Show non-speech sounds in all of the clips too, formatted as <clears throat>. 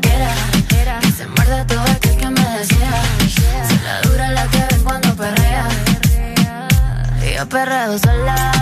se muerde todo aquel que me desea. Se la dura la que ven cuando perrea. Y yo perreo sola,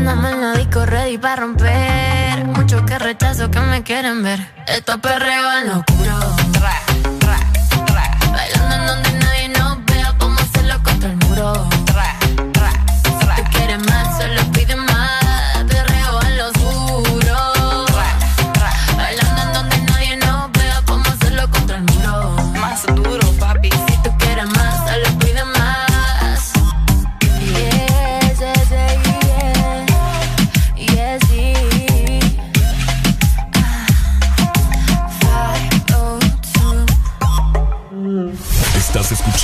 Andamos en la disco ready para romper. Mucho que rechazo que me quieren ver. Esto es perreo en lo oscuro.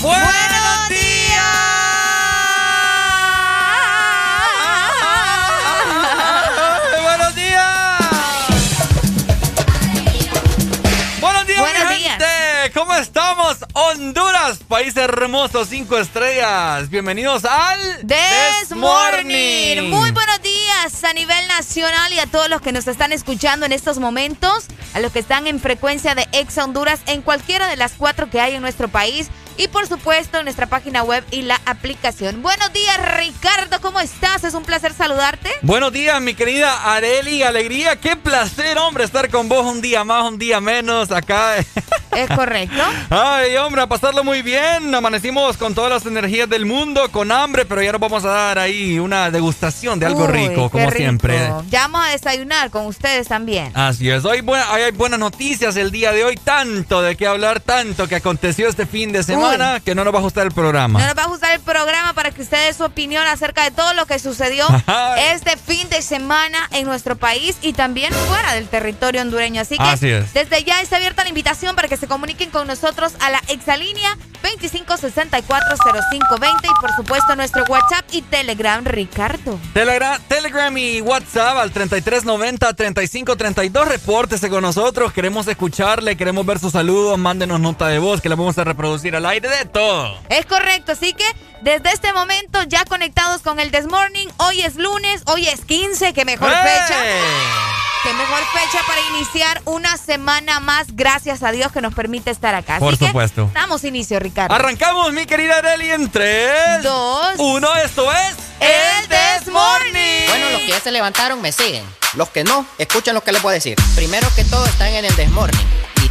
¡Buenos días! ¡Buenos días! ¡Buenos días, Buenos mi días. gente! ¿Cómo estamos? Honduras, país hermoso, cinco estrellas. Bienvenidos al This Morning. Muy buenos días a nivel nacional y a todos los que nos están escuchando en estos momentos, a los que están en frecuencia de Ex Honduras en cualquiera de las cuatro que hay en nuestro país y por supuesto en nuestra página web y la aplicación. Buenos días Ricardo, ¿cómo estás? Es un placer saludarte. Buenos días, mi querida Areli Alegría. Qué placer, hombre, estar con vos un día más, un día menos acá. ¿Es correcto? <laughs> Ay, hombre, a pasarlo muy bien. Amanecimos con todas las energías del mundo, con hambre, pero ya nos vamos a dar ahí una degustación de algo Uy, rico, como rico. siempre. Ya vamos a desayunar con ustedes también. Así es, hoy hay buenas noticias el día de hoy, tanto de qué hablar, tanto que aconteció este fin de semana, que no nos va a gustar el programa. No nos va a gustar el programa para que usted dé su opinión acerca de todo lo que sucedió <laughs> este fin de semana en nuestro país y también fuera del territorio hondureño. Así que Así es. desde ya está abierta la invitación para que se comuniquen con nosotros a la exalínea 25640520 y por supuesto nuestro WhatsApp y Telegram, Ricardo. Telegram, Telegram y WhatsApp al 3390-3532. Repórtese con nosotros. Queremos escucharle, queremos ver sus saludos. Mándenos nota de voz que la vamos a reproducir al aire de todo. Es correcto, así que desde este momento ya conectados con el Desmorning, hoy es lunes, hoy es 15, que mejor ¡Eh! fecha. Qué mejor fecha para iniciar una semana más, gracias a Dios que nos permite estar acá. Así Por que supuesto. Damos inicio, Ricardo. Arrancamos, mi querida Areli, en 3, Dos. 1. Esto es. El Desmorning. Bueno, los que ya se levantaron me siguen. Los que no, escuchen lo que les voy a decir. Primero que todo están en el Desmorning. Y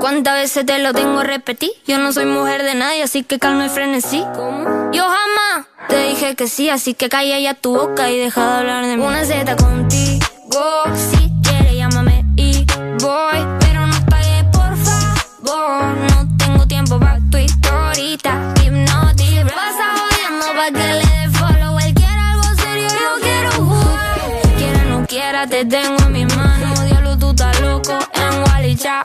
¿cuántas veces te lo tengo repetir? Yo no soy mujer de nadie, así que calma y frenesí. ¿Cómo? Yo jamás te dije que sí, así que calla ya tu boca y deja de hablar de mí. Una Z contigo, si quieres llámame y voy. Pero no pagues, por favor. No tengo tiempo para tu historita. Hipnotic, pasa jodiendo pa' que le dé follow. Él quiere algo serio, yo quiero jugar. Quiera no quiera, te tengo en mis manos. Diablo, tú estás loco en Wally Chao.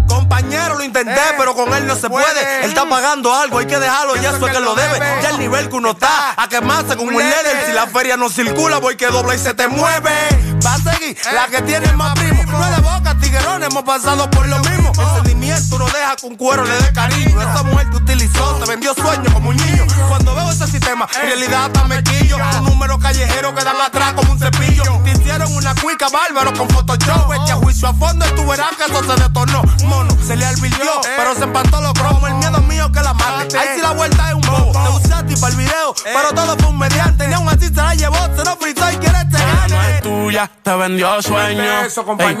Compañero, lo intenté, pero con él no se puede. Él está pagando algo, hay que dejarlo, y eso es que lo debe. Ya el nivel que uno está, a quemarse con un líder. Si la feria no circula, voy que dobla y se te mueve. Va a seguir la que tiene más primo. No es de boca, tiguerón, hemos pasado por lo mismo. El sentimiento no deja que un cuero le dé cariño. Esa mujer te utilizó, te vendió sueños como un niño. Cuando veo ese sistema, en realidad hasta me quillo. Un número callejero que dan atrás como un cepillo. Te hicieron una cuica bárbaro con Photoshop. Echa juicio a fondo y tú verás que eso se detornó. Mono, se le alvirtió, pero se empató los cromos. El miedo mío que la mate. Ahí sí la vuelta es un bobo. Te usé a ti para el video, pero todo fue un mediante. Ni aún así se la llevó, se lo fritó y quiere te gane. Tuya, te vendió sueños. Eso, compañero,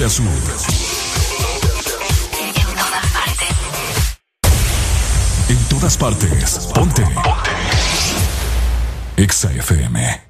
Norte a sur. En todas partes. Ponte. Ponte. Exa FM.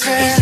Voy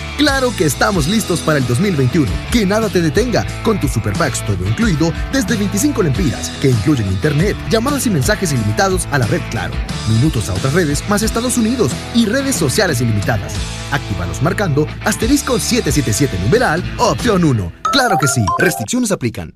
Claro que estamos listos para el 2021. Que nada te detenga con tus super todo incluido desde 25 lempiras, que incluyen internet, llamadas y mensajes ilimitados a la red Claro, minutos a otras redes más Estados Unidos y redes sociales ilimitadas. Actívalos marcando asterisco 777 numeral opción 1. Claro que sí, restricciones aplican.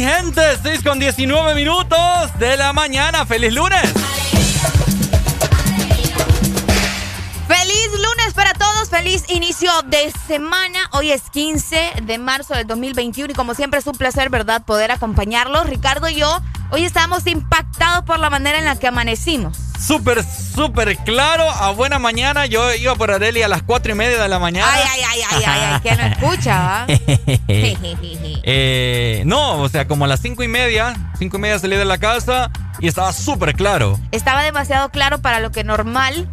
Mi gente. 6 con 19 minutos de la mañana. ¡Feliz lunes! Feliz lunes feliz inicio de semana. Hoy es 15 de marzo del 2021 y como siempre es un placer, ¿verdad?, poder acompañarlos. Ricardo y yo hoy estamos impactados por la manera en la que amanecimos. Súper, súper claro. A buena mañana. Yo iba por Areli a las 4 y media de la mañana. Ay, ay, ay, ay, ay, ay, que no escucha, ¿va? <laughs> Eh, no, o sea, como a las 5 y media. 5 y media salí de la casa y estaba súper claro. Estaba demasiado claro para lo que normal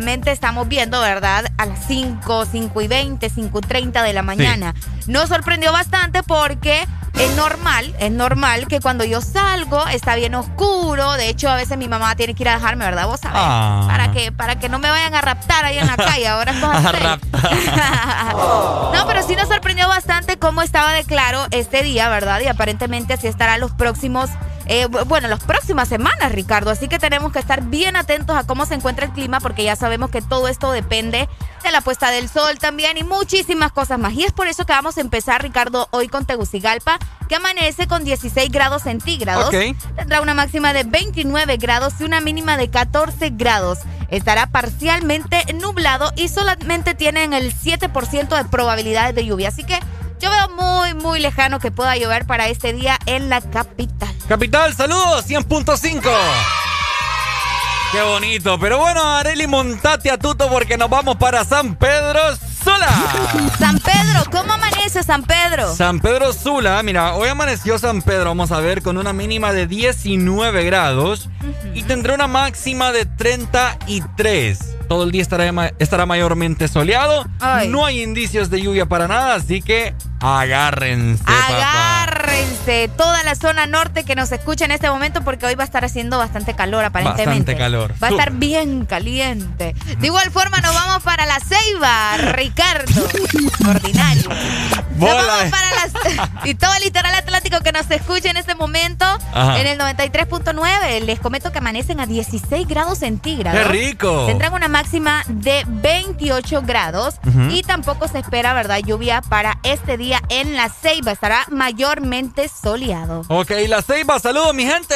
mente estamos viendo, ¿verdad? A las 5, 5 y 20, 5 y 30 de la mañana. Nos sorprendió bastante porque es normal, es normal que cuando yo salgo está bien oscuro. De hecho, a veces mi mamá tiene que ir a dejarme, ¿verdad? Vos sabés. Ah. Para, que, para que no me vayan a raptar ahí en la calle. Ahora <laughs> seria. <laughs> No, pero sí nos sorprendió bastante cómo estaba de claro este día, ¿verdad? Y aparentemente así estará los próximos, eh, bu- bueno, las próximas semanas, Ricardo. Así que tenemos que estar bien atentos a cómo se encuentra el clima porque ya sabemos que todo esto depende de la puesta del sol también y muchísimas cosas más. Y es por eso que vamos a empezar, Ricardo, hoy con Tegucigalpa, que amanece con 16 grados centígrados. Tendrá una máxima de 29 grados y una mínima de 14 grados. Estará parcialmente nublado y solamente tienen el 7% de probabilidades de lluvia. Así que yo veo muy, muy lejano que pueda llover para este día en la capital. Capital, saludos, 100.5. Qué bonito. Pero bueno, Areli, montate a tuto porque nos vamos para San Pedro Sula. San Pedro, ¿cómo amanece San Pedro? San Pedro Sula, mira, hoy amaneció San Pedro, vamos a ver, con una mínima de 19 grados y tendrá una máxima de 33. Todo el día estará, estará mayormente soleado. Ay. No hay indicios de lluvia para nada, así que agárrense, papá. Agárrense toda la zona norte que nos escucha en este momento porque hoy va a estar haciendo bastante calor aparentemente. Bastante calor. Va a estar bien caliente. De igual forma nos vamos para la Ceiba, Ricardo. Ordinario. Nos vamos para las... y todo el litoral atlántico que nos escucha en este momento Ajá. en el 93.9. Les comento que amanecen a 16 grados centígrados. ¡Qué rico! Tendrán una máxima de 28 grados y tampoco se espera, ¿verdad? Lluvia para este día en la Ceiba. Estará mayormente soleado. Ok, la Ceiba, saludos, mi gente.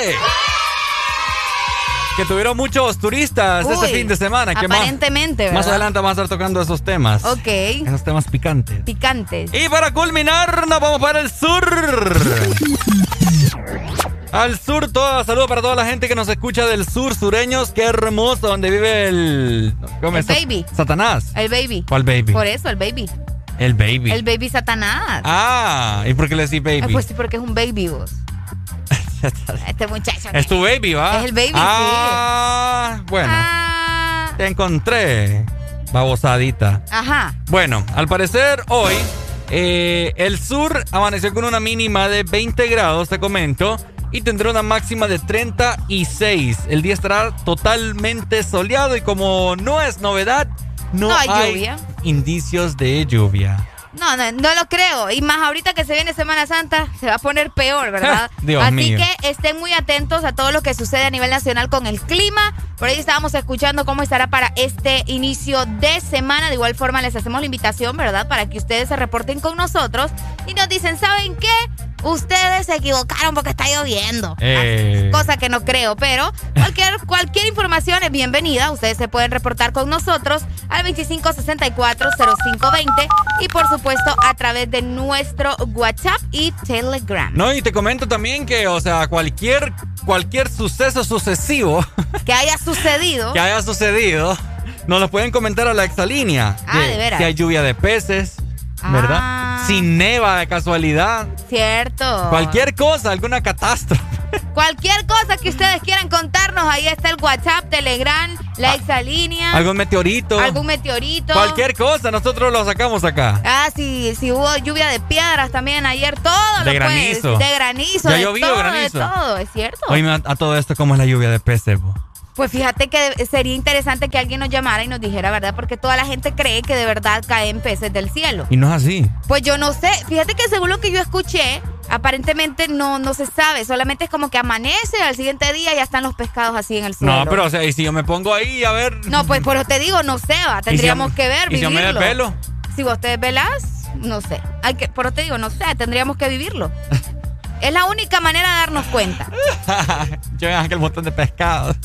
Que tuvieron muchos turistas Uy, este fin de semana. que más- aparentemente, Más ¿verdad? adelante vamos a estar tocando esos temas. Ok. Esos temas picantes. Picantes. Y para culminar, nos vamos para el sur. Al sur, todo, saludo para toda la gente que nos escucha del sur, sureños. Qué hermoso, donde vive el. ¿cómo El es? Baby. Satanás. El baby. ¿Cuál baby? Por eso, el baby. El baby. El baby Satanás. Ah, ¿y por qué le decís baby? Ah, pues sí, porque es un baby vos. <laughs> este muchacho. es tu baby, ¿va? Es el baby, ah, bueno. Ah, Te encontré, babosadita. ajá. Bueno, al parecer hoy eh, el sur amaneció con una mínima de 20 grados, te comento, y tendrá una máxima de 36. El día estará totalmente soleado y como no es novedad, no, No hay lluvia. indicios de lluvia. No, no, no lo creo. Y más ahorita que se viene Semana Santa, se va a poner peor, <laughs> ¿verdad? Dios Así mío. que estén muy atentos a todo lo que sucede a nivel nacional con el clima. Por ahí estábamos escuchando cómo estará para este inicio de semana. De igual forma, les hacemos la invitación, ¿verdad? Para que ustedes se reporten con nosotros y nos dicen, ¿saben qué? Ustedes se equivocaron porque está lloviendo. Eh. Cosa que no creo, pero cualquier, <laughs> cualquier información es bienvenida. Ustedes se pueden reportar con nosotros al 2564-0520 y por supuesto a través de nuestro WhatsApp y Telegram. No, y te comento también que, o sea, cualquier, cualquier suceso sucesivo <laughs> Que haya sucedido. que haya sucedido, nos lo pueden comentar a la exalínea. Ah, de veras. Si hay lluvia de peces, ¿verdad? Ah. Si neva de casualidad. Cierto. Cualquier cosa, alguna catástrofe. <laughs> Cualquier cosa que ustedes quieran contarnos, ahí está el WhatsApp, Telegram, la exalínea. Algún meteorito. Algún meteorito. Cualquier cosa, nosotros lo sacamos acá. Ah, sí, sí hubo lluvia de piedras también ayer, todo De lo puedes- granizo. de granizo, Ya de llovió todo, granizo. de todo, es cierto. Oye, a, a todo esto, ¿cómo es la lluvia de peces? bo? Pues fíjate que sería interesante que alguien nos llamara y nos dijera, ¿verdad? Porque toda la gente cree que de verdad caen peces del cielo. Y no es así. Pues yo no sé, fíjate que según lo que yo escuché, aparentemente no, no se sabe, solamente es como que amanece al siguiente día ya están los pescados así en el suelo. No, pero o sea, y si yo me pongo ahí a ver. No, pues por eso te digo, no sé, va, tendríamos si- que ver, ¿y si yo me vivirlo. desvelo? Si vos te desvelás, no sé. Hay que, por eso te digo, no sé, tendríamos que vivirlo. <laughs> es la única manera de darnos cuenta. <laughs> yo me aquel montón de pescados.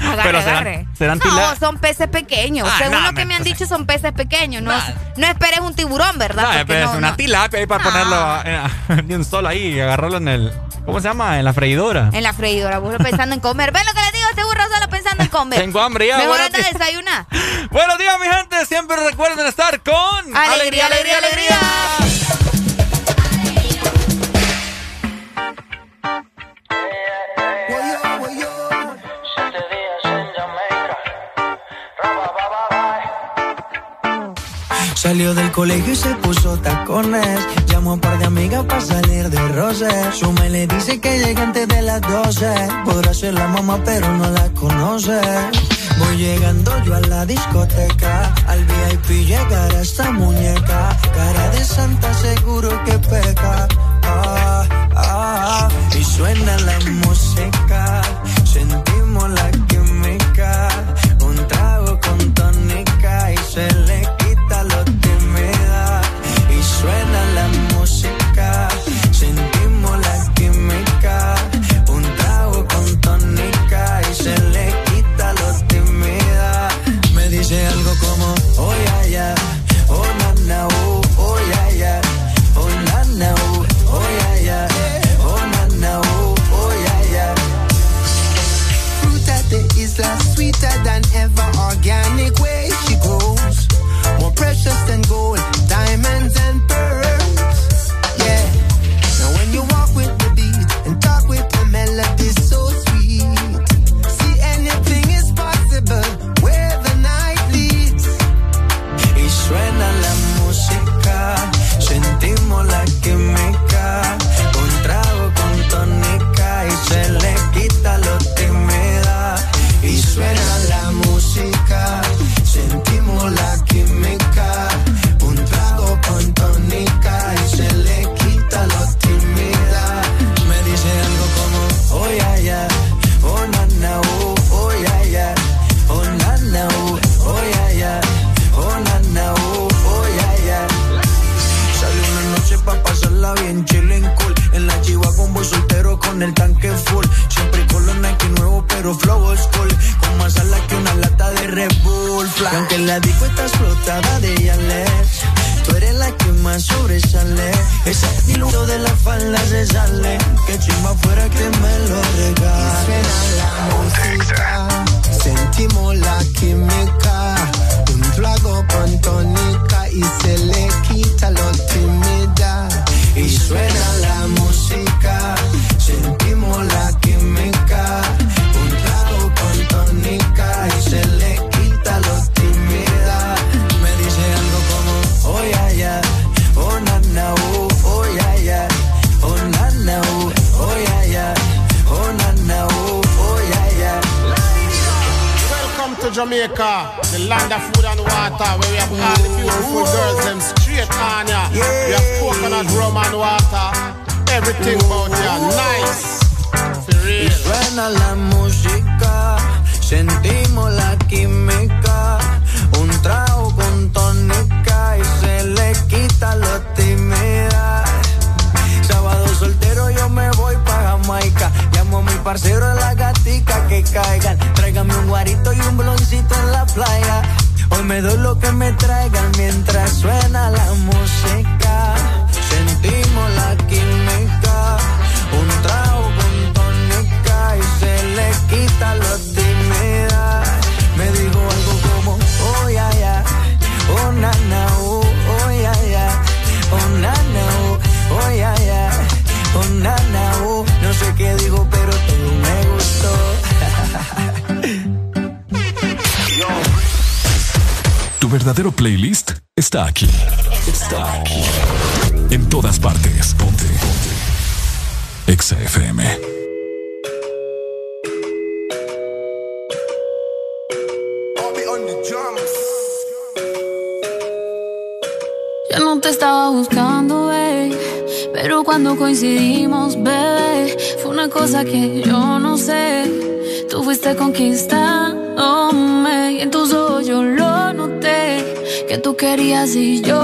Agarre, Pero serán- agarre. serán no, son peces pequeños. Ah, Según lo que me- han dicho, son peces pequeños. No, no esperes un tiburón, ¿verdad? No- una no. tilapia ahí para ponerlo en, <laughs> de un solo ahí y agarrarlo en el. ¿Cómo se llama? En la freidora. En la freidora, burro pensando en comer. ¿Ven lo que les digo? Este burro solo pensando en comer. Tengo hambre ya, Mejor anda desayunar. <laughs> Buenos días, mi gente. Siempre recuerden estar con. Alegría, alegría, alegría. Salió del colegio y se puso tacones. Llamó a un par de amigas para salir de roce. Su me le dice que llega antes de las 12. Podrá ser la mamá, pero no la conoce. Voy llegando yo a la discoteca. Al VIP llegará esta muñeca. Cara de santa, seguro que peca. Ah, ah, y suena la música. casi yo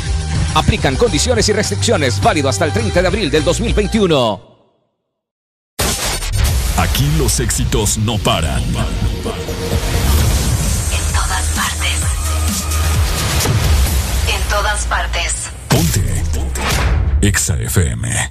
Aplican condiciones y restricciones válido hasta el 30 de abril del 2021. Aquí los éxitos no paran. En todas partes. En todas partes. Ponte. Ponte. Exa FM.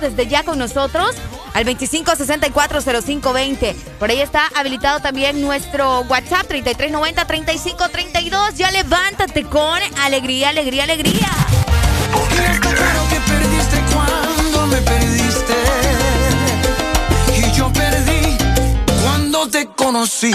desde ya con nosotros al 25640520. Por ahí está habilitado también nuestro WhatsApp 33903532. Ya levántate con alegría, alegría, alegría. Porque está claro que perdiste cuando me perdiste. Y yo perdí cuando te conocí.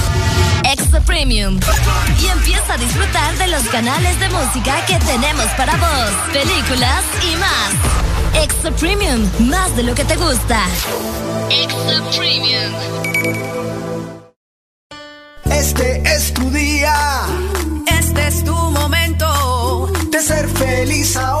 Extra Premium. Y empieza a disfrutar de los canales de música que tenemos para vos, películas y más. Extra Premium, más de lo que te gusta. Extra Premium. Este es tu día. Este es tu momento. De ser feliz ahora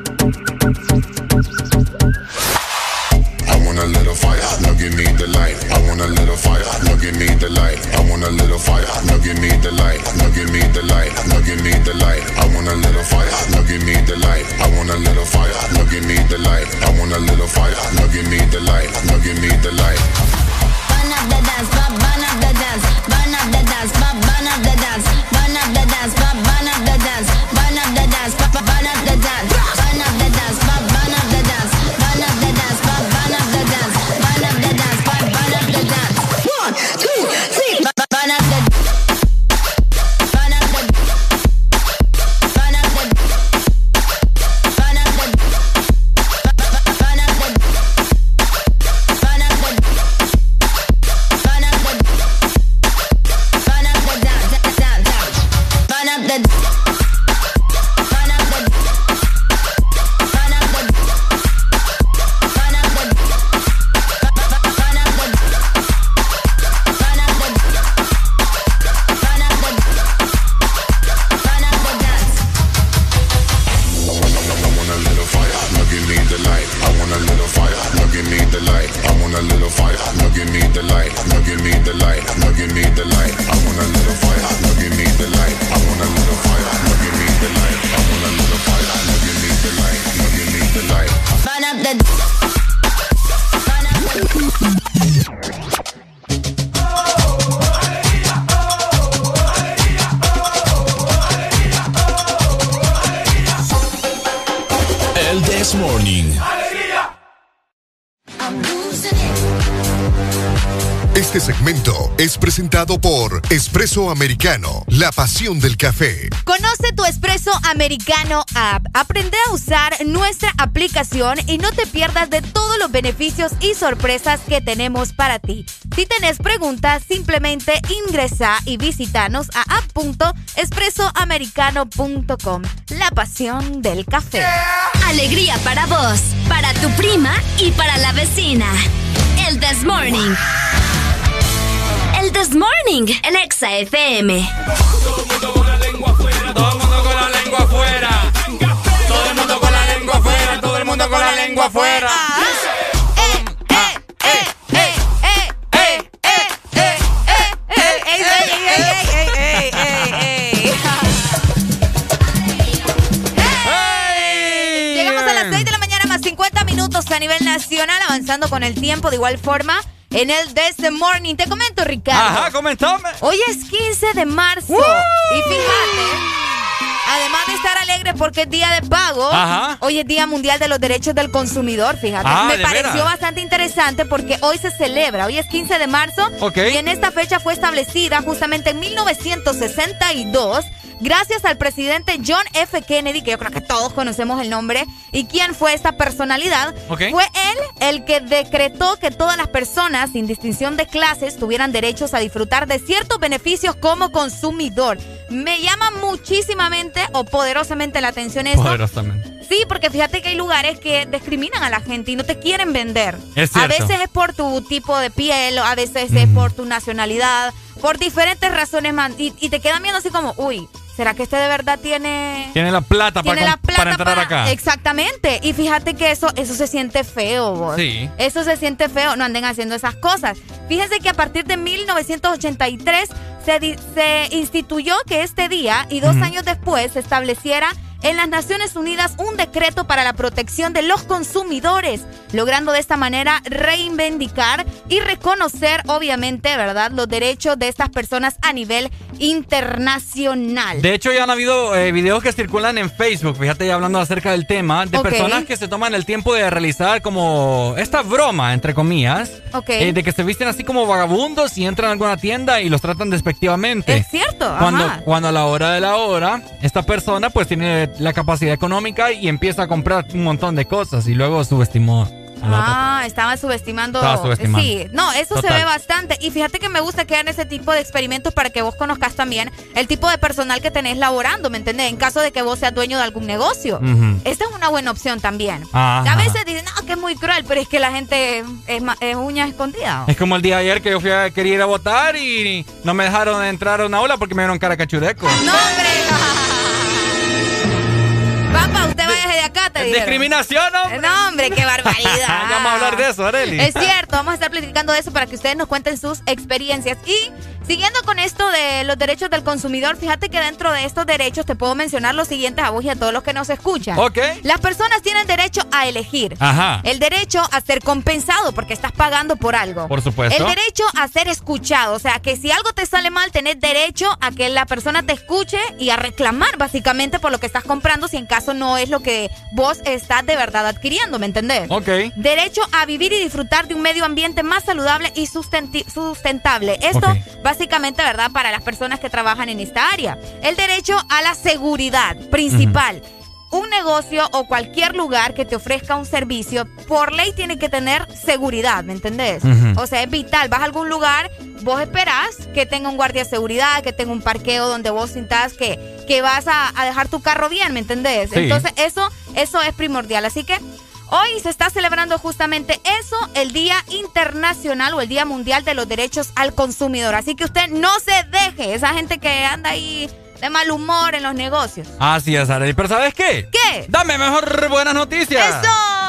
fire, now give me the light. I want a little fire, now give me the light. Now give me the light, now give me the light. I want a little fire, now give me the light. I want a little fire, now give me the light. I want a little fire, now give me the light. Now give me the light. Burn up the dance, burn up the dance, burn up the dance, burn up the dance, burn up the dance, burn Espresso Americano, la pasión del café. Conoce tu Espresso Americano App. Aprende a usar nuestra aplicación y no te pierdas de todos los beneficios y sorpresas que tenemos para ti. Si tenés preguntas, simplemente ingresa y visitanos a app.espressoamericano.com. La pasión del café. Alegría para vos, para tu prima y para la vecina. El This Morning. This Morning, el Exa FM. Todo el mundo con la lengua afuera. Todo el mundo con la lengua afuera. Todo el mundo con la lengua afuera. Todo el mundo con la lengua afuera. Llegamos a las 6 de la mañana más 50 minutos a nivel nacional, avanzando con el tiempo de igual forma. En el This the Morning, te comento, Ricardo. Ajá, comentame. Hoy es 15 de marzo. Y fíjate, además de estar alegre porque es día de pago, Ajá. hoy es Día Mundial de los Derechos del Consumidor, fíjate. Ah, Me ¿de pareció bastante interesante porque hoy se celebra, hoy es 15 de marzo. Ok. Y en esta fecha fue establecida justamente en 1962. Gracias al presidente John F. Kennedy, que yo creo que todos conocemos el nombre, y quién fue esta personalidad, fue él el que decretó que todas las personas, sin distinción de clases, tuvieran derechos a disfrutar de ciertos beneficios como consumidor. Me llama muchísimamente o poderosamente la atención eso. Poderosamente. Sí, porque fíjate que hay lugares que discriminan a la gente y no te quieren vender. Es a veces es por tu tipo de piel, a veces es por tu nacionalidad, por diferentes razones más. Y, y te quedan viendo así como, uy, ¿será que este de verdad tiene... Tiene la plata, Tiene para, la com- plata para entrar para- acá. Exactamente. Y fíjate que eso, eso se siente feo, vos. Sí. Eso se siente feo. No anden haciendo esas cosas. Fíjense que a partir de 1983 se, di- se instituyó que este día y dos años después se estableciera en las Naciones Unidas un decreto para la protección de los consumidores, logrando de esta manera reivindicar y reconocer, obviamente, ¿verdad?, los derechos de estas personas a nivel internacional. De hecho, ya han habido eh, videos que circulan en Facebook, fíjate, ya hablando acerca del tema, de personas que se toman el tiempo de realizar como esta broma, entre comillas, Ok. eh, de que se visten así como vagabundos y entran a alguna tienda y los tratan despectivamente. Es cierto, Cuando, ajá. cuando a la hora de la hora, esta persona pues tiene la capacidad económica y empieza a comprar un montón de cosas y luego subestimó. Ah, estaba subestimando. Estaba subestimando. Sí, no, eso se Total. ve bastante. Y fíjate que me gusta que hagan ese tipo de experimentos para que vos conozcas también el tipo de personal que tenés laborando, ¿me entendés? En caso de que vos seas dueño de algún negocio. Ujú. Esta es una buena opción también. Ajá. A veces dicen, no, que es muy cruel, pero es que la gente es, es uña escondida. Es como el día de ayer que yo fui a, quería ir a votar y no me dejaron entrar a una aula porque me dieron cara cachureco. ¡No, hombre! <laughs> Papá, usted vaya de acá, te dijeron. Discriminación, hombre. No, hombre, qué barbaridad. <laughs> Vamos a hablar de eso, Areli. Es cierto, vamos a estar platicando de eso para que ustedes nos cuenten sus experiencias. Y siguiendo con esto de los derechos del consumidor, fíjate que dentro de estos derechos te puedo mencionar los siguientes a vos y a todos los que nos escuchan. Ok. Las personas tienen derecho a elegir. Ajá. El derecho a ser compensado porque estás pagando por algo. Por supuesto. El derecho a ser escuchado. O sea, que si algo te sale mal, tenés derecho a que la persona te escuche y a reclamar básicamente por lo que estás comprando si en caso no es lo que vos estás de verdad adquiriendo, ¿me entendés? Ok. Derecho a vivir y disfrutar de un medio ambiente más saludable y sustentable. Esto Ok. Básicamente, ¿verdad? Para las personas que trabajan en esta área. El derecho a la seguridad principal. Un negocio o cualquier lugar que te ofrezca un servicio, por ley tiene que tener seguridad, ¿me entendés? O sea, es vital. Vas a algún lugar, vos esperás que tenga un guardia de seguridad, que tenga un parqueo donde vos sintás que, que vas a, a dejar tu carro bien, ¿me entendés? Sí. Entonces, eso, eso es primordial. Así que hoy se está celebrando justamente eso, el Día Internacional o el Día Mundial de los Derechos al Consumidor. Así que usted no se deje, esa gente que anda ahí de mal humor en los negocios. Así es, Arely. Pero ¿sabes qué? ¿Qué? Dame mejor buenas noticias. ¡Eso!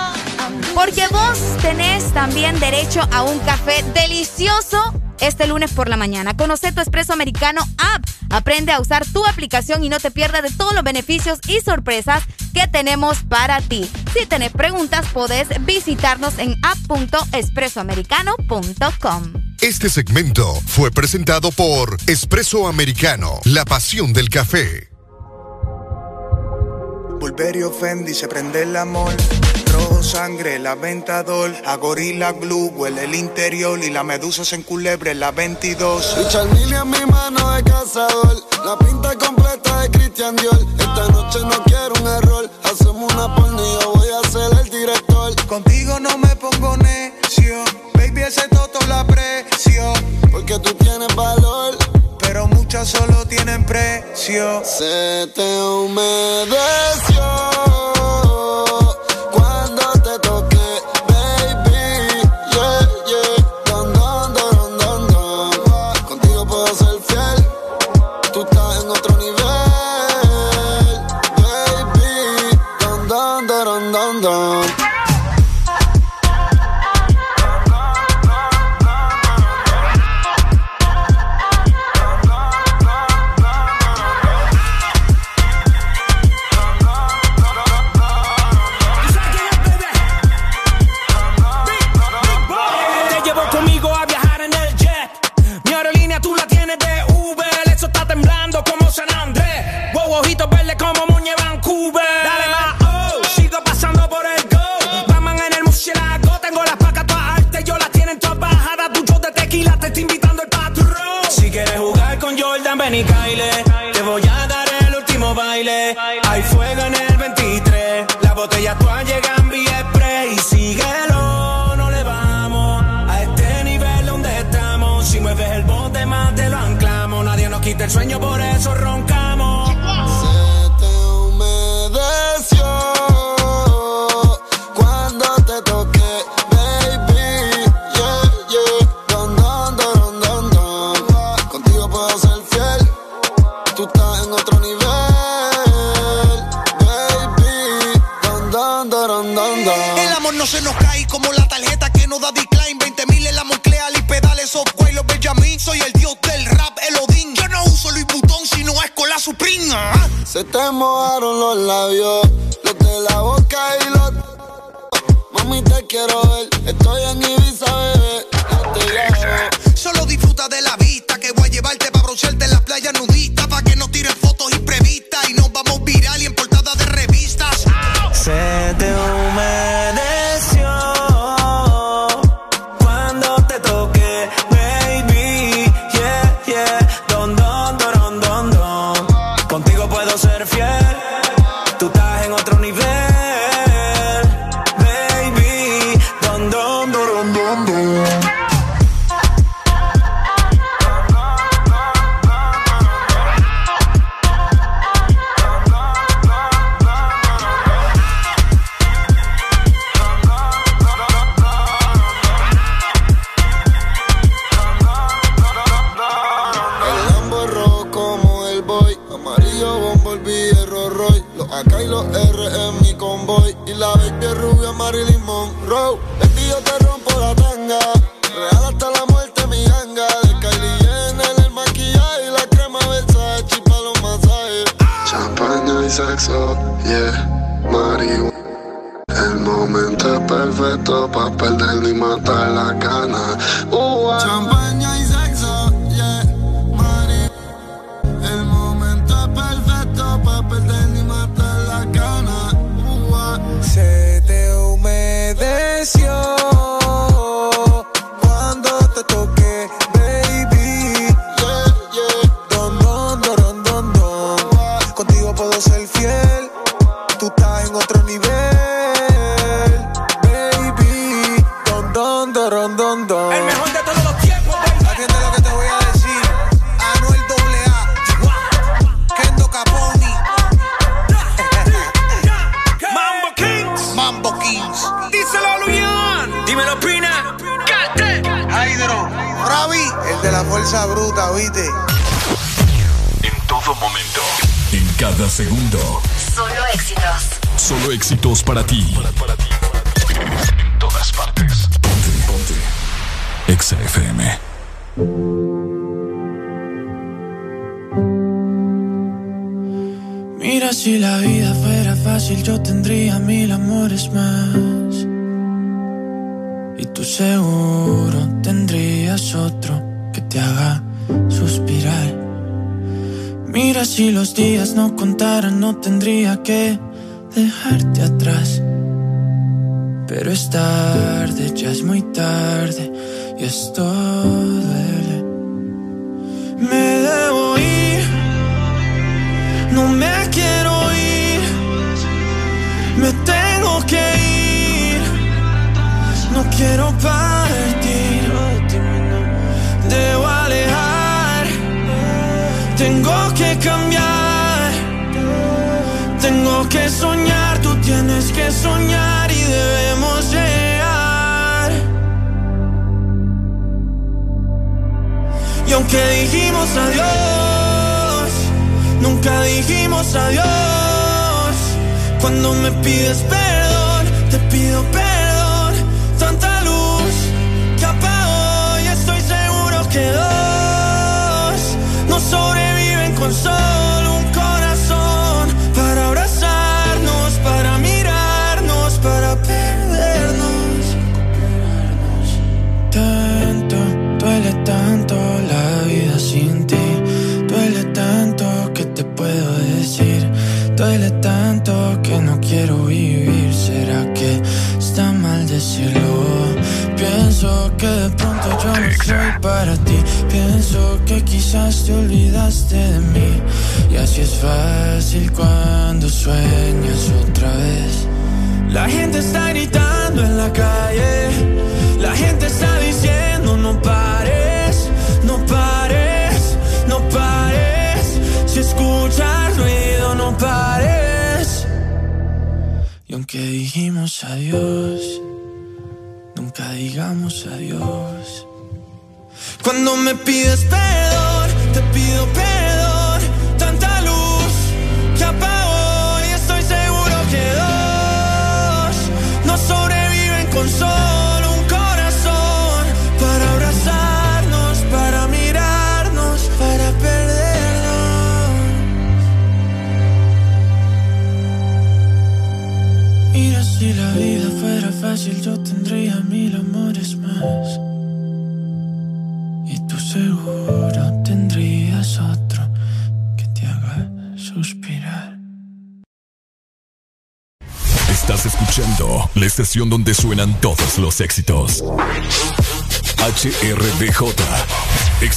Porque vos tenés también derecho a un café delicioso este lunes por la mañana. Conoce tu Espresso Americano App. Aprende a usar tu aplicación y no te pierdas de todos los beneficios y sorpresas que tenemos para ti. Si tenés preguntas, podés visitarnos en app.expresoamericano.com. Este segmento fue presentado por Espresso Americano, la pasión del café. Bulberio Fendi se prende el amor sangre, la ventador. A gorila glue huele el interior y la medusa se enculebre la 22. Y Charmini en mi mano de cazador, la pinta completa de Christian Dior. Esta noche no quiero un error, hacemos una porno y yo voy a ser el director. Contigo no me pongo necio, baby ese toto la precio. Porque tú tienes valor pero muchas solo tienen precio. Se te humedeció.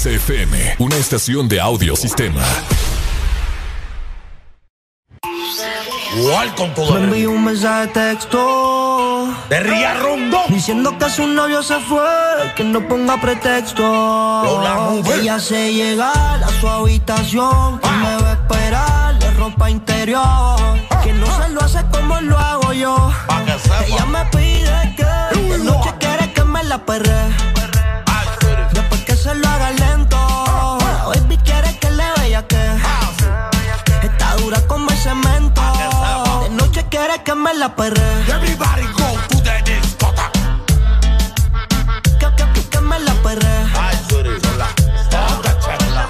XFM, una estación de audio sistema. Welcome to Me envió un mensaje de texto. De Ría Rondo Diciendo que su novio se fue Que no ponga pretexto. Lola. Ella se llega a su habitación Que me va a esperar de ropa interior. Que no se lo hace como lo hago yo. Ella me pide que De noche quiere que me la perre noche quiere que me la perre Everybody go to the discotheque. Que, que, que, que me la perre Ay, sorry, sola. Toca, chela.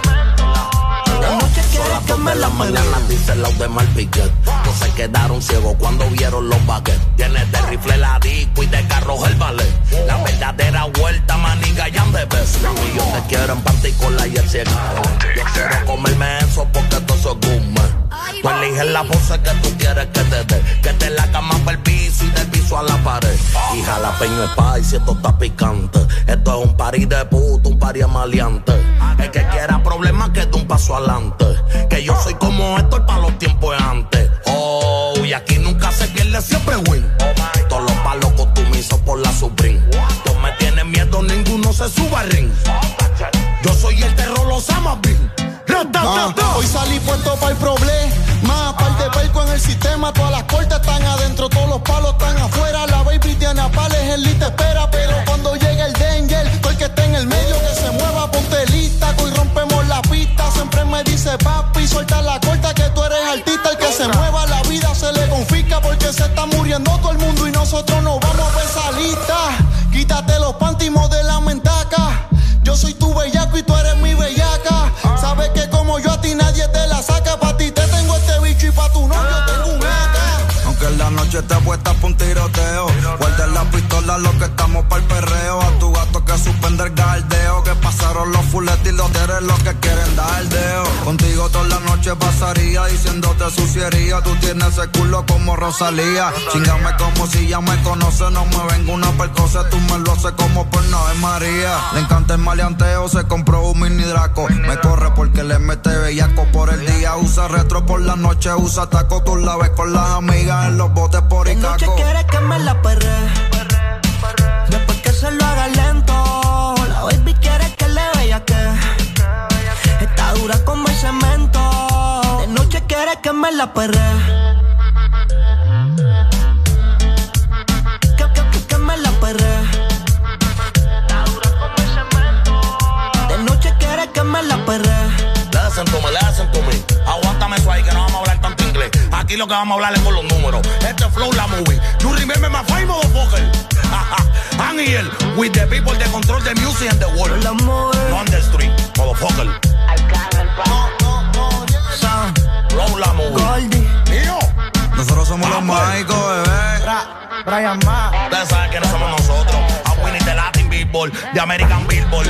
De noche quiere que me la la mañana dice los de Malpiquet. No se quedaron ciegos cuando vieron los baguettes. Tienes de rifle la disco y de carros el ballet. La verdadera vuelta, maniga y ande ves. Y yo te quiero en panty con la y el cielo. Yo quiero comerme eso porque todo eso es. Tú eliges la pose que tú quieres que te dé. Que te la cama para el piso y del piso a la pared. Y jalapeño es spicy, esto está picante. Esto es un party de puto, un party maleante. El que quiera problemas que dé un paso adelante. Que yo soy como esto para los tiempos antes. Oh, y aquí nunca se pierde, siempre win. Todos los palos costumizo por la Supreme. Tú me tienes miedo, ninguno se suba al ring. Yo soy el terror, los amas. Ah, hoy salí puesto para el problema. Par de perco en el sistema. Todas las cortes están adentro, todos los palos están afuera. La baby tiene a pales, el lit te espera. Pero cuando llegue el danger, el que esté en el medio que se mueva, ponte lista. Hoy rompemos la pista. Siempre me dice papi, suelta la corta que tú eres artista. El que se mueva, la vida se le confisca porque se está muriendo todo el mundo y nosotros nos vamos a ver esa lista. Quítate los pantimos de la mentaca. Yo soy tu bellaco y tú eres mi noche esté puesta pa' un tiroteo. Guarda la pistola, lo que estamos para el perreo. A tu Los fuletes y los eres los que quieren dar deo. Contigo toda la noche pasaría diciéndote suciería. Tú tienes ese culo como Rosalía. Chingame como si ya me conoce. No me vengo una percosa, tú me lo haces como por no María. Le encanta el maleanteo, se compró un mini draco. Me corre porque le mete bellaco por el día. Usa retro por la noche, usa taco. Tú la ves con las amigas en los botes por Icaco. noche quiere que me la perre. Después que se lo haga lento. La baby quiere que Está dura como el cemento. De noche quiere que me la perre. Que, que, que, que me la perre. Está dura como el cemento. De noche quiere que me la perre. Listen to me, listen to me. Aguántame eso ahí que no vamos a hablar tanto inglés. Aquí lo que vamos a hablar es con los números. Este flow la movie. You remember my five motherfucker. <laughs> Here with the people that control the music and the world. No on the street, motherfucker. Flow la movie. Mío. Nosotros somos los mágicos, bebé. Brian Ma. Ustedes saben quiénes somos nosotros. A Winnie de Latin Billboard, de American Billboard.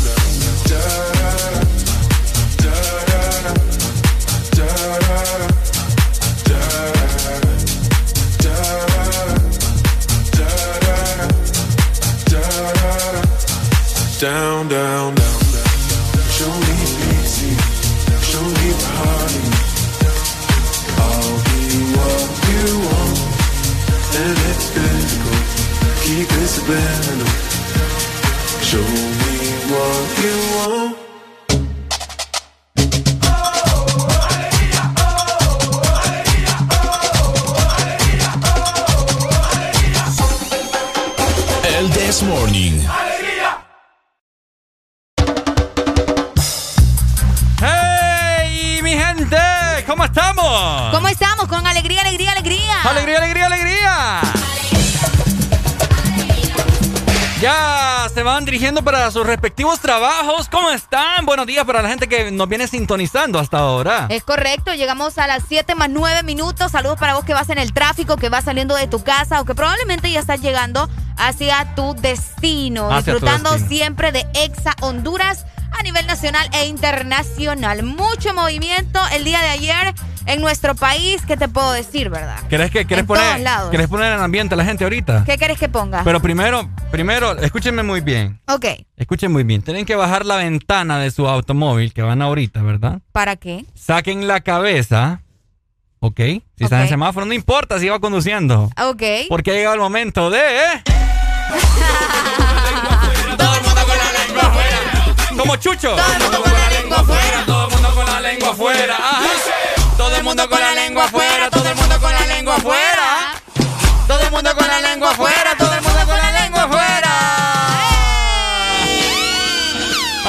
Down, down, down. Show me easy, show me party. I'll be what you want, and it's physical. Keep it spinning. Show me what you want. This Morning. ¿Cómo estamos? Con alegría, alegría, alegría. ¡Alegría, alegría, alegría! Ya se van dirigiendo para sus respectivos trabajos. ¿Cómo están? Buenos días para la gente que nos viene sintonizando hasta ahora. Es correcto, llegamos a las 7 más 9 minutos. Saludos para vos que vas en el tráfico, que vas saliendo de tu casa o que probablemente ya estás llegando hacia tu destino. disfrutando siempre de Exa Honduras a nivel nacional e internacional. Mucho movimiento el día de ayer en nuestro país, ¿qué te puedo decir, verdad? ¿Querés, que, querés poner, ¿querés poner en ambiente a la gente ahorita? ¿Qué querés que ponga? Pero primero, primero, escúchenme muy bien. Ok. Escuchen muy bien. Tienen que bajar la ventana de su automóvil que van ahorita, ¿verdad? ¿Para qué? Saquen la cabeza. ¿Ok? Si están en semáforo, no importa si va conduciendo. Ok. Porque ha llegado el momento de... <laughs> Como Chucho. Todo el mundo con la lengua afuera. Todo el mundo con la lengua afuera. Todo el mundo con la lengua afuera, todo el mundo con la lengua afuera. Todo el mundo con la lengua afuera, todo el mundo con la lengua afuera.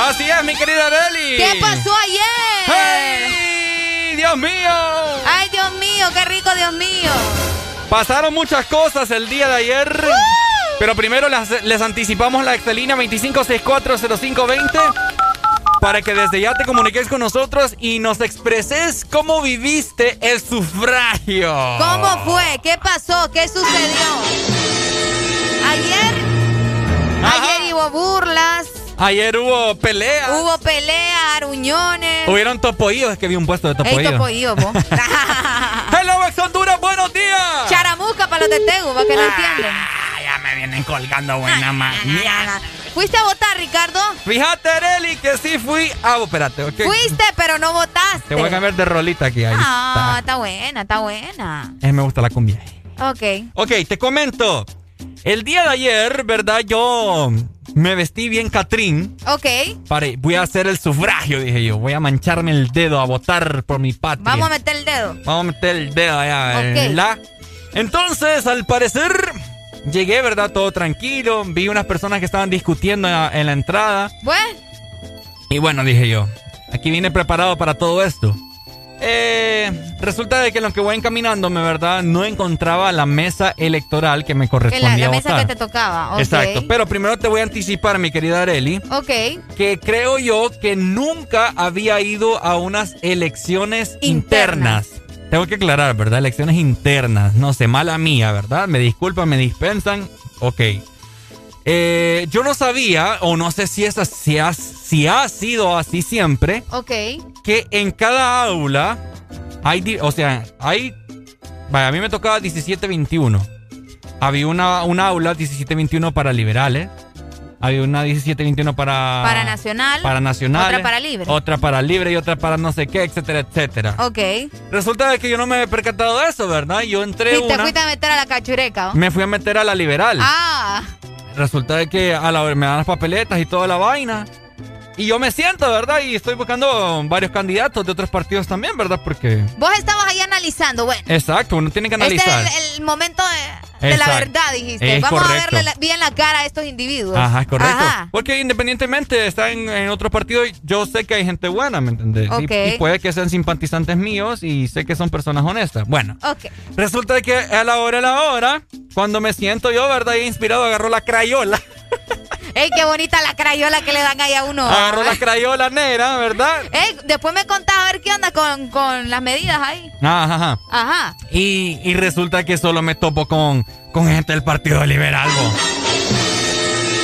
Así es, mi querida Deli. ¿Qué pasó ayer? ¡Dios mío! ¡Ay, Dios mío! ¡Qué rico, Dios mío! Pasaron muchas cosas el día de ayer. Pero primero les anticipamos la Excelina 25640520 para que desde ya te comuniques con nosotros y nos expreses cómo viviste el sufragio. ¿Cómo fue? ¿Qué pasó? ¿Qué sucedió? Ayer, ayer hubo burlas. Ayer hubo peleas. Hubo peleas, aruñones. Hubieron topoíos, es que vi un puesto de topoíos. Hey, topoíos, vos. Hello, ex Honduras, buenos días. Charamusca para los de Tegu, para que no entienden. Me vienen colgando buena mañana. ¿Fuiste a votar, Ricardo? Fíjate, Areli, que sí fui. Ah, espérate, ok. Fuiste, pero no votaste. Te voy a cambiar de rolita aquí. Ahí ah, está. buena, está buena. Eh, me gusta la cumbia. Ok. Ok, te comento. El día de ayer, ¿verdad? Yo me vestí bien Catrín. Ok. Para, voy a hacer el sufragio, dije yo. Voy a mancharme el dedo a votar por mi patria. Vamos a meter el dedo. Vamos a meter el dedo allá. ¿verdad? Entonces, al parecer Llegué, ¿verdad? Todo tranquilo. Vi unas personas que estaban discutiendo en la, entrada. Bueno. Y bueno, dije yo, aquí vine preparado para todo esto. Eh, resulta de que en lo que voy encaminándome, ¿verdad? No encontraba la mesa electoral que me correspondía. La, la mesa que te tocaba. Exacto. Pero primero te voy a anticipar, mi querida Areli. Ok. Que creo yo que nunca había ido a unas elecciones internas. Tengo que aclarar, ¿verdad? Elecciones internas. No sé, mala mía, ¿verdad? Me disculpan, me dispensan. Ok. Eh, yo no sabía, o no sé si, esa, si, ha, si ha sido así siempre. Ok. Que en cada aula hay, o sea, hay, vaya, a mí me tocaba 17-21. Había una, una aula 17-21 para liberales. Había una 1721 para... Para Nacional. Para Nacional. Otra para Libre. Otra para Libre y otra para no sé qué, etcétera, etcétera. Ok. Resulta que yo no me he percatado de eso, ¿verdad? Yo entré Y te fuiste a meter a la cachureca. Me fui a meter a la Liberal. Ah. Resulta de que a la me dan las papeletas y toda la vaina. Y yo me siento, ¿verdad? Y estoy buscando varios candidatos de otros partidos también, ¿verdad? Porque... Vos estabas ahí analizando, bueno. Exacto, uno tiene que analizar. Este es el, momento de, la verdad, dijiste. Vamos a verle bien la cara a estos individuos. Ajá, es correcto. Porque independientemente está en, en otros partidos, yo sé que hay gente buena, ¿me entendés? Y, puede que sean simpatizantes míos y sé que son personas honestas. Bueno. Resulta que a la hora, a la hora, cuando me siento yo, ¿verdad? Inspirado, agarro la crayola. <laughs> ¡Ey, qué bonita la crayola que le dan ahí a uno! Agarró la crayola negra, ¿verdad? ¡Ey, después me contás a ver qué onda con, con las medidas ahí! Ajá, ajá. Ajá. Y, y resulta que solo me topo con, con gente del Partido Liberal,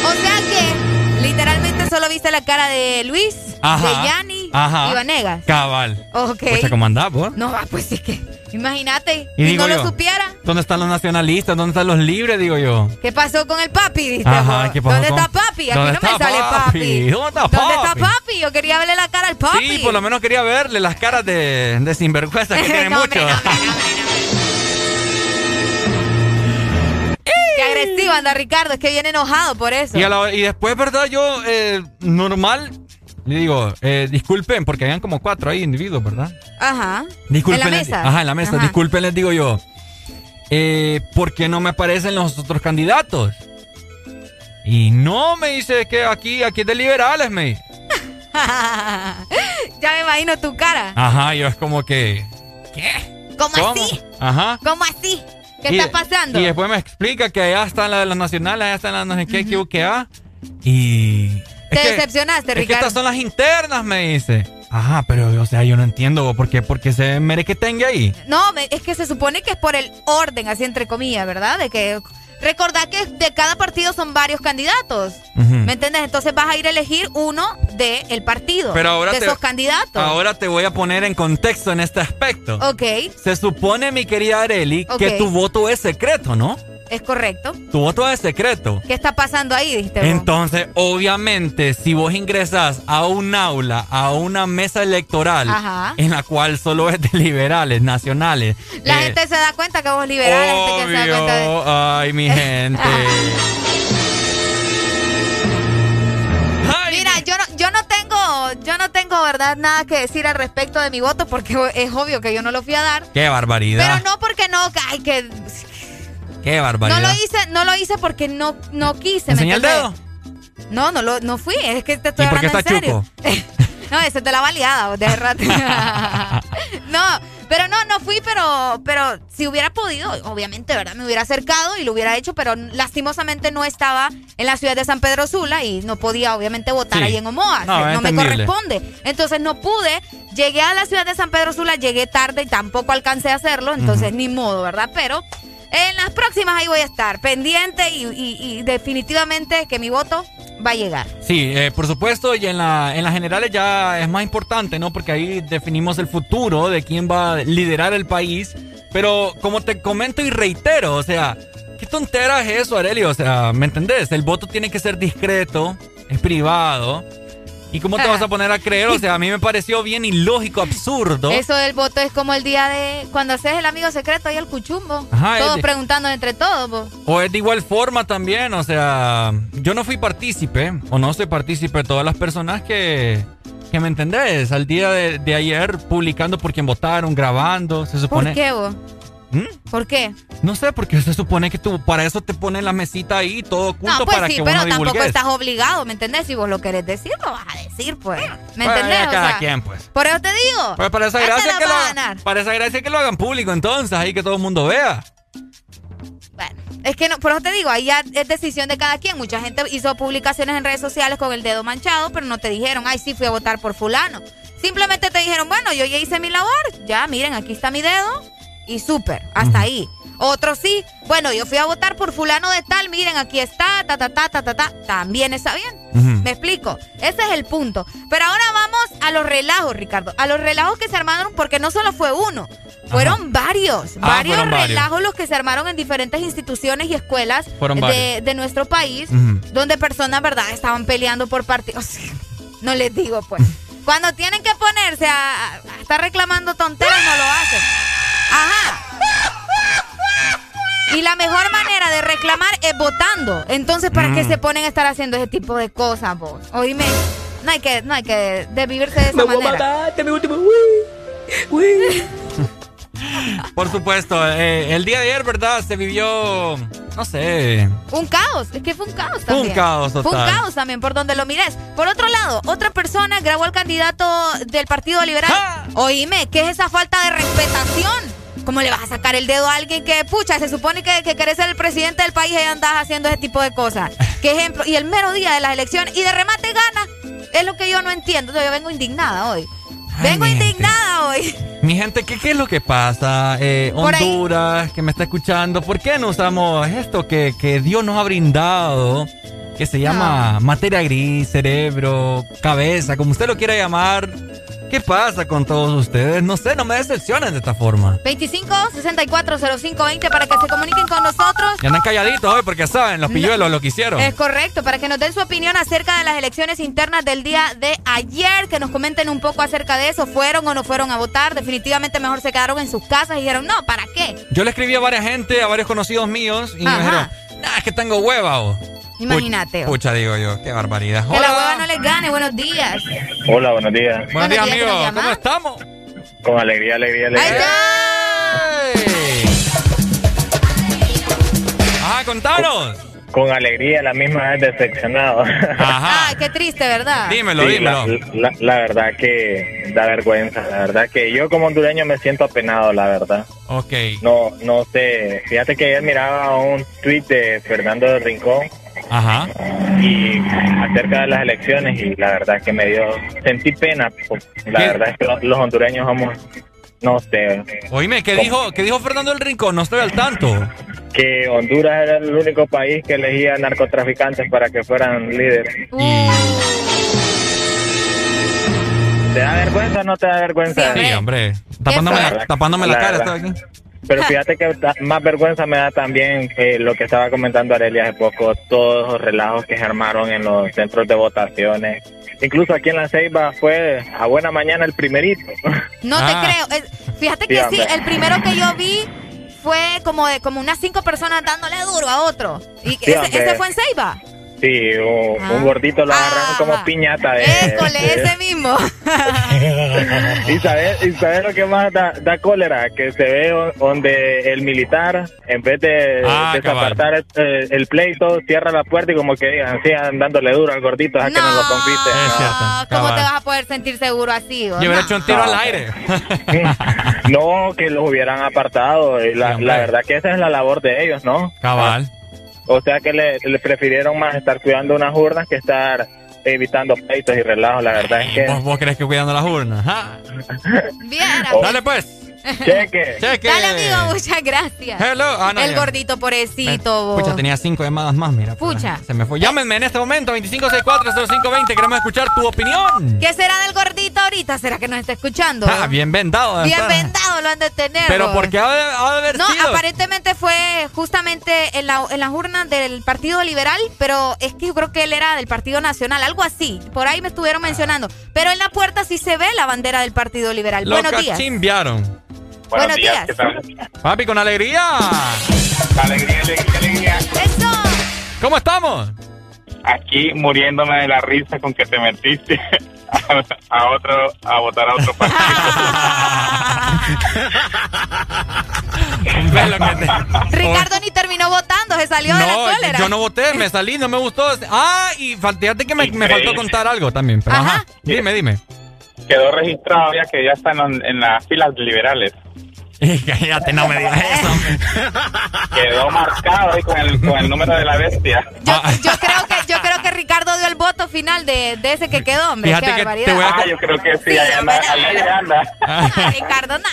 O sea que, literalmente solo viste la cara de Luis, de Yanni y Vanegas. Cabal. Ok. ¿cómo andás, vos? No, pues es que... Imagínate, y no lo supiera. ¿Dónde están los nacionalistas? ¿Dónde están los libres? Digo yo. ¿Qué pasó con el papi? Ajá, ¿qué pasó ¿Dónde está papi? Aquí no me sale papi. ¿Dónde está papi? ¿Dónde está papi? Yo quería verle la cara al papi. Sí, por lo menos quería verle las caras de, de sinvergüenza que <laughs> tiene mucho. Qué agresivo anda Ricardo, es que viene enojado por eso. Y, después, ¿verdad? Yo, eh, normal, digo, eh, disculpen, porque habían como cuatro ahí individuos, ¿verdad? Ajá. Disculpen. En la mesa. Ajá, en la mesa. Disculpen, les digo yo. Eh, ¿Por qué no me aparecen los otros candidatos? Y no me dice que aquí, aquí es de liberales, me <laughs> ya me imagino tu cara. Ajá, yo es como que. ¿Qué? ¿Cómo, así? Ajá. ¿Cómo así? ¿Qué está pasando? Y después me explica que allá están las de las nacionales, allá están las no sé qué, QQA. Y. Te decepcionaste, es Ricardo. que estas son las internas, me dice. Ajá, pero o sea, yo no entiendo por qué, porque se tenga ahí. No, es que se supone que es por el orden, así entre comillas, ¿verdad? De que recordad que de cada partido son varios candidatos. ¿Me entiendes? Entonces vas a ir a elegir uno del partido. Pero ahora de te- esos candidatos. Ahora te voy a poner en contexto en este aspecto. Ok, Se supone, mi querida Areli, que tu voto es secreto, ¿no? Es correcto. Tu voto es secreto. ¿Qué está pasando ahí, dijiste vos? Entonces, obviamente, si vos ingresas a un aula, a una mesa electoral, Ajá. en la cual solo es de liberales, nacionales. La eh, gente se da cuenta que vos liberal, la gente que se da cuenta de... obvio, Ay, mi gente. <laughs> Mira, yo no, yo no tengo, yo no tengo, verdad, nada que decir al respecto de mi voto porque <laughs> es obvio que yo no lo fui a dar. Qué barbaridad. Pero no porque no, ay, que Qué no barbaridad. lo hice, no lo hice porque no, no quise. ¿me ¿Enseña el dedo? No, no lo, no fui, es que te estoy ¿Y por qué hablando está en serio. <laughs> no, ese te la baleada de rato. <laughs> no, pero no, no fui, pero, pero si hubiera podido, obviamente, ¿verdad? Me hubiera acercado y lo hubiera hecho, pero lastimosamente no estaba en la ciudad de San Pedro Sula y no podía, obviamente, votar Sí. ahí en Omoa. No, no es me corresponde. Entonces no pude. Llegué a la ciudad de San Pedro Sula, llegué tarde y tampoco alcancé a hacerlo, entonces ni modo, ¿verdad? Pero en las próximas ahí voy a estar pendiente y, definitivamente que mi voto va a llegar. Sí, eh, por supuesto, y en, la, en las generales ya es más importante, ¿no? Porque ahí definimos el futuro de quién va a liderar el país. Pero como te comento y reitero, o sea, ¿qué tontera es eso, Arelio? O sea, ¿me entendés? El voto tiene que ser discreto, es privado. ¿Y cómo te vas a <laughs> poner a creer? O sea, a mí me pareció bien ilógico, absurdo. Eso del voto es como el día de cuando haces el amigo secreto ahí el cuchumbo. Ajá, todos preguntando entre todos. po. O es de igual forma también, o sea, yo no fui partícipe, o no soy partícipe de todas las personas que, que me entendés, al día de, de ayer publicando por quién votaron, grabando, se supone... ¿Por qué vos? ¿Mm? ¿Por qué? No sé, porque se supone que tú, para eso te ponen la mesita ahí, todo oculto No, pues para sí, que pero uno tampoco divulgues. estás obligado, ¿me entendés? Si vos lo querés decir, lo vas a decir, pues. ¿Me Bueno, entendés? O cada sea, quien, pues. Por eso te digo. Pues para esa Esta gracia que lo hagan- para esa gracia que lo hagan público entonces, ahí que todo el mundo vea. Es que no, por eso te digo, ahí ya es decisión de cada quien. Mucha gente hizo publicaciones en redes sociales con el dedo manchado, pero no te dijeron, ay, sí, fui a votar por fulano. Simplemente te dijeron, bueno, yo ya hice mi labor, ya, miren, aquí está mi dedo y súper, hasta ahí. Otros sí, bueno, yo fui a votar por fulano de tal, miren, aquí está, ta, ta, ta, ta, ta, ta, también está bien. ¿Me explico? Ese es el punto. Pero ahora vamos a los relajos, Ricardo. A los relajos que se armaron, porque no solo fue uno, fueron varios. Ah, varios fueron varios. relajos los que se armaron en diferentes instituciones y escuelas de, nuestro país, donde personas, ¿verdad?, estaban peleando por partidos. No les digo, pues. Cuando tienen que ponerse a, a estar reclamando tonteras, no lo hacen. Ajá. Y la mejor manera de reclamar es votando. Entonces, ¿para qué Mm. se ponen a estar haciendo ese tipo de cosas, vos? Oíme, no hay que, no hay que de vivirse de esa manera. Por supuesto, eh, el día de ayer, ¿verdad? Se vivió, no sé, Un caos, es que fue un caos Fue un también. caos Fue un caos también, por donde lo mires. Por otro lado, otra persona grabó al candidato del Partido Liberal. ¡Ah! Oíme, ¿qué es esa falta de respetación? ¿Cómo le vas a sacar el dedo a alguien que, pucha, se supone que, que querés ser el presidente del país y andas haciendo ese tipo de cosas? <laughs> ¿Qué ejemplo? Y el mero día de las elecciones y de remate gana. Es lo que yo no entiendo. Yo vengo indignada hoy. Vengo gente. indignada hoy. <laughs> Mi gente, ¿qué, qué es lo que pasa? Eh. Honduras, que me está escuchando, ¿por qué no usamos esto que, que Dios nos ha brindado? Que se llama materia gris, cerebro, cabeza, como usted lo quiera llamar. ¿Qué pasa con todos ustedes? No sé, no me decepcionen de esta forma. 25 64 0520 para que se comuniquen con nosotros. Y andan calladitos hoy porque saben, los pilluelos lo que hicieron. Es correcto, para que nos den su opinión acerca de las elecciones internas del día de ayer, que nos comenten un poco acerca de eso, fueron o no fueron a votar, definitivamente mejor se quedaron en sus casas y dijeron, no, ¿para qué? Yo le escribí a varias gente, a varios conocidos míos, y me dijeron, nah, es que tengo hueva. o". Imagínate. Pucha, digo yo, qué barbaridad. Que la hueva no les gane, buenos días. Hola, buenos días. Buenos días, días, ¿quién nos amigo. llama? ¿Cómo estamos? Con alegría, alegría, alegría. Ah, contanos. con alegría, la misma vez decepcionado. Ah, <laughs> qué triste, ¿verdad? Dímelo, Sí, dímelo. La, la- la verdad que da vergüenza, la verdad que yo como hondureño me siento apenado, la verdad. Ok. No, no sé. Fíjate que ayer miraba un tweet de Fernando del Rincón Ajá. y acerca de las elecciones y la verdad que me dio, sentí pena. pues, La verdad es que los, los hondureños somos, no sé, Oíme, ¿qué dijo, ¿qué dijo Fernando del Rincón? No estoy al tanto. que Honduras era el único país que elegía narcotraficantes para que fueran líderes. ¿Te da vergüenza o no te da vergüenza? Sí, hombre. Tapándome la, tapándome la, cara estoy aquí. Pero fíjate que más vergüenza me da también eh, lo que estaba comentando Arelia hace poco, todos los relajos que se armaron en los centros de votaciones. Incluso aquí en La Ceiba fue a buena mañana el primerito. No Ah. te creo. Es- fíjate que sí, el primero que yo vi fue como de como unas cinco personas dándole duro a otro. Y Sí, ese, ese fue en Ceiba. Sí, un, Ah. un gordito lo agarraron como piñata. De, École, de- ese mismo. <laughs> y sabes y sabes lo que más da, da cólera que se ve donde el militar en vez de Ah, desapartar eh, el pleito cierra la puerta y como que digan sigan dándole duro al gordito a que no lo compite Ah, ¿Cómo te vas a poder sentir seguro así? Yo hubiera no? hecho un tiro al aire. <laughs> no que los hubieran apartado y la, la verdad que esa es la labor de ellos no Cabal. O sea que le, le prefirieron más estar cuidando unas urnas que estar evitando pleitos y relajos la verdad es que ¿Vos, vos crees que cuidando las urnas? Ah. Viera. Dale pues. Cheque Cheque. Dale, amigo, muchas gracias. Hello. Ah, no, el ya. gordito pobrecito. Pucha, tenía cinco llamadas más, mira. Pucha. Se me fue. Llámenme en este momento, 2564-0520. Queremos escuchar tu opinión. ¿Qué será del gordito ahorita? ¿Será que nos está escuchando? Ah, bien vendado. Bien vendado lo han de tener. Pero porque ha de, ha de haber No, sido. aparentemente fue justamente en, la, en las urnas del Partido Liberal, pero es que yo creo que él era del Partido Nacional, algo así. Por ahí me estuvieron mencionando. Pero en la puerta sí se ve la bandera del Partido Liberal. Lo Buenos días. cachimbiaron. Buenos días. ¿qué tal? Papi, con alegría. alegría alegría alegría Eso. ¿Cómo estamos? aquí muriéndome de la risa con que te metiste a, <laughs> a otro a votar a otro partido <laughs> Ricardo ni terminó votando, se salió de la No, cólera. yo no voté, me salí, no me gustó. Ah, y fíjate que me, me faltó contar algo también. Pero ajá. Dime, dime. quedó registrado ya que ya están en, en las filas liberales <laughs> Cállate, no me digas eso. <laughs> quedó marcado ahí con el, con el número de la bestia Yo creo que yo creo que Ricardo dio el voto final de, de ese que quedó, hombre. Fíjate Qué que barbaridad. te voy a- ah yo creo que sí, ahí anda, ahí anda. Ah, <laughs> Ricardo, no.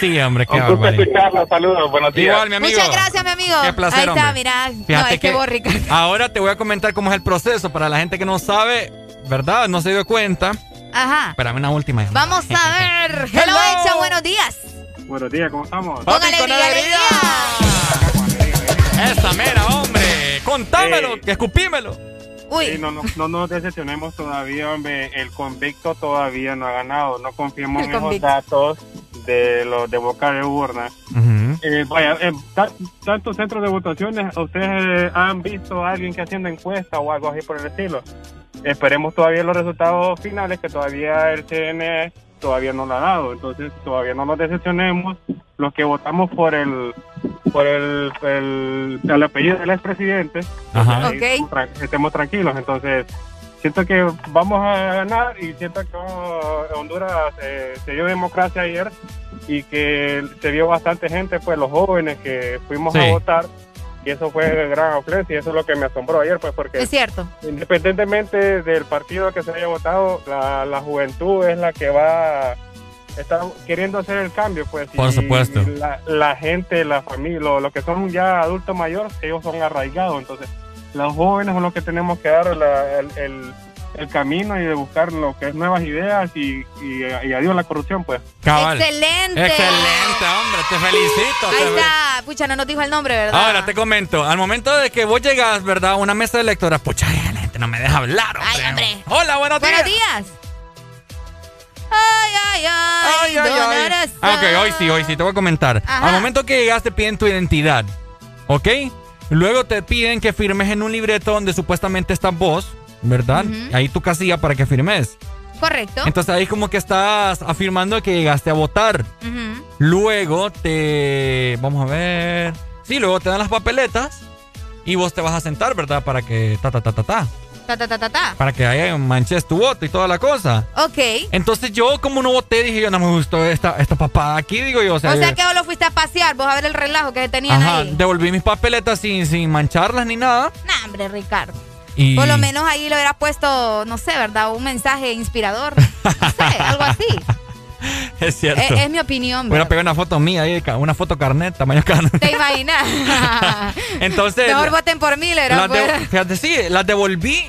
Sí, hombre, qué Un escucharlo, saludos, buenos días. Igual, mi amigo. Muchas gracias, mi amigo. Qué placer, Ahí está, hombre. mira. no, Fíjate es que, vos, Ricardo. ahora te voy a comentar cómo es el proceso para la gente que no sabe, ¿verdad? No se dio cuenta. Ajá. Espérame una última llamada. Vamos a ver. Hello, Hello. Exa, buenos días. Buenos días, ¿cómo estamos? Con Papi, con alegría, alegría. Esa mera, hombre. Contámelo, Sí. que escupímelo. Uy. Sí, no, no, no nos decepcionemos todavía, hombre. El convicto todavía no ha ganado. No confiemos El en esos convicto. datos de los de boca de urna. Eh, vaya, en ta- tantos centros de votaciones, ¿ustedes eh, han visto a alguien que haciendo encuesta o algo así por el estilo? Esperemos todavía los resultados finales que todavía el CNE todavía no lo ha dado. Entonces, todavía no nos decepcionemos. Los que votamos por el por el, el, el apellido del expresidente, Ajá. estemos tran- estemos tranquilos. Entonces, siento que vamos a ganar y siento que oh, Honduras eh, se dio democracia ayer y que se vio bastante gente, pues los jóvenes que fuimos Sí. a votar y eso fue de gran afluencia y eso es lo que me asombró ayer, pues porque Es cierto. independientemente del partido que se haya votado, la, la juventud es la que va está queriendo hacer el cambio, pues. Por y supuesto. La, la gente, la familia, lo, lo que son ya adultos mayores, ellos son arraigados. Entonces, los jóvenes son los que tenemos que dar la- el, el- el camino y de buscar lo que es nuevas ideas y, y, y adiós la corrupción, pues. Cabal. Excelente. Excelente, hombre. Te felicito. Ahí te- está. Pucha, no nos dijo el nombre, ¿verdad? Ahora te comento, al momento de que vos llegas, ¿verdad? A una mesa de lectoras, pucha, la gente no me deja hablar, hombre. Ay, hombre. Hola, buenos días. Buenos días. Ay, ay, ay. Ay, ay, ay. Ah, ok, hoy sí, hoy sí, te voy a comentar. Ajá. Al momento que llegas te piden tu identidad, ¿ok? Luego te piden que firmes en un libreto donde supuestamente estás vos, ¿verdad? Ahí tu casilla para que firmes. Correcto. Entonces ahí como que estás afirmando que llegaste a votar. Luego te... Vamos a ver... Sí, luego te dan las papeletas. y vos te vas a sentar, ¿verdad? Para que ta ta ta ta ta. Ta, ta, ta, ta. Para que ahí manches tu voto y toda la cosa. Ok. Entonces yo como no voté dije yo no me gustó esta, esta papada aquí, digo yo. O sea, O sea que vos lo fuiste a pasear, vos a ver el relajo que tenían Ajá, ahí. devolví mis papeletas sin, sin mancharlas ni nada. Nah, hombre, Ricardo. Y... Por lo menos ahí le hubieras puesto, no sé, ¿verdad? Un mensaje inspirador. No sé, <laughs> algo así. Es cierto. Es, es mi opinión, Voy a ¿verdad? pegar una foto mía ahí, una foto carnet, tamaño carnet. ¿Te imaginas? <laughs> Entonces, Mejor voten por mí, pues. fíjate, sí, las devolví,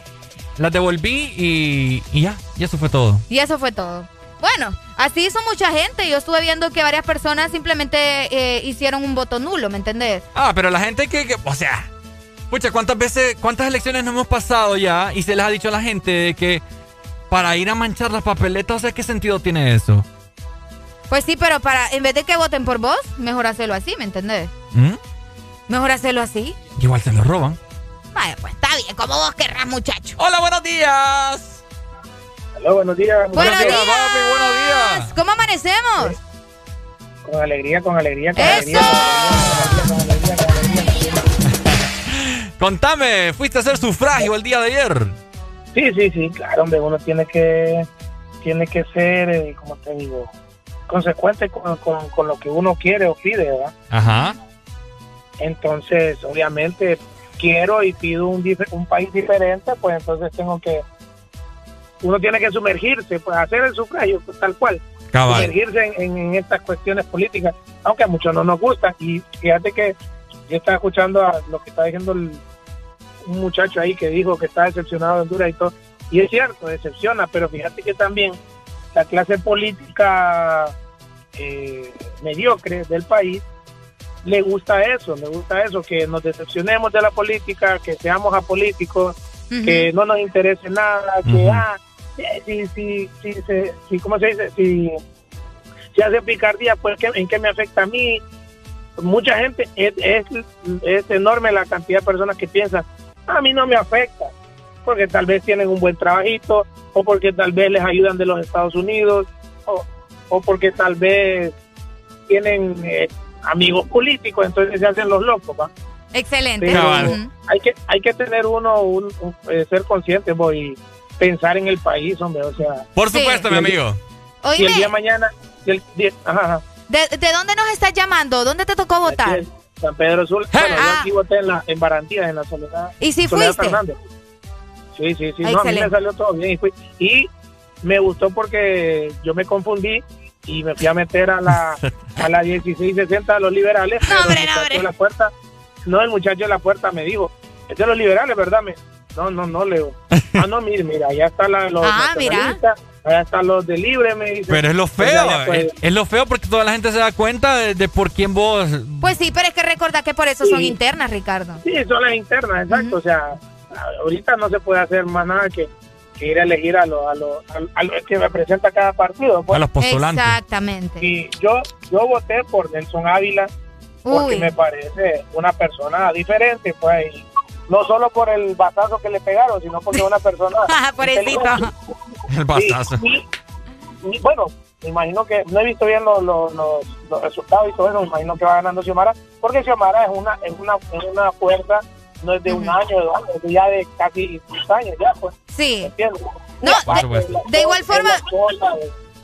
las devolví y, y ya, y eso fue todo. Y eso fue todo. Bueno, así hizo mucha gente. Yo estuve viendo que varias personas simplemente eh, hicieron un voto nulo, ¿me entendés? Ah, pero la gente que, que- o sea, pucha, ¿cuántas veces, cuántas elecciones no hemos pasado ya y se les ha dicho a la gente de que para ir a manchar las papeletas, o sea, ¿qué sentido tiene eso? Pues sí, pero para en vez de que voten por vos, mejor hacerlo así, ¿me entendés? ¿Mm? Mejor hacerlo así. Igual se lo roban. Vaya, pues está bien, como vos querrás, muchacho. Hola, buenos días. Hola, buenos días. Buenos días, papi, buenos días. ¿Cómo amanecemos? Con alegría, con alegría, con ¡Eso! Contame, ¿fuiste a hacer sufragio el día de ayer? Sí, sí, sí, claro, hombre, uno tiene que, tiene que ser, eh, como te digo, consecuente con, con- con lo que uno quiere o pide, ¿verdad? Ajá. Entonces, obviamente, quiero y pido un, un país diferente, pues entonces tengo que, uno tiene que sumergirse, pues hacer el sufragio, pues, tal cual. Cabal. Sumergirse en, en estas cuestiones políticas, aunque a muchos no nos gustan. Y fíjate que yo estaba escuchando a lo que está diciendo el- un muchacho ahí que dijo que está decepcionado de Honduras y todo. Y es cierto, decepciona, pero fíjate que también la clase política eh, mediocre del país le gusta eso, le gusta eso, que nos decepcionemos de la política, que seamos apolíticos, que no nos interese nada, que, ah, eh, si, si, si, se- si, ¿cómo se dice? Si, si hace picardía, pues ¿qué- ¿en qué me afecta a mí? Mucha gente, es, es, es enorme la cantidad de personas que piensan, a mí no me afecta, porque tal vez tienen un buen trabajito, o porque tal vez les ayudan de los Estados Unidos, o, o porque tal vez tienen eh, amigos políticos, entonces se hacen los locos, ¿va? Excelente. Pero hay que hay que tener uno un, un- eh, ser consciente voy y pensar en el país hombre o sea Por supuesto, mi amigo. y el día de mañana y el día- ajá, ajá, ¿De, de dónde nos estás llamando? ¿Dónde te tocó votar? San Pedro Sur bueno yo Ah. aquí voté en la en Barandilla en la Soledad ¿Y si Soledad fuiste? Fernández. sí sí sí no, a mí me salió todo bien y, fui- y me gustó porque yo me confundí y me fui a meter a la <laughs> a la 1660 de los liberales pero el muchacho de la puerta no el muchacho de la puerta me dijo es de los liberales verdad me no no no Leo <laughs> ah no mire mira allá están la, los Ah, mira. Nacionalistas, allá están los de libre me dice Pero es lo Pues feo, pues, es, es lo feo porque toda la gente se da cuenta de, de por quién vos... Pues sí, pero es que recordar que por eso Sí. son internas, Ricardo. Sí, son las internas, exacto. O sea, ahorita no se puede hacer más nada que, que ir a elegir a los a lo, a, a lo que representa cada partido. pues. A los postulantes. Exactamente. Y yo, yo voté por Nelson Ávila porque Uy. me parece una persona diferente, pues. y no solo por el batazo que le pegaron, sino porque una persona. <laughs> Pobrecito. inteligente. El batazo. Y, y, bueno, me imagino que no he visto bien los, los, los, los resultados y todo eso, me imagino que va ganando Xiomara, porque Xiomara es una, es una, es una fuerza, no es de un año, de dos años, es ya de casi 10 años ya, pues. Sí. ¿Entiendes? No, de- de igual forma-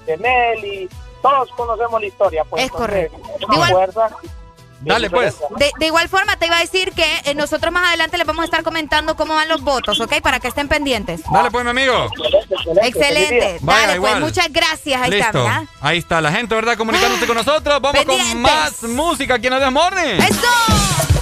De, de Nelly, todos conocemos la historia, pues. Es entonces, correcto. es De igual- una fuerza. Dale, pues. De, de igual forma, te iba a decir que eh, nosotros más adelante les vamos a estar comentando cómo van los votos, ¿ok? Para que estén pendientes. Dale pues, mi amigo. Excelente. Vaya, Dale, pues muchas gracias. Ahí está. Ahí está la gente, ¿verdad? Comunicándose con nosotros. Vamos Pendientes. con más música aquí en el Morning. ¡Eso!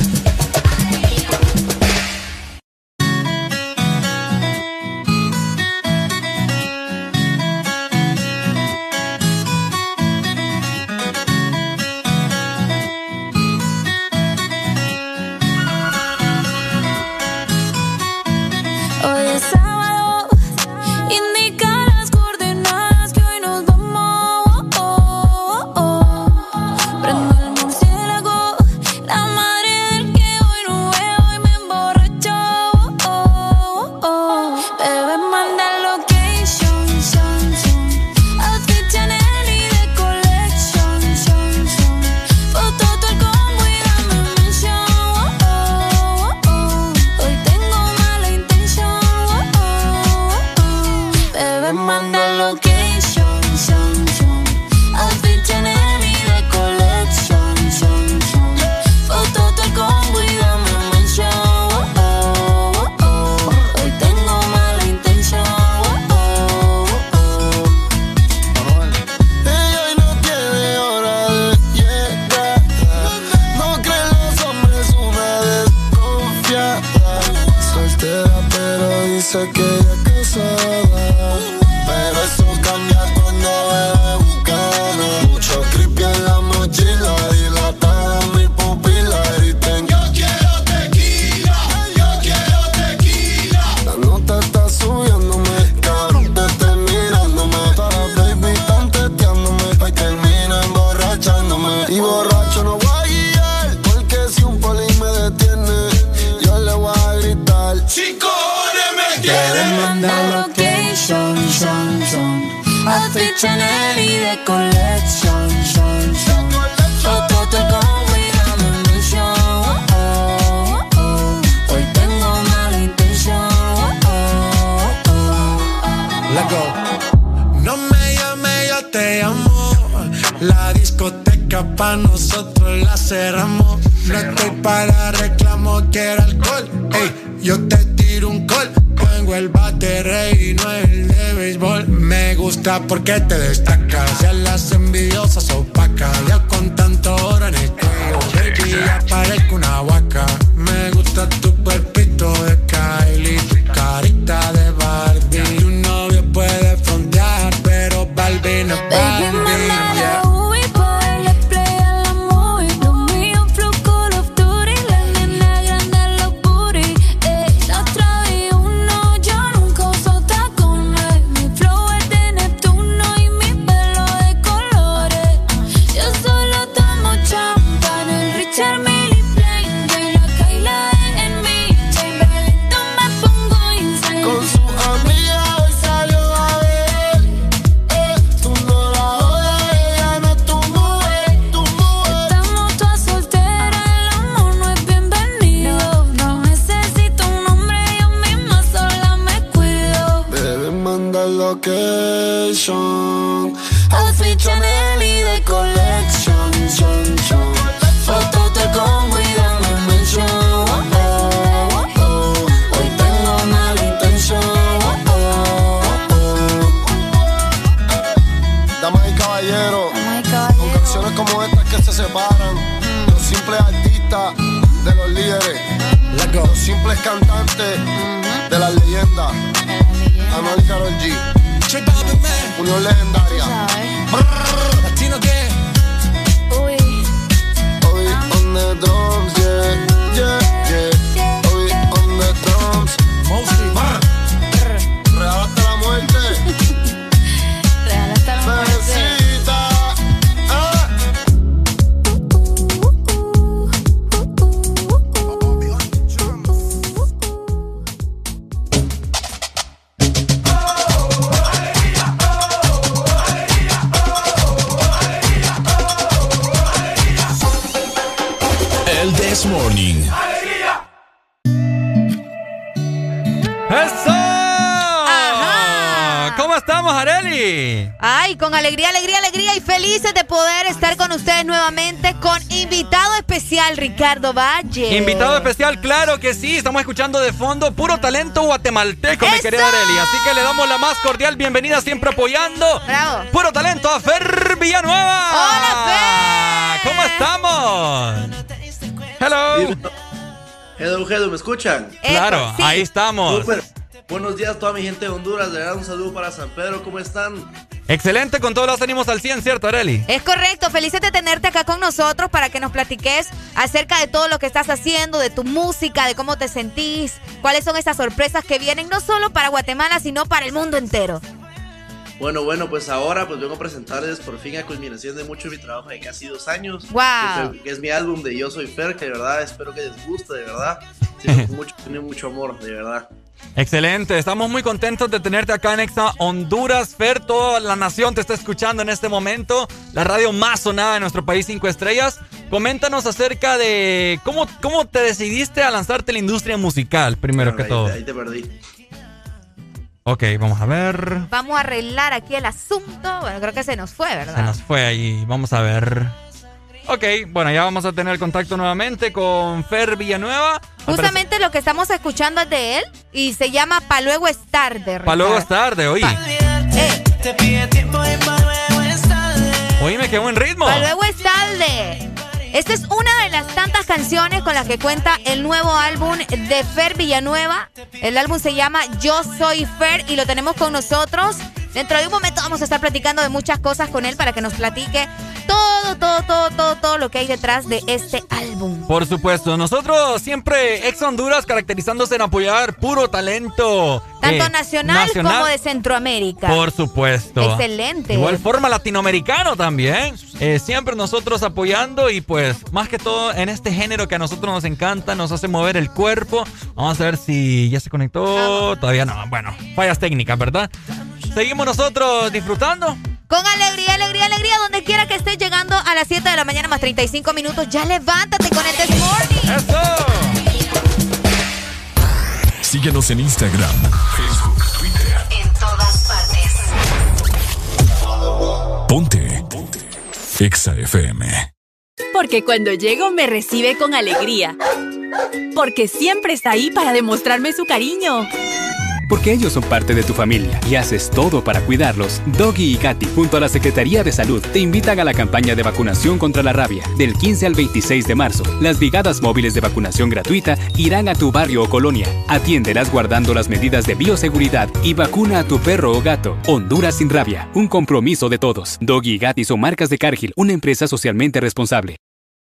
Invitado especial, claro que sí. Estamos escuchando de fondo puro talento guatemalteco, mi querida Areli. Así que le damos la más cordial bienvenida, siempre apoyando. Bravo. Puro talento a Fer Villanueva. ¡Hola, Fer! ¿Cómo estamos? Hello. Hello, hello, ¿me escuchan? Claro, ahí estamos. Buenos días a toda mi gente de Honduras. De verdad, un saludo para San Pedro. ¿Cómo están? Excelente, con todos los ánimos al 100, ¿cierto, Areli? Es correcto, felices de tenerte acá con nosotros para que nos platiques acerca de todo lo que estás haciendo, de tu música, de cómo te sentís, cuáles son esas sorpresas que vienen no solo para Guatemala, sino para el mundo entero. Bueno, bueno, pues ahora pues vengo a presentarles por fin a culminación de mucho de mi trabajo de casi dos años. Wow. Que, que es mi álbum de Yo Soy Fer, que de verdad espero que les guste, de verdad. Tiene <laughs> mucho, tiene mucho amor, de verdad. Excelente, estamos muy contentos de tenerte acá en Exa Honduras. Fer, toda la nación te está escuchando en este momento. La radio más sonada de nuestro país, 5 estrellas. Coméntanos acerca de cómo, cómo te decidiste a lanzarte en la industria musical, primero que Ahí- todo. Ahí te perdí. Ok, vamos a ver. Vamos a arreglar aquí el asunto. Bueno, creo que se nos fue, ¿verdad? Se nos fue ahí, vamos a ver. Ok, bueno, ya vamos a tener contacto nuevamente con Fer Villanueva. Justamente lo que estamos escuchando es de él y se llama Pa' luego es tarde. Para luego es tarde, oye. Te pide tiempo y pa' luego es tarde. Oíme, qué buen ritmo. Pa' luego es tarde. Esta es una de las tantas canciones con las que cuenta el nuevo álbum de Fer Villanueva. El álbum se llama Yo Soy Fer y lo tenemos con nosotros. Dentro de un momento vamos a estar platicando de muchas cosas con él para que nos platique todo, todo, todo, todo, todo lo que hay detrás de este álbum. Por supuesto, nosotros siempre ex Honduras caracterizándose en apoyar puro talento. Tanto eh, nacional, como de Centroamérica. Por supuesto. Excelente. Igual forma latinoamericano también. Eh, siempre nosotros apoyando y pues más que todo en este género que a nosotros nos encanta, nos hace mover el cuerpo. Vamos a ver si ya se conectó. Todavía no. Bueno, fallas técnicas, ¿verdad? Seguimos nosotros disfrutando. Con alegría, alegría, alegría, donde quiera que estés llegando a las 7 de la mañana más 35 minutos, ya levántate con el This Morning. ¡Eso! Síguenos en Instagram, Facebook, Twitter. En todas partes. Ponte. Ponte. Exa FM. Porque cuando llego me recibe con alegría. Porque siempre está ahí para demostrarme su cariño. Porque ellos son parte de tu familia y haces todo para cuidarlos. Doggy y Katy, junto a la Secretaría de Salud, te invitan a la campaña de vacunación contra la rabia del 15 al 26 de marzo. Las brigadas móviles de vacunación gratuita irán a tu barrio o colonia. Atiéndelas guardando las medidas de bioseguridad y vacuna a tu perro o gato. Honduras sin rabia, un compromiso de todos. Doggy y Katy son marcas de Cargill, una empresa socialmente responsable.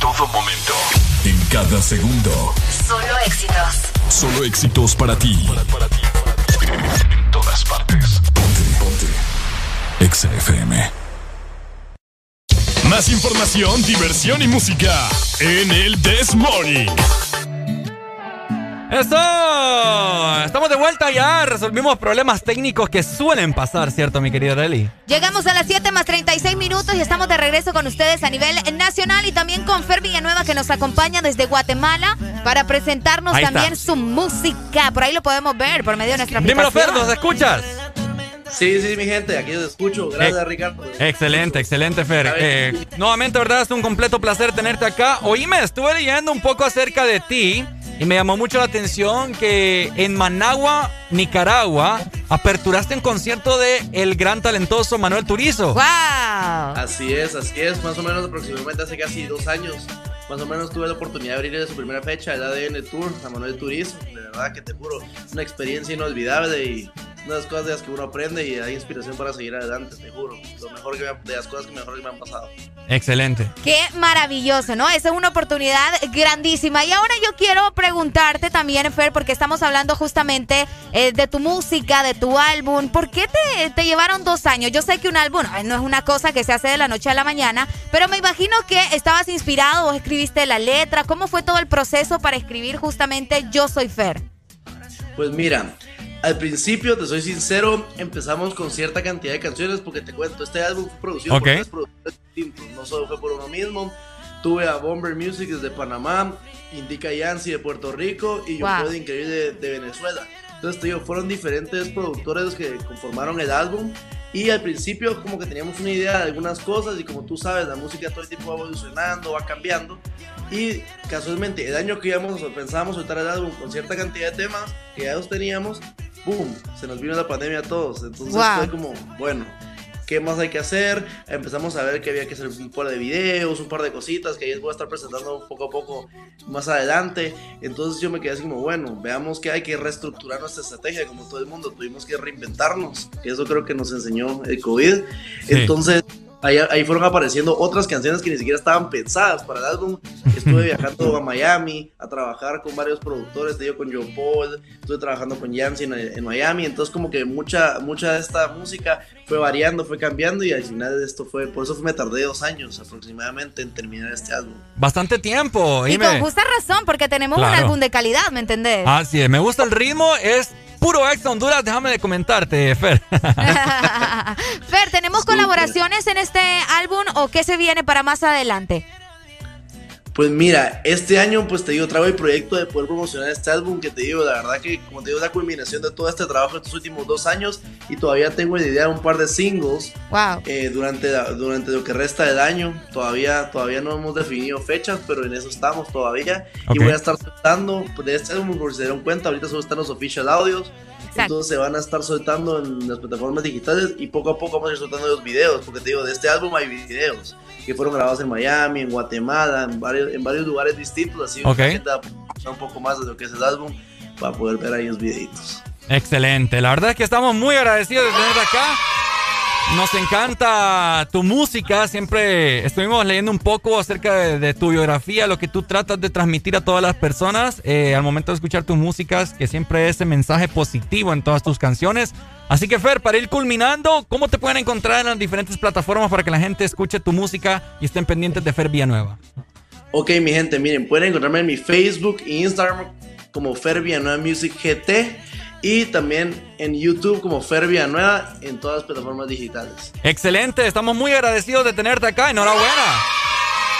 En todo momento. En cada segundo. Solo éxitos. Solo éxitos para ti. En todas partes. Ponte. Ponte. Exa FM. Más información, diversión y música en el This Morning. ¡Eso! Estamos de vuelta ya. Resolvimos problemas técnicos que suelen pasar, ¿cierto, mi querida Deli? Llegamos a las 7 más 36 minutos y estamos de regreso con ustedes a nivel nacional y también con Fer Villanueva que nos acompaña desde Guatemala para presentarnos Ahí también está. su música. Por ahí lo podemos ver por medio de nuestra aplicación. Dímelo, Fer, ¿nos escuchas? Sí, sí, mi gente, aquí los escucho. Gracias, Ricardo. Excelente, excelente, Fer. Eh, nuevamente, ¿verdad? Es un completo placer tenerte acá. Oíme, estuve leyendo un poco acerca de ti y me llamó mucho la atención que en Managua, Nicaragua, aperturaste un concierto de el gran talentoso Manuel Turizo. ¡Wow! Así es, así es, más o menos aproximadamente hace casi dos años. Más o menos tuve la oportunidad de abrirle su primera fecha, el ADN Tour, a Manuel Turizo. De verdad que te juro, es una experiencia inolvidable y una de las cosas de las que uno aprende y hay inspiración para seguir adelante, te juro. Lo mejor que me, de las cosas que mejor que me han pasado. Excelente. Qué maravilloso, ¿no? Esa es una oportunidad grandísima. Y ahora yo quiero preguntarte también, Fer, porque estamos hablando justamente eh, de tu música, de tu álbum. ¿Por qué te, te llevaron dos años? Yo sé que un álbum no es una cosa que se hace de la noche a la mañana, pero me imagino que estabas inspirado, vos escribiste la letra. ¿Cómo fue todo el proceso para escribir justamente Yo Soy Fer? Pues mira, al principio, te soy sincero, empezamos con cierta cantidad de canciones porque te cuento, este álbum fue producido Ok. por tres productores distintos, no solo fue por uno mismo. Tuve a Bomber Music desde Panamá, Indica Yancy de Puerto Rico y yo Wow. fue de Increíble de, de Venezuela. Entonces te digo, fueron diferentes productores los que conformaron el álbum y al principio como que teníamos una idea de algunas cosas y como tú sabes, la música todo el tiempo va evolucionando, va cambiando. Y casualmente, el año que íbamos, pensábamos soltar el álbum con cierta cantidad de temas que ya los teníamos, ¡boom! Se nos vino la pandemia a todos. Entonces Wow. fue como, bueno, ¿qué más hay que hacer? Empezamos a ver que había que hacer un par de videos, un par de cositas que ahí les voy a estar presentando poco a poco más adelante. Entonces yo me quedé así como, bueno, veamos que hay que reestructurar nuestra estrategia, como todo el mundo, tuvimos que reinventarnos, que eso creo que nos enseñó el COVID. Entonces... Ahí, ahí fueron apareciendo otras canciones que ni siquiera estaban pensadas para el álbum. Estuve <laughs> viajando a Miami a trabajar con varios productores, te digo con Joe Paul, estuve trabajando con Yancy en, en Miami, entonces como que mucha, mucha de esta música fue variando, fue cambiando y al final de esto fue, por eso me tardé dos años aproximadamente en terminar este álbum. Bastante tiempo. Y Dime. con justa razón, porque tenemos un Claro. álbum de calidad, ¿me entendés? Así es, me gusta el ritmo, es puro ex Honduras. Déjame de comentarte, Fer. <laughs> Fer, ¿tenemos colaboraciones en este álbum o qué se viene para más adelante? Pues mira, este año pues te digo, traigo el proyecto de poder promocionar este álbum que te digo, la verdad que como te digo, es la culminación de todo este trabajo de estos últimos dos años y todavía tengo la idea de un par de singles Wow. eh, durante, la- durante lo que resta del año. Todavía, todavía no hemos definido fechas, pero en eso estamos todavía. Ok. Y voy a estar soltando pues, de este álbum, por si se dieron cuenta, ahorita solo están los official audios. Entonces se van a estar soltando en las plataformas digitales y poco a poco vamos a ir soltando los videos, porque te digo, de este álbum hay videos que fueron grabados en Miami, en Guatemala, en varios, en varios lugares distintos, así Ok. que un poco más de lo que es el álbum para poder ver ahí los videitos. Excelente. La verdad es que estamos muy agradecidos de tenerte acá. Nos encanta tu música. Siempre estuvimos leyendo un poco acerca de, tu biografía, lo que tú tratas de transmitir a todas las personas eh, al momento de escuchar tus músicas, que siempre es ese mensaje positivo en todas tus canciones. Así que Fer, para ir culminando, ¿cómo te pueden encontrar en las diferentes plataformas para que la gente escuche tu música y estén pendientes de Fer Villanueva? Ok, mi gente, miren, pueden encontrarme en mi Facebook e Instagram como Fer Villanueva Music GT y también en YouTube como Fer Villanueva en todas las plataformas digitales. Excelente, estamos muy agradecidos de tenerte acá, enhorabuena.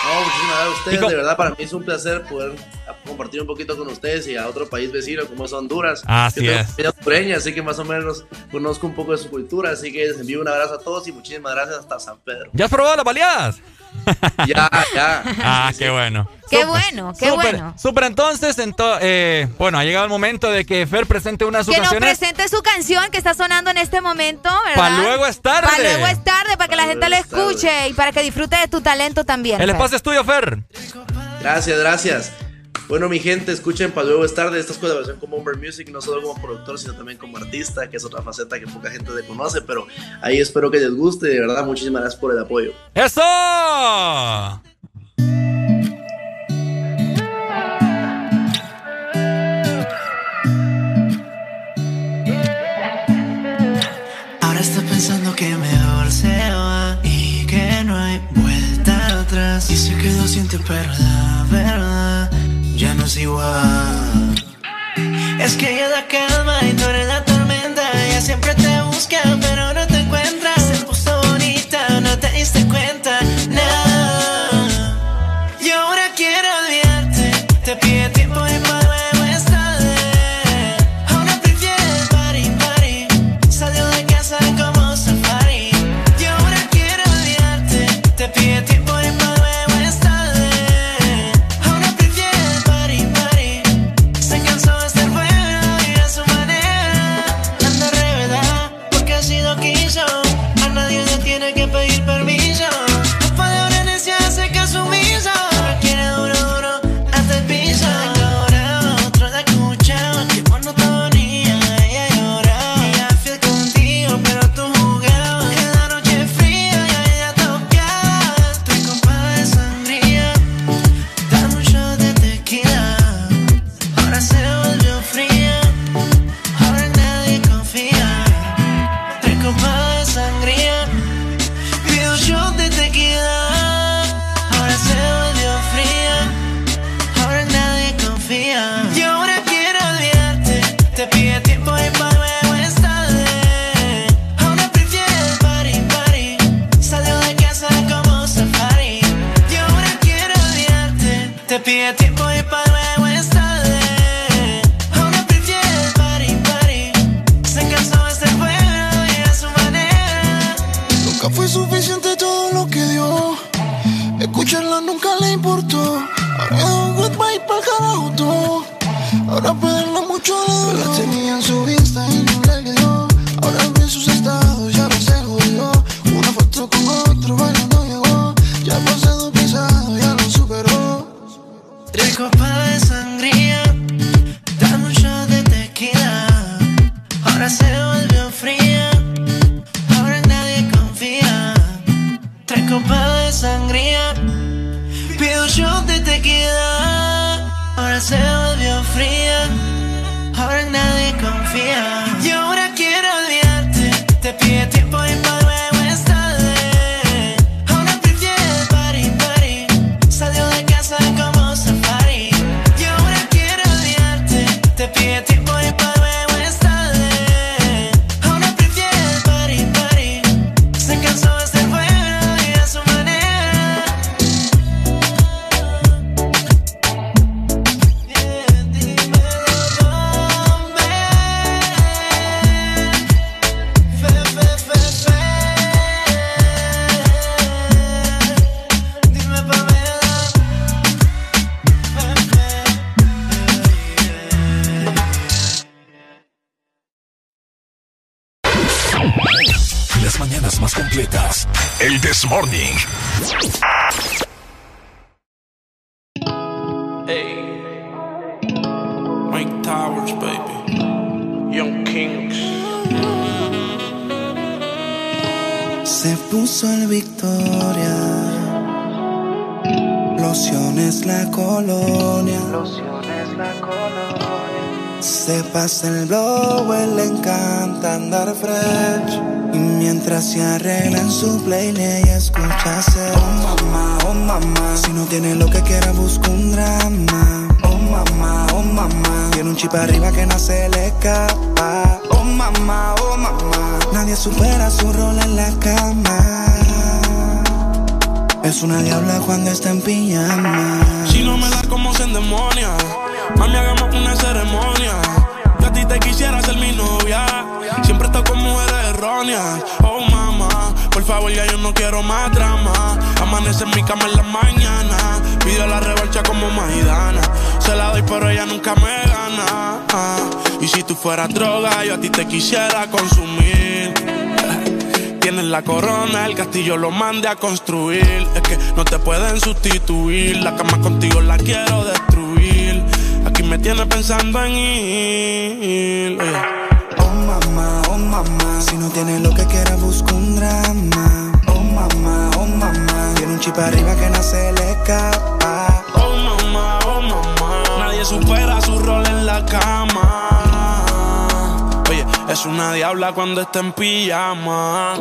No, muchísimas gracias a ustedes, de verdad para mí es un placer poder compartir un poquito con ustedes y a otro país vecino como es Honduras. Así es. así que más o menos conozco un poco de su cultura, así que les envío un abrazo a todos y muchísimas gracias hasta San Pedro. ¿Ya has probado las baleadas? ya, ya. <laughs> Ah, qué bueno. Qué bueno, qué bueno. Super, entonces, eh, bueno, ha llegado el momento de que Fer presente una de sus que canciones. Que nos presente su canción que está sonando en este momento, ¿verdad? Para luego es tarde. Para luego es tarde, para que la gente lo escuche y para que disfrute de tu talento también. El espacio es tuyo, Fer. Gracias, gracias. Bueno, mi gente, escuchen para luego estar de estas colaboración como Umber Music, no solo como productor, sino también como artista, que es otra faceta que poca gente le conoce, pero ahí espero que les guste. De verdad, muchísimas gracias por el apoyo. ¡Eso! Pensando que mejor se va y que no hay vuelta atrás. Y se quedó sin ti, pero la verdad ya no es igual. Es que ella da calma y tú eres la tormenta. Ella siempre te busca, mande a construir. Es que no te pueden sustituir. La cama contigo la quiero destruir. Aquí me tienes pensando en ir. Es una diabla cuando está en pijama.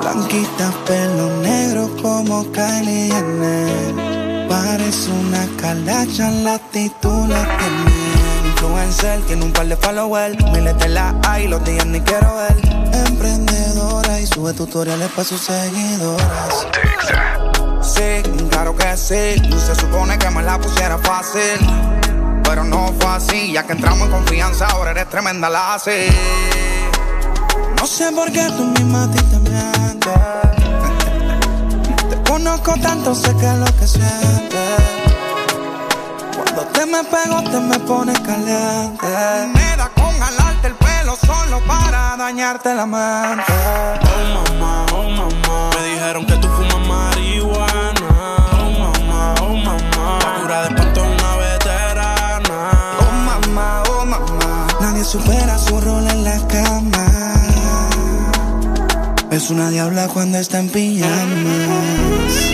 Blanquita, pelo negro como Kylie Jenner. Parece una calacha, la actitud la tiene. Influencer, tiene un par de followers. Miles de la hay, los días ni quiero ver. Emprendedora y sube tutoriales para sus seguidoras. Sí, claro que sí. Se supone que me la pusiera fácil. Pero no fue así, ya que entramos en confianza, ahora eres tremenda la así. No sé por qué tú misma a ti te mientes. Te conozco tanto, sé que es lo que sientes. Cuando te me pego, te me pones caliente. Me da con jalarte el pelo solo para dañarte la mente. Oh mamá, oh mamá. Me dijeron que tú fumas marihuana. Oh mamá, oh mamá. La cura de espanto es una veterana. Oh mamá, oh mamá. Nadie supera su Es una diabla cuando está en pijamas.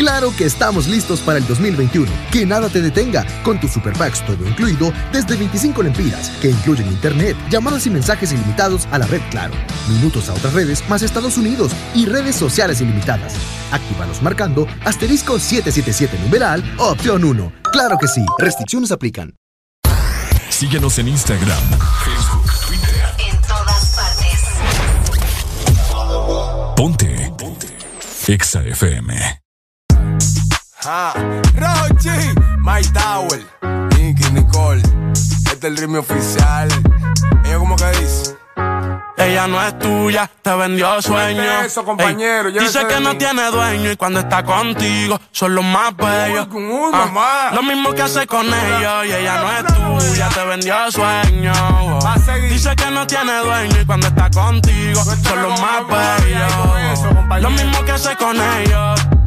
Claro que estamos listos para el 2021. Que nada te detenga con tus super packs todo incluido desde 25 lempiras, que incluyen internet, llamadas y mensajes ilimitados a la red Claro, minutos a otras redes más Estados Unidos y redes sociales ilimitadas. Actívalos marcando asterisco 777 numeral opción 1. Claro que sí, restricciones aplican. Síguenos en Instagram, Facebook, Twitter. En todas partes. Ponte. Ponte. Exa FM. Ah, Rochi, My Tower, Nicky Nicole, este es el ritmo oficial. Ella como que dice. Ella no es tuya, te vendió sueño. Oigan eso, compañero, Ey, llévense dice que no tiene dueño y cuando está contigo son los más bellos. uy, Ah. Lo mismo que hace con ellos y ella no es tuya, te vendió sueño. Dice que no tiene dueño y cuando está contigo son los más bellos. Lo mismo que hace con ellos.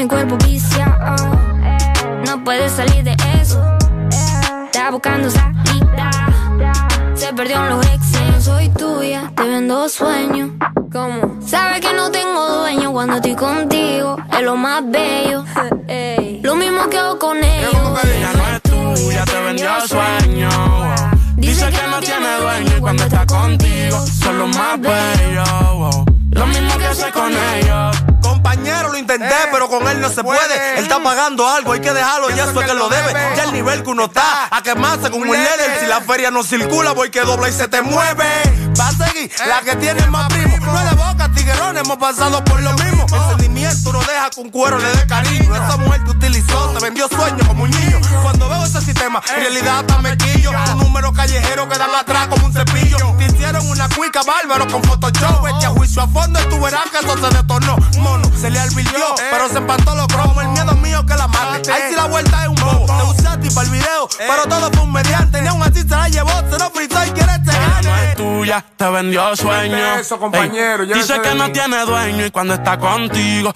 Mi cuerpo viciado. No puedes salir de eso. Está buscando salida. Se perdió en los exes. No soy tuya, te vendo sueños. ¿Cómo? Sabes que no tengo dueño cuando estoy contigo. Es lo más bello. <laughs> Lo mismo que hago con ellos. Ella no es tuya, te vendió sueño. wow. Dice que no tiene dueño y cuando está contigo son los más bellos. Lo mismo que hace con ellos. Compañero, lo intenté, pero con él no se puede. Él está pagando algo, hay que dejarlo, y eso es que lo debe. Ya el nivel que uno está, a quemarse como un líder. Si la feria no circula, voy que dobla y se te mueve. Va a seguir la que tiene más primo. No es de boca, tiguerón, hemos pasado por lo mismo. El sentimiento no deja que un cuero le dé cariño. Esa mujer te utilizó, te vendió sueños como un niño. Cuando veo ese sistema, en realidad hasta me quillo. Un número callejero que dan atrás como un cepillo. Te hicieron una cuica bárbaro con Photoshop. Vete a juicio a fondo y tú verás que eso se detornó. Mono, se le alvirtió, pero se empató los cromos. El miedo mío que la mate. Ahí sí la vuelta es un bobo. Te usaste para el video, pero todo fue un mediante. Ni aún así se la llevó, se lo frizó y quiere este gane. es tuya, te vendió sueño. Eso, compañero, dice que no tiene dueño y cuando está contigo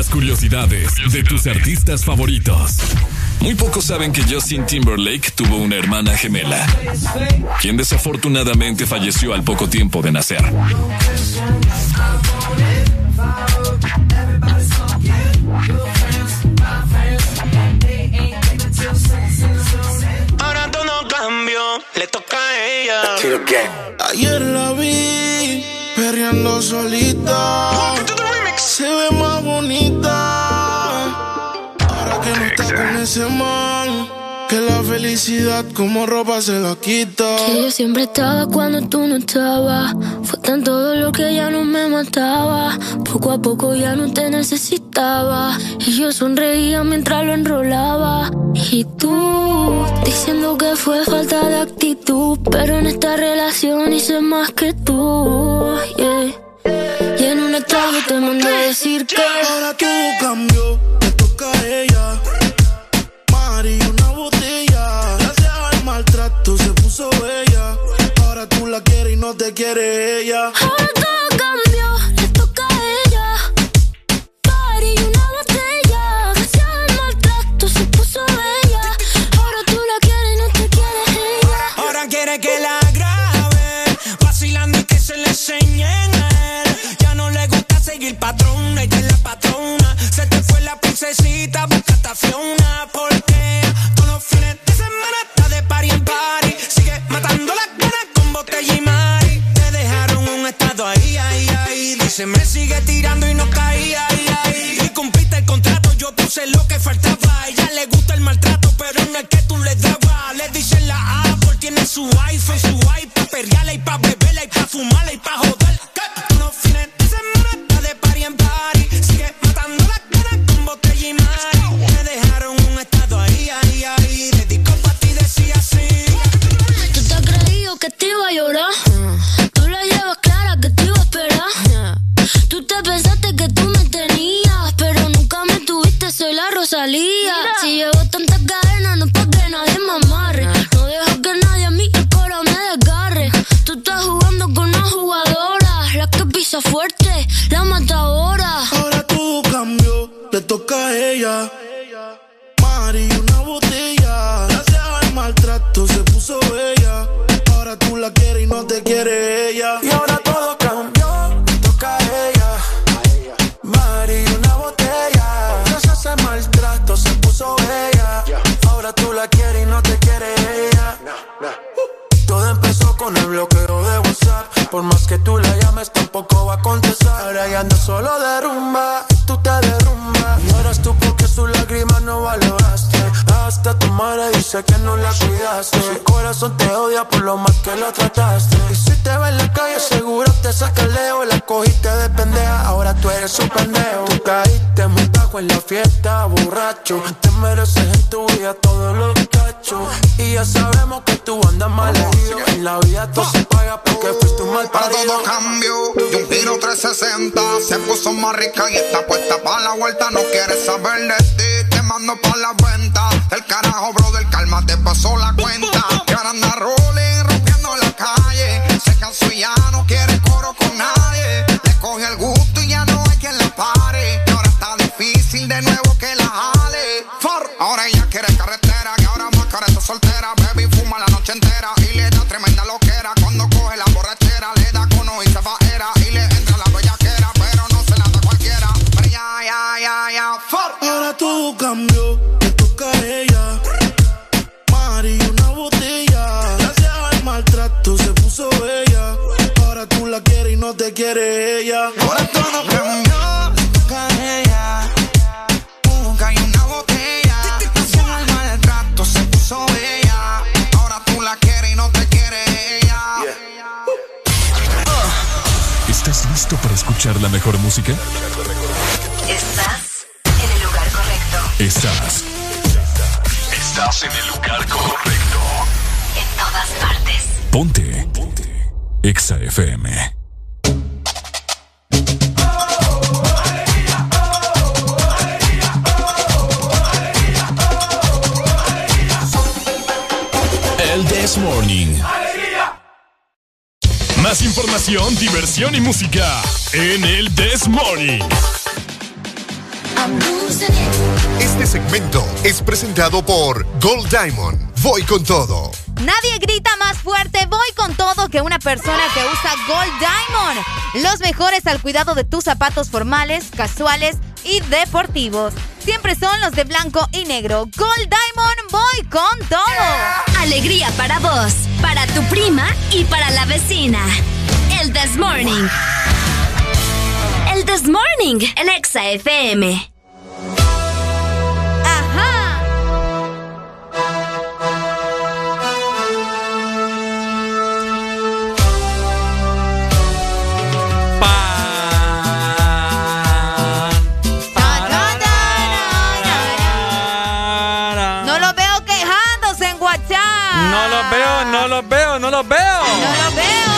Las curiosidades de tus artistas favoritos. Muy pocos saben que Justin Timberlake tuvo una hermana gemela, quien desafortunadamente falleció al poco tiempo de nacer. Ahora todo cambió, le toca a ella. Ayer la vi perreando solita. Se ve más bonita. Ahora que no está con ese man. Que la felicidad como ropa se la quita. Que yo siempre estaba cuando tú no estabas. Fue tan todo lo que ya no me mataba. Poco a poco ya no te necesitaba. Y yo sonreía mientras lo enrolaba. Y tú, diciendo que fue falta de actitud. Pero en esta relación hice más que tú. yeah. Y en un extraño te mandé a decir que. Ahora todo cambió, le toca a ella. Mari, una botella. Gracias al maltrato se puso bella. Ahora tú la quieres y no te quiere ella. Se le enseñen a él. Ya no le gusta seguir patrón, ella es la patrona. Se te fue la princesita, busca a Fiona. Porque todos los fines de semana está de party en party. Sigue matando las ganas con botella y mari. Te dejaron un estado ahí, ahí, ahí. Dice, me sigue tirando y no caía, ahí, ahí. Y cumpliste el contrato, yo puse lo que faltaba. A ella le gusta el maltrato, pero no es que tú le dabas. Le dicen la Apple, tiene su iPhone, su iPad, perreala y pa' beberla y pa' fumarla y pa' joder. Que los fines de semana está de party en party. Sigue matando la cara con botella y mari. Me dejaron un estado ahí, ahí, ahí. Dedico pa' ti, decía así. Tú te has creído que te iba a llorar. Tú la llevas clara que te iba a esperar. Tú te pensaste que tú me tenías, pero nunca me tuviste, soy la Rosalía. Si llevo tantas cadenas, no es fuerte, la matadora. Ahora todo cambió, le toca a ella. Mari, una botella. Gracias al maltrato se puso bella. Ahora tú la quieres y no te quiere ella. Y ahora todo cambió, le toca a ella. Mari, una botella. Gracias al maltrato se puso bella. Ahora tú la quieres y no te quiere ella. Todo empezó con el bloqueo de. Por más que tú la llames, tampoco va a contestar. Ahora ya ando solo de rumba, tú te derrumbas. Lloras tú porque sus lágrimas no valoraste. Madre dice que no la cuidaste. Su corazón te odia por lo mal que lo trataste. Y si te ve en la calle, seguro te saca el leo. La cogiste de pendeja, ahora tú eres un pendejo. Tú caíste muy bajo en la fiesta, borracho. Te mereces en tu vida todos los cachos. Y ya sabemos que tú andas mal herido. En la vida todo se paga porque fuiste un mal Para todo cambio, de un giro 360 Se puso más rica y está puesta para la vuelta No quiere saber de ti, mando pa' la venta. El carajo, brother, calma, te pasó la cuenta. Que ahora anda rolling, no te quiere ella. Ahora todo cambió, le toca a ella. Nunca hay una botella. Gracias al maltrato se puso bella. Ahora tú la quieres y no te quiere ella. ¿Estás listo para escuchar la mejor música? Estás en el lugar correcto. Estás. Estás en el lugar correcto. En todas partes. Ponte. Ponte. Exa FM. This Morning. Más información, diversión y música en el This Morning. Este segmento es presentado por Gold Diamond. Voy con todo. Nadie grita más fuerte, voy con todo que una persona que usa Gold Diamond. Los mejores al cuidado de tus zapatos formales, casuales y deportivos. Siempre son los de blanco y negro. Gold Diamond, voy con todo. Alegría para vos, para tu prima y para la vecina. El This Morning. El This Morning en Exa FM. No los veo, no los veo, no los veo. No los veo.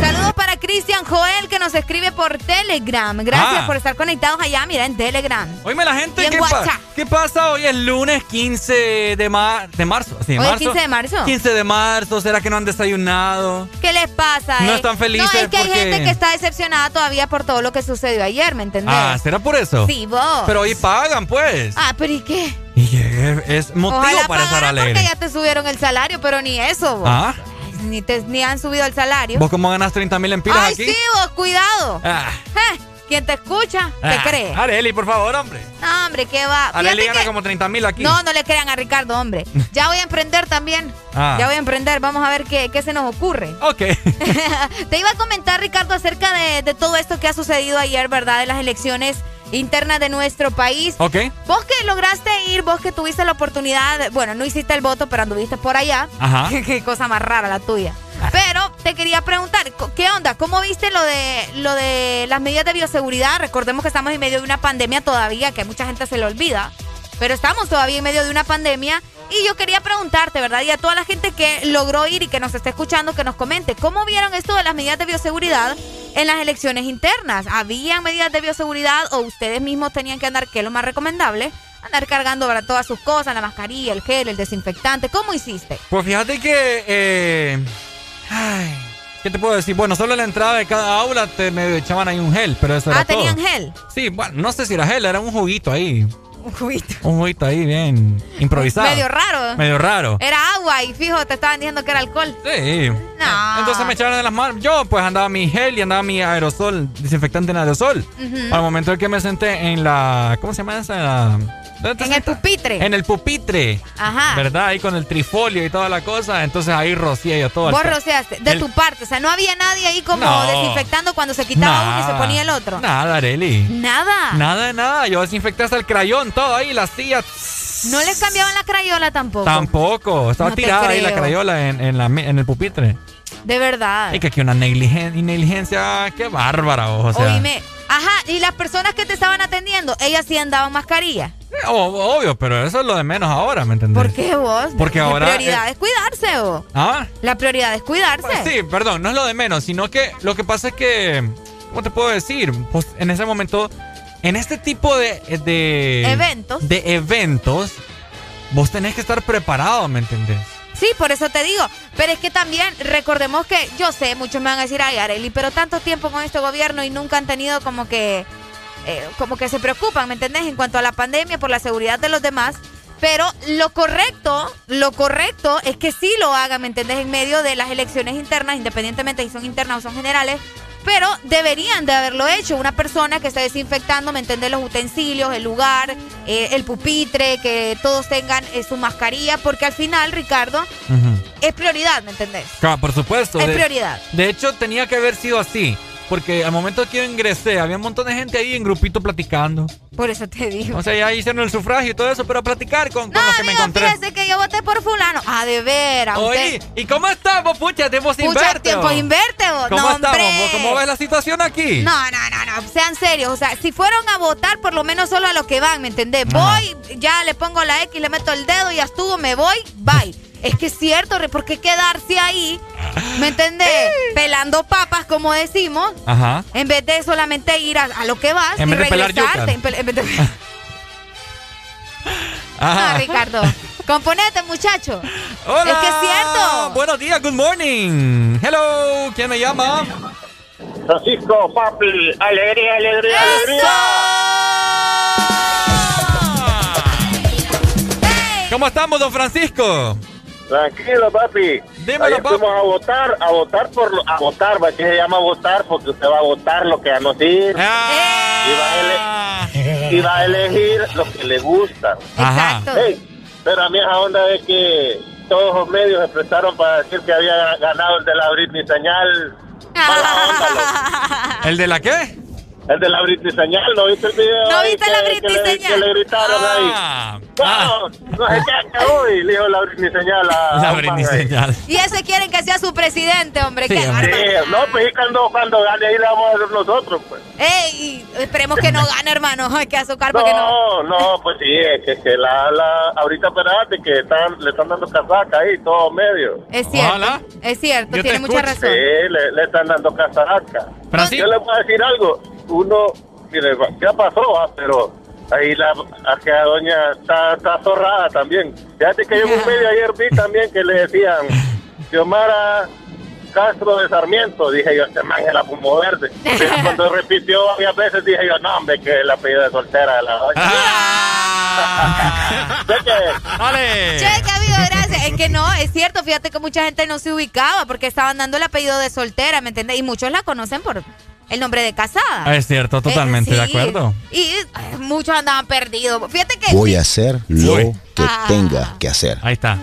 Saludos para Cristian Joel que nos escribe por Telegram. Gracias Ah. por estar conectados allá, mira, en Telegram. Oíme la gente, ¿qué, pa-. ¿qué pasa? Hoy es lunes 15 de, ma- de marzo. Sí, ¿Hoy es marzo. 15 de marzo? 15 de marzo, ¿será que no han desayunado? ¿Qué les pasa? No eh? están felices No, es que hay gente que está decepcionada todavía por todo lo que sucedió ayer, ¿me entendés? Ah, ¿será por eso? Sí, vos. Pero hoy pagan, pues. Ah, pero ¿y qué? Y es, es motivo Ojalá para estar alegre. porque ya te subieron el salario, pero ni eso, vos. ¿Ah? Ni, te- ni han subido el salario. ¿Vos cómo ganas 30 mil empiras Ay, aquí? sí, vos, cuidado. Ah, Eh, ¿Quién te escucha? ¿Te ah. cree? Areli, por favor, hombre. No, hombre, ¿qué va? Areli gana que- como 30 mil aquí. No, no le crean a Ricardo, hombre. <laughs> Ya voy a emprender también. Ah. Ya voy a emprender. Vamos a ver qué, qué se nos ocurre. Ok. <laughs> <laughs> Te iba a comentar, Ricardo, acerca de, de todo esto que ha sucedido ayer, ¿verdad? De las elecciones internas de nuestro país. Ok. Vos que lograste ir, vos que tuviste la oportunidad, bueno, no hiciste el voto, pero anduviste por allá. Ajá. Qué cosa más rara la tuya. Pero te quería preguntar, ¿qué onda? ¿Cómo viste lo de lo de las medidas de bioseguridad? Recordemos que estamos en medio de una pandemia todavía, que a mucha gente se le olvida, pero estamos todavía en medio de una pandemia y yo quería preguntarte, ¿verdad? Y a toda la gente que logró ir y que nos está escuchando, que nos comente, ¿cómo vieron esto de las medidas de bioseguridad en las elecciones internas? ¿Habían medidas de bioseguridad o ustedes mismos tenían que andar, que es lo más recomendable? Andar cargando ¿verdad? todas sus cosas, la mascarilla, el gel, el desinfectante. ¿Cómo hiciste? Pues fíjate que... Eh, ay, ¿Qué te puedo decir? Bueno, solo en la entrada de cada aula te me echaban ahí un gel, pero eso era ah, todo. ¿tenían gel? Sí, bueno, no sé si era gel, era un juguito ahí. Un juguito. Un juguito ahí bien improvisado. Medio raro. Medio raro. Era agua y fijo, te estaban diciendo que era alcohol. Sí. No. Entonces me echaron de las manos. Yo pues andaba mi gel y andaba mi aerosol, desinfectante en aerosol. Ujú. Al momento en que me senté en la... ¿Cómo se llama esa? La- ¿Dónde te En el pupitre. En el pupitre. Ajá. ¿Verdad? Ahí con el trifolio y toda la cosa. Entonces ahí rocié yo todo. Vos rociaste, de el- tu parte. O sea, no había nadie ahí como No. desinfectando cuando se quitaba uno y se ponía el otro. Nada, Areli. Nada. Nada de nada. Yo desinfecté hasta el crayón, todo ahí, las sillas. No les cambiaban la crayola tampoco. Tampoco. Estaba No tirada ahí la crayola en, en la en el pupitre. De verdad. Y que aquí una negligen- negligencia, qué bárbara, o sea. Oíme. Ajá, y las personas que te estaban atendiendo, ellas sí andaban mascarilla. Eh, o- obvio, pero eso es lo de menos ahora, ¿me entendés? ¿Por qué vos? Porque La ahora, prioridad eh, es cuidarse, vos. ¿Ah? La prioridad es cuidarse. Pues sí, perdón, no es lo de menos, sino que lo que pasa es que, ¿cómo te puedo decir? Pues en ese momento, en este tipo de... de Eventos. De eventos, vos tenés que estar preparado, ¿me entendés? Sí, por eso te digo. Pero es que también recordemos que yo sé, muchos me van a decir, ay, Areli, pero tanto tiempo con este gobierno y nunca han tenido como que, eh, como que se preocupan, ¿me entendés? En cuanto a la pandemia, por la seguridad de los demás. Pero lo correcto, lo correcto es que sí lo hagan, ¿me entendés? En medio de las elecciones internas, independientemente si son internas o son generales. Pero deberían de haberlo hecho. Una persona que esté desinfectando, ¿me entendés? Los utensilios, el lugar, eh, el pupitre, que todos tengan eh, su mascarilla, porque al final, Ricardo, es prioridad, ¿me entendés? Claro, por supuesto. Es de- prioridad. De hecho, tenía que haber sido así. Porque al momento que yo ingresé, había un montón de gente ahí en grupito platicando. Por eso te digo. O sea, ya hicieron el sufragio y todo eso, pero a platicar con, con los que me Amigo, encontré. fíjese que yo voté por fulano. Ah, de veras. Oye, ¿y cómo estamos, pucha? Tiempo sin Pucha, verte. tiempo vos. sin verte, vos. ¿Cómo No, estamos? vos? ¿Cómo ves la situación aquí? No, no, no, no, sean serios. O sea, si fueron a votar, por lo menos solo a los que van, ¿me entendés? Ajá. Voy, ya le pongo la X, le meto el dedo, ya estuvo, me voy, bye. Es que es cierto, ¿por qué quedarse ahí? ¿Me entendés? <laughs> Pelando papas, como decimos, Ajá. en vez de solamente ir a, a lo que vas En y vez de pelar regresarte. yuca. En, pel- en vez de- Ajá. <laughs> Ah, Ricardo. Componete, muchacho. Hola. Es que es cierto. Buenos días, good morning. Hello, ¿quién me llama? Francisco, papi, alegría, alegría, ¿Cómo estamos, don Francisco? Tranquilo, papi. Dímelo, papi. fuimos a votar, a votar por lo- a votar, ¿va? ¿qué se llama votar? Porque usted va a votar lo que a no sirve. Ah. Y, va a ele- y va a elegir lo que le gusta. Exacto. Ey, pero a mí esa onda de que todos los medios se prestaron para decir que había ganado el de la Britney Señal. Mala onda, loco. ¿El de la qué? El de la Britney Señal, ¿no viste el video? ¿No viste la que Britney le- Señal? Que le gritaron Ah. ahí. No, no sé qué, que uy, le dijo la Britney Señal a La Britney man ahí. señal. Y ese quieren que sea su presidente, hombre. Sí, hombre. no, pues y cuando, cuando gane ahí le vamos a hacer nosotros, pues. Ey, esperemos que no gane, hermano. Hay que azúcar para que no. No, no, pues sí, es que, que la, la, ahorita espérate que están, le están dando casaca ahí, todo medio. Es cierto. Ojalá. Es cierto, Yo tiene mucha escucho. Sí, razón. le, le están dando casaca. Francisco. Yo le voy a decir algo, uno, mire, ya pasó, ah, pero ahí la aquella doña está, está zorrada también. Fíjate que yo en un medio ayer vi también que le decían Xiomara Castro de Sarmiento, dije yo, este man es la fumo verde. Pero cuando repitió varias veces dije yo, no, hombre, que el apellido de soltera de la doña. Sé que- ¡Dale! Che, qué amigo, gracias. Es que no, es cierto, fíjate que mucha gente no se ubicaba porque estaban dando el apellido de soltera, ¿me entiendes? Y muchos la conocen por el nombre de casada. Es cierto, totalmente Eh, de sí. acuerdo. Y eh, muchos andaban perdidos. Fíjate que. Voy a hacer lo que Ah. tenga que hacer. Ahí está.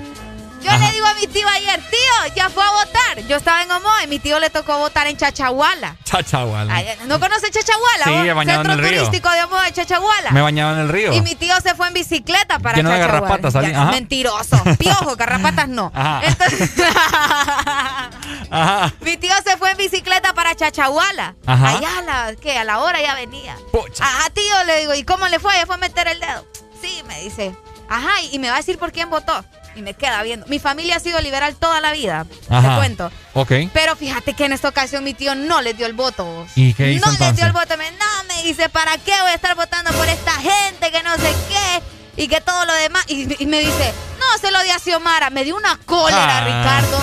Yo le digo a mi tío ayer, tío, ya fue a votar. Yo estaba en Omoa y mi tío le tocó votar en Chachahuala. Chachahuala. Ay, ¿No conoce Chachahuala? Sí, bañado Centro en el río. turístico de Omoa, Chachahuala. Me bañaba en el río. Y mi tío se fue en bicicleta para Lleno de Chachahuala. garrapatas, salí- Ya, ajá. Mentiroso. Piojo, garrapatas no. Ajá. Entonces, <laughs> <laughs> Ajá. mi tío se fue en bicicleta para Chachahuala. Ajá. Allá a la, ¿qué? A la hora ya venía. Ajá, tío, le digo, ¿y cómo le fue? ¿Ya fue a meter el dedo? Sí, me dice. Ajá, y me va a decir por quién votó. Y me queda viendo. Mi familia ha sido liberal toda la vida. Ajá. Te cuento. Ok. Pero fíjate que en esta ocasión mi tío no le dio el voto. ¿Y qué hizo No le dio entonces? el voto. Me, no, me dice, ¿para qué voy a estar votando por esta gente que no sé qué? Y que todo lo demás. Y, y me dice, no, se lo di a Xiomara. Me dio una cólera, Ah. Ricardo.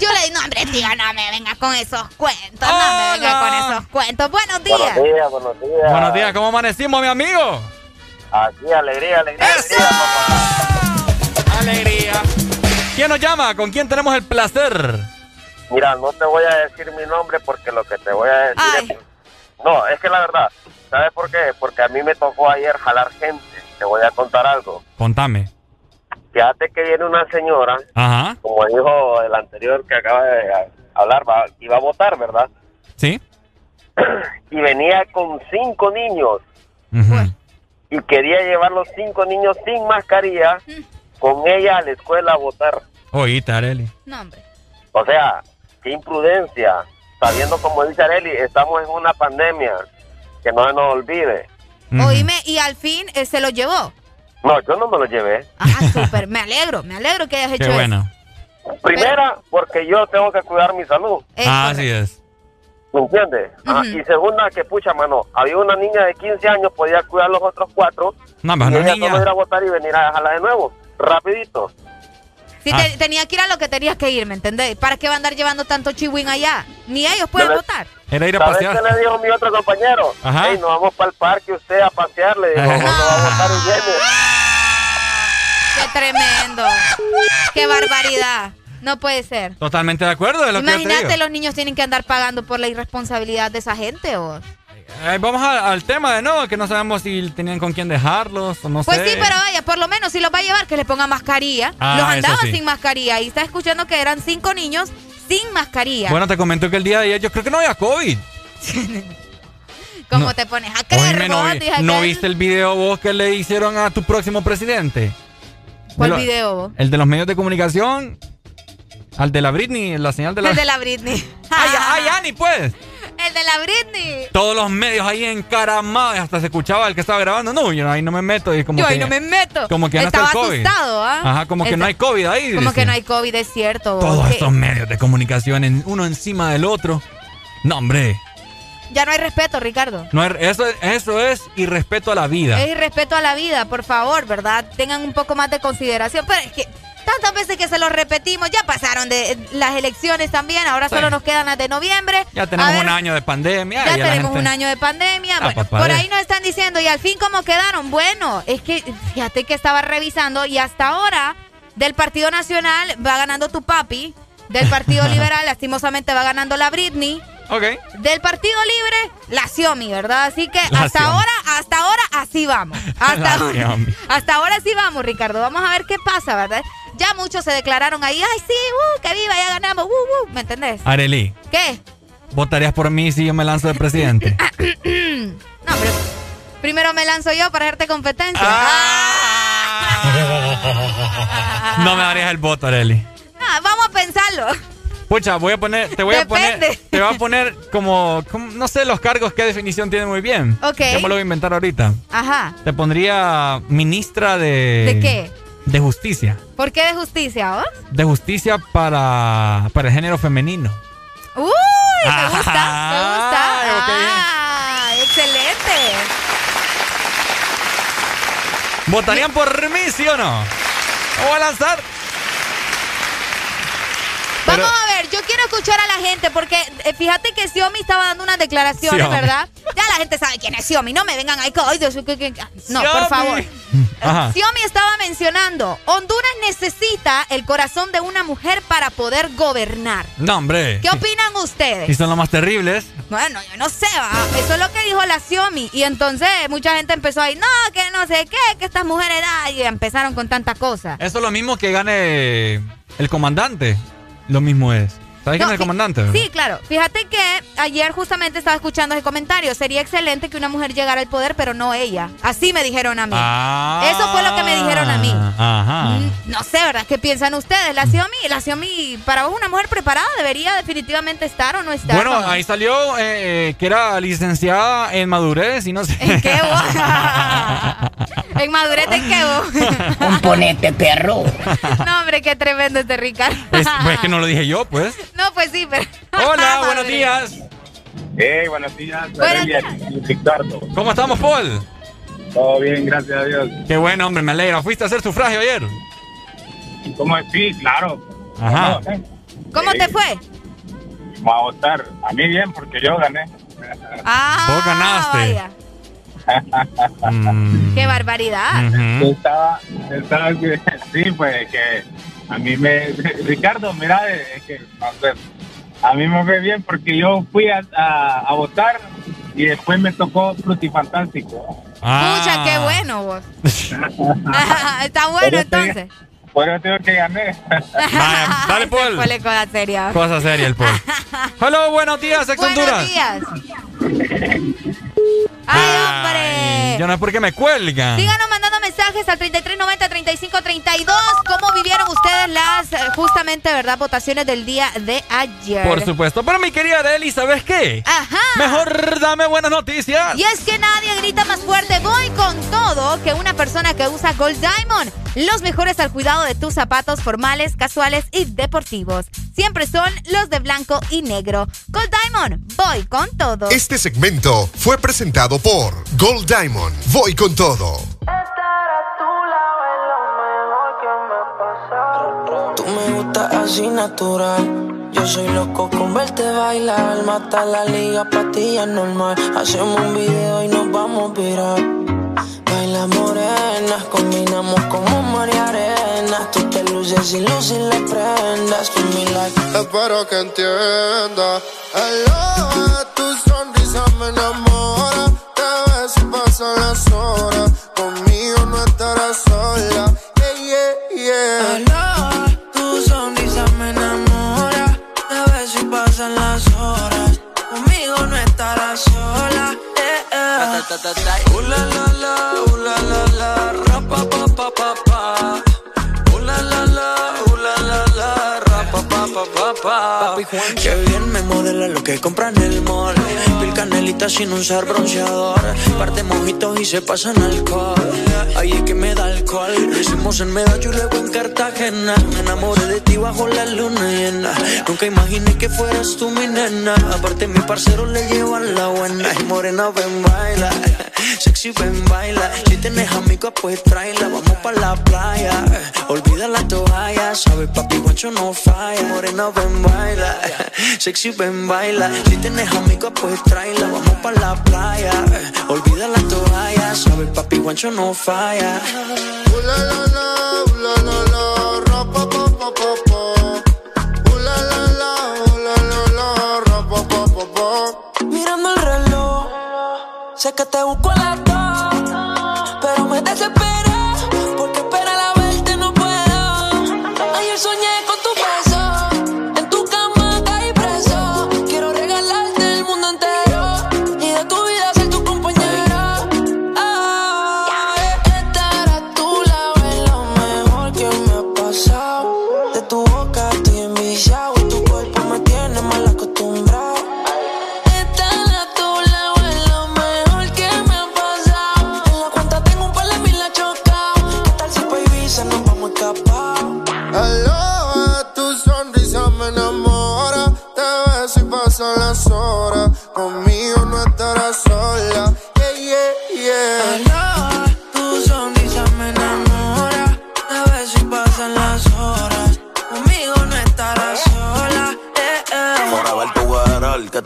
Yo le dije, no, hombre, tío, no me venga con esos cuentos. No me venga con esos cuentos. Buenos días. Buenos días, buenos días. Buenos días, ¿cómo amanecimos, mi amigo? Aquí, alegría, alegría, alegría, papá. Alegría. ¿Quién nos llama? ¿Con quién tenemos el placer? Mira, no te voy a decir mi nombre porque lo que te voy a decir es... No, es que la verdad, ¿sabes por qué? Porque a mí me tocó ayer jalar gente. Te voy a contar algo. Contame. Fíjate que viene una señora, Ajá. como dijo el anterior que acaba de hablar, va, iba a votar, ¿verdad? ¿Sí? <clears throat> Y venía con cinco niños Ujú. Y quería llevar los cinco niños sin mascarilla con ella a la escuela a votar. Oíste, Areli. No, hombre. O sea, qué imprudencia, sabiendo como dice Areli, estamos en una pandemia, que no se nos olvide. Oíme, y al fin eh, se lo llevó. No, yo no me lo llevé. Ah, súper. Me alegro, me alegro que hayas hecho Qué eso. bueno. Primera, porque yo tengo que cuidar mi salud. Ah, así es. ¿Me entiendes? Ajá, Y segunda, que pucha, mano, había una niña de 15 años, podía cuidar los otros cuatro. No, y ella niña. solo ir a votar y venir a dejarla de nuevo. Rapidito. Sí, Ah. te- tenía que ir a lo que tenías que ir, ¿me entendés? ¿Para qué va a andar llevando tanto chihuín allá? Ni ellos pueden votar. Era ir a ¿Sabes pasear. qué le dijo mi otro compañero? Ajá. Ey, nos vamos para el parque usted a pasear. Le dijo, no va a votar y viene. <laughs> ¡Qué tremendo! ¡Qué barbaridad! No puede ser. Totalmente de acuerdo de lo que yo te Imagínate, digo. los niños tienen que andar pagando por la irresponsabilidad de esa gente, ¿o? Eh, vamos a- al tema de nuevo, que no sabemos si tenían con quién dejarlos o no Pues sé. sí, pero vaya, por lo menos si los va a llevar, que le ponga mascarilla. Ah, los andaban sí. sin mascarilla y está escuchando que eran cinco niños sin mascarilla. Bueno, te comento que el día de ayer yo creo que no había COVID. <laughs> ¿Cómo no. te pones a creer, Oíme, ¿no, vos, vi- ¿no aquel? viste el video vos que le hicieron a tu próximo presidente? ¿Cuál lo- video, vos? El de los medios de comunicación. Al de la Britney, la señal de la... El de la Britney. <laughs> ¡Ay, <laughs> ay, Ani, pues! El de la Britney. Todos los medios ahí encaramados, hasta se escuchaba el que estaba grabando. No, yo ahí no me meto. Y como Yo que, ahí no me meto. Como que no está el COVID. asustado, ¿ah? Ajá, como que no hay COVID ahí. Como que no hay COVID, es cierto. vos, Todos que estos medios de comunicación, en- uno encima del otro. No, hombre. Ya no hay respeto, Ricardo. No es- eso, eso es irrespeto a la vida. Es irrespeto a la vida, por favor, ¿verdad? Tengan un poco más de consideración. Pero es que tantas veces que se lo repetimos, ya pasaron de las elecciones también, ahora Sí. solo nos quedan las de noviembre. Ya tenemos ver, un año de pandemia. Ya tenemos gente- un año de pandemia. Ah, bueno, por ahí nos están diciendo, ¿y al fin cómo quedaron? Bueno, es que fíjate que estaba revisando y hasta ahora del Partido Nacional va ganando tu papi, del Partido <laughs> Liberal lastimosamente va ganando la Britney. Ok. Del Partido Libre, la Xiomi, ¿verdad? Así que La hasta ahora, hasta ahora así vamos. <laughs> Hasta ahora, hasta ahora sí vamos, Ricardo. Vamos a ver qué pasa, ¿verdad? Ya muchos se declararon ahí, ay sí, uh, que viva, ya ganamos, uh, uh, ¿me entendés? Areli, ¿Qué? ¿votarías por mí si yo me lanzo de presidente? <laughs> no, pero primero me lanzo yo para hacerte competencia. no me darías el voto, Areli. Ah, vamos a pensarlo. Pucha, voy a poner, te voy a poner, te voy a poner como, como- no sé los cargos qué definición tiene muy bien. Ok. Yo me lo voy a inventar ahorita. Ajá. Te pondría ministra de. ¿De qué? De justicia. ¿Por qué de justicia, vos? De justicia para, para el género femenino. Uy, me <laughs> gusta, me gusta. Ay, ok. Ah, excelente. ¿Votarían por mí, sí o no? ¿Me voy a lanzar? Pero- Vamos a ver, quiero escuchar a la gente porque eh, fíjate que Xiomi estaba dando unas declaraciones. ¿verdad? Ya la gente sabe quién es Xiomi, no me vengan ahí con... No, por favor. <laughs> Ajá. Xiomi estaba mencionando, Honduras necesita el corazón de una mujer para poder gobernar. No, hombre. ¿Qué opinan ustedes? Y son los más terribles. Bueno, yo no sé, va. Eso es lo que dijo la Xiomi. Y entonces mucha gente empezó ahí, no, que no sé qué, que estas mujeres, ay, y empezaron con tantas cosas. Eso es lo mismo que gane El comandante, lo mismo es. ¿Sabes quién es el comandante? Sí, claro. Fíjate que ayer justamente estaba escuchando ese comentario. Sería excelente que una mujer llegara al poder, pero no ella. Así me dijeron a mí. Ah. Eso fue lo que me dijeron a mí. Ajá. Mm, No sé, ¿verdad? ¿Qué piensan ustedes? La Xiaomi, la Xiaomi, para vos una mujer preparada debería definitivamente estar o no estar. Bueno, ahí salió eh, que era licenciada en madurez y no sé. ¿En qué vos? <laughs> ¿En madurez de qué vos? Componente perro. no, hombre, qué tremendo este Ricardo. Es, pues que no lo dije yo, pues. No, pues sí, pero... Hola, buenos días. Hey, buenos días. Buenos y Ricardo. ¿Cómo estamos, Paul? Todo bien, gracias a Dios. Qué bueno, hombre, me alegra. ¿Fuiste a hacer sufragio ayer? ¿Cómo es? Sí, claro. Ajá. No, eh, ¿Cómo te fue? Vamos a votar. A mí bien, porque yo gané. Ah, Vos ganaste. vaya. <laughs> Mm. Qué barbaridad. Yo estaba, estaba sí, pues que a mí me, <laughs> Ricardo, mira, es que, no sé, a mí me fue bien porque yo fui a, a- a votar y después me tocó Frutifantástico. Pucha, qué bueno vos. <laughs> <laughs> Está bueno entonces. Por eso tengo que ganar. dale, Paul. Cosa seria. Cosa seria el Paul. Hello, buenos días, Ex Buenos Honduras. días. Ay, hombre. Yo no es porque me cuelgan. Mandando mensajes al 3390-3532. ¿Cómo vivieron ustedes las, eh, justamente, verdad, votaciones del día de ayer? Por supuesto. Pero mi querida Deli, ¿sabes qué? Ajá. Mejor dame buenas noticias. Y es que nadie grita más fuerte, voy con todo, que una persona que usa Gold Diamond. Los mejores al cuidado de tus zapatos formales, casuales y deportivos. Siempre son los de blanco y negro. Gold Diamond, voy con todo. Este segmento fue presentado por Gold Diamond. Voy con todo. Así natural. Yo soy loco con verte bailar. Mata la liga, patilla normal. Hacemos un video y nos vamos a virar. Baila morena, combinamos como María Arena. Tú te luces y luces y le prendas. Give me like. Espero que entienda. Hello, tu sonrisa me enamora. Te ves y pasan las horas. Conmigo Uh, la, la, la, uh, la, la, la, ra, pa, pa, pa, pa, pa. Pa, pa, pa, pa, pa. Qué bien me modela lo que compra en el mall. Pil canelita sin usar bronceador. Parte mojitos y se pasan alcohol. Ahí es que me da alcohol. Lo hicimos en Medallo y luego en Cartagena. Me enamoré de ti bajo la luna llena. Nunca imaginé que fueras tú mi nena. Aparte, mi parcero le llevan la buena. Y morena, ven, baila. Sexy, ven, baila. Si tienes amigos, pues tráela. Vamos pa' la playa. Olvida la toalla. Sabes, papi, guacho no falla. Morena, ven, baila. Sexy, ven, baila. Si tienes amigos, pues tráela. Vamos pa' la playa. Olvida la toalla. Sabes, papi, guacho no falla. Uh, la, la, la, uh, la, la, la, ra, pa, pa, pa, pa, pa. Uh, la, la, la, uh, la, la, la, ra, pa, pa, pa, pa. Mirando el reloj, sé que te busco a pero me desesperé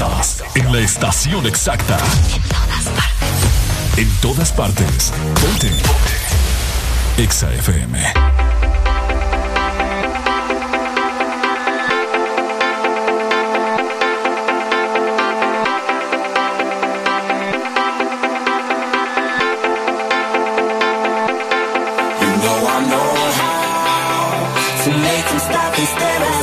Estás en la estación exacta. En todas partes. En todas partes. Ponte. Ponte. Exa FM. You know I know how to make them stop and stare at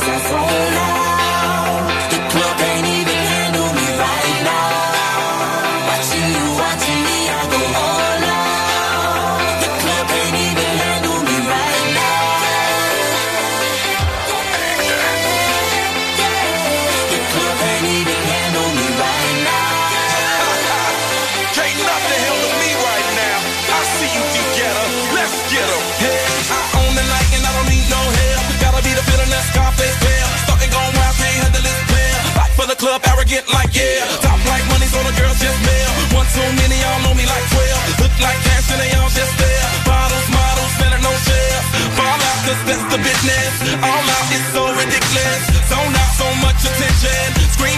like cash and they all just there. Bottles, models, better no share. Fall out, cause that's the business. All out is so ridiculous. Zone out so much attention. Scream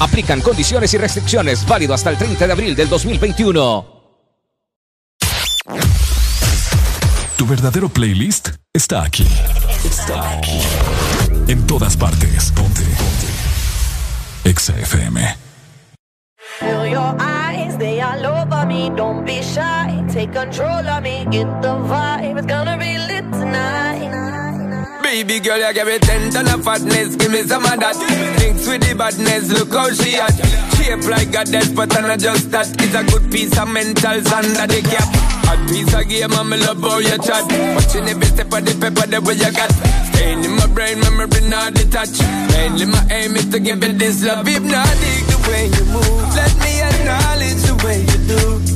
Aplican condiciones y restricciones válido hasta el 30 de abril del 2021. Tu verdadero playlist está aquí. Está aquí. En todas partes. Ponte. Ponte. Exa FM. Feel your eyes, they all over me. Don't be shy, take control of me. Get the vibe, it's gonna be. Baby girl, you give me ten ton of fatness, give me some of that. Thinks with the badness, look how she at. Shape like a death, but I'm not just that. It's a good piece of mentals under the cap. A piece of game, I'm love how you chat. Watching every step of the paper, the way you got. Staying in my brain, memory not detached. Mainly my aim is to give you this love. If not, the way you move. Let me acknowledge the way you do.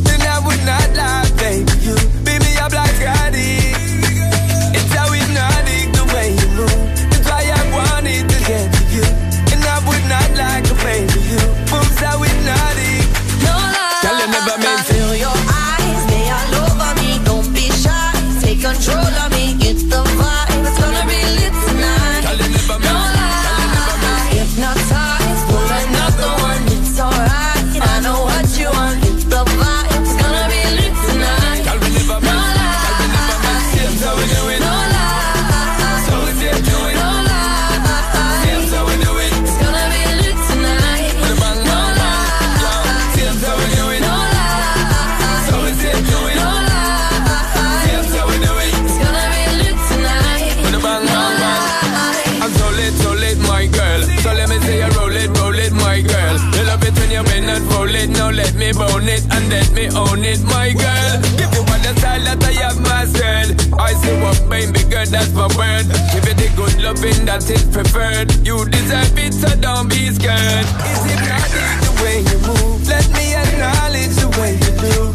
Girl, that's my word. Give it the good loving that is preferred. You deserve it, so don't be scared. Is it not the way you move? Let me acknowledge the way you do.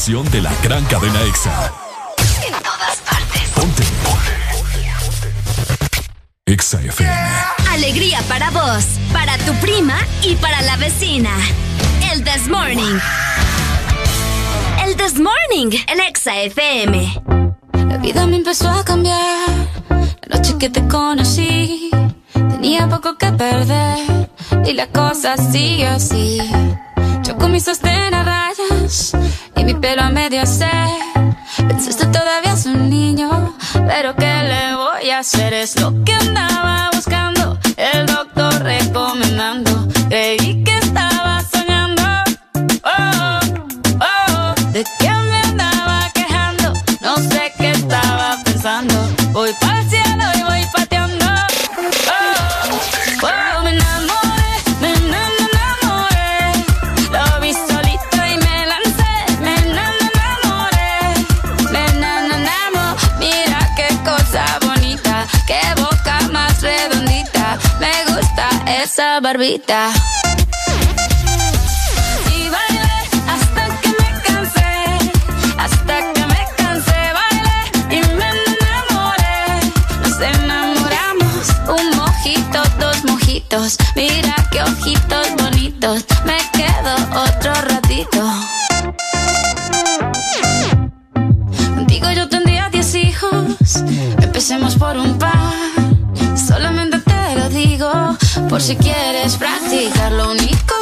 estación de la gran cadena EXA. En todas partes. Ponte. EXA FM. Alegría para vos, para tu prima y para la vecina. El This Morning. El This Morning en EXA FM. La vida me empezó a cambiar. La noche que te conocí. Tenía poco que perder y la cosa sigue así. Yo con mi sostén a rayas y mi pelo a medio se. Pensaste todavía es un niño, pero ¿qué le voy a hacer? Es lo que andaba buscando, el doctor recomendando. Creí que estaba Barbita Y baile hasta que me cansé, hasta que me cansé, baile y me enamoré, nos enamoramos. Un mojito, dos mojitos, mira que ojitos bonitos, me quedo otro ratito. Digo yo tendría diez hijos, empecemos por un par. Por si quieres practicar. Lo único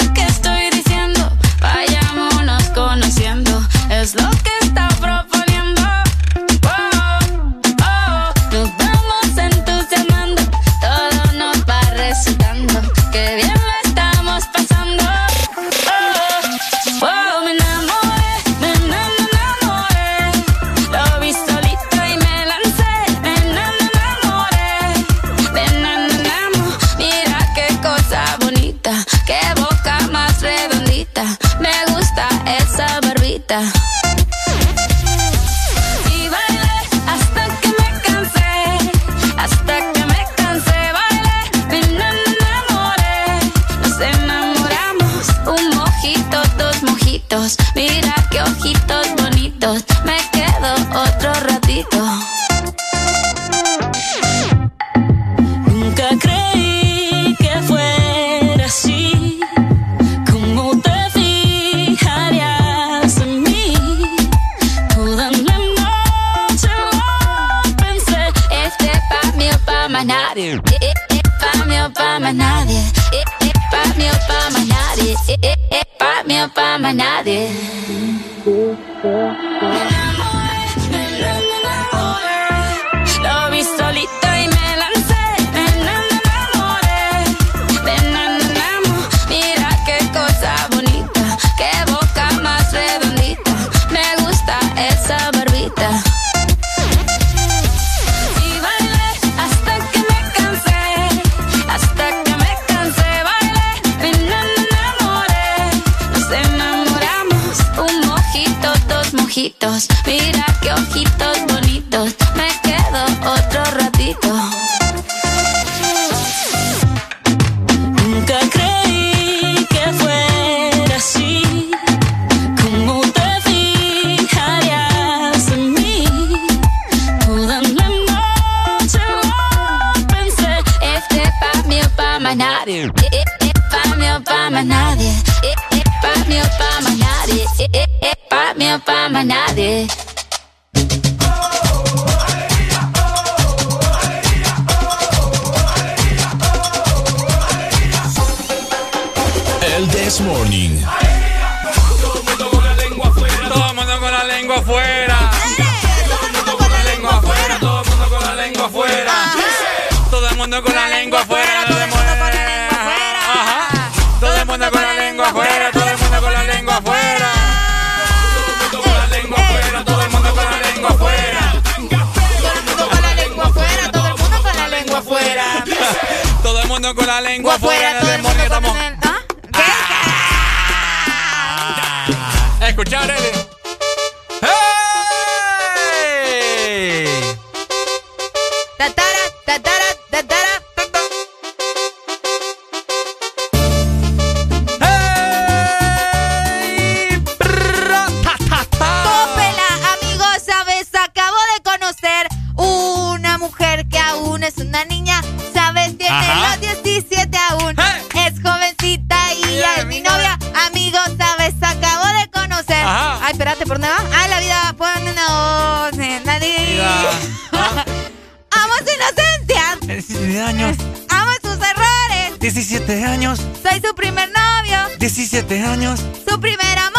Su primer amor.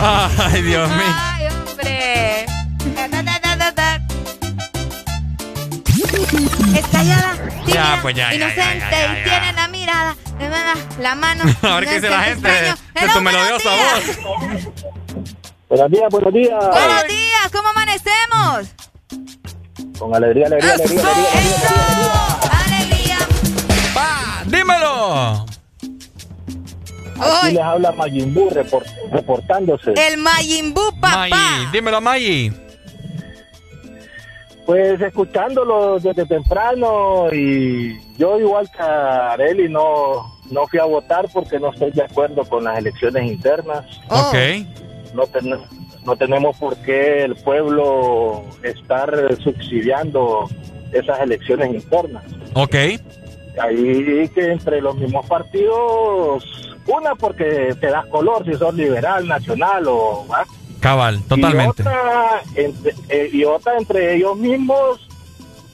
Ay, Dios mío. Ay, hombre. Ta, ta, ta, ta, ta. Es callada, tímida, pues ya, ya, inocente ya, ya, ya, y tiene la mirada, la mano. A ver qué dice la gente de, tu melodiosa voz. Buenos días, buenos días. Buenos días, ¿cómo amanecemos? Con alegría, alegría, alegría, alegría, Aquí les habla Majin Buu report- reportándose. El Majin Buu, papá. Maggi, dímelo, Maggi. Pues escuchándolo desde temprano y yo igual que Areli no, no fui a votar porque no estoy de acuerdo con las elecciones internas. Ok. No, ten- no tenemos por qué el pueblo estar subsidiando esas elecciones internas. Ok. Ahí que entre los mismos partidos, una porque te das color si sos liberal, nacional o... ¿va? Cabal, totalmente. Y otra, entre, eh, y otra entre ellos mismos,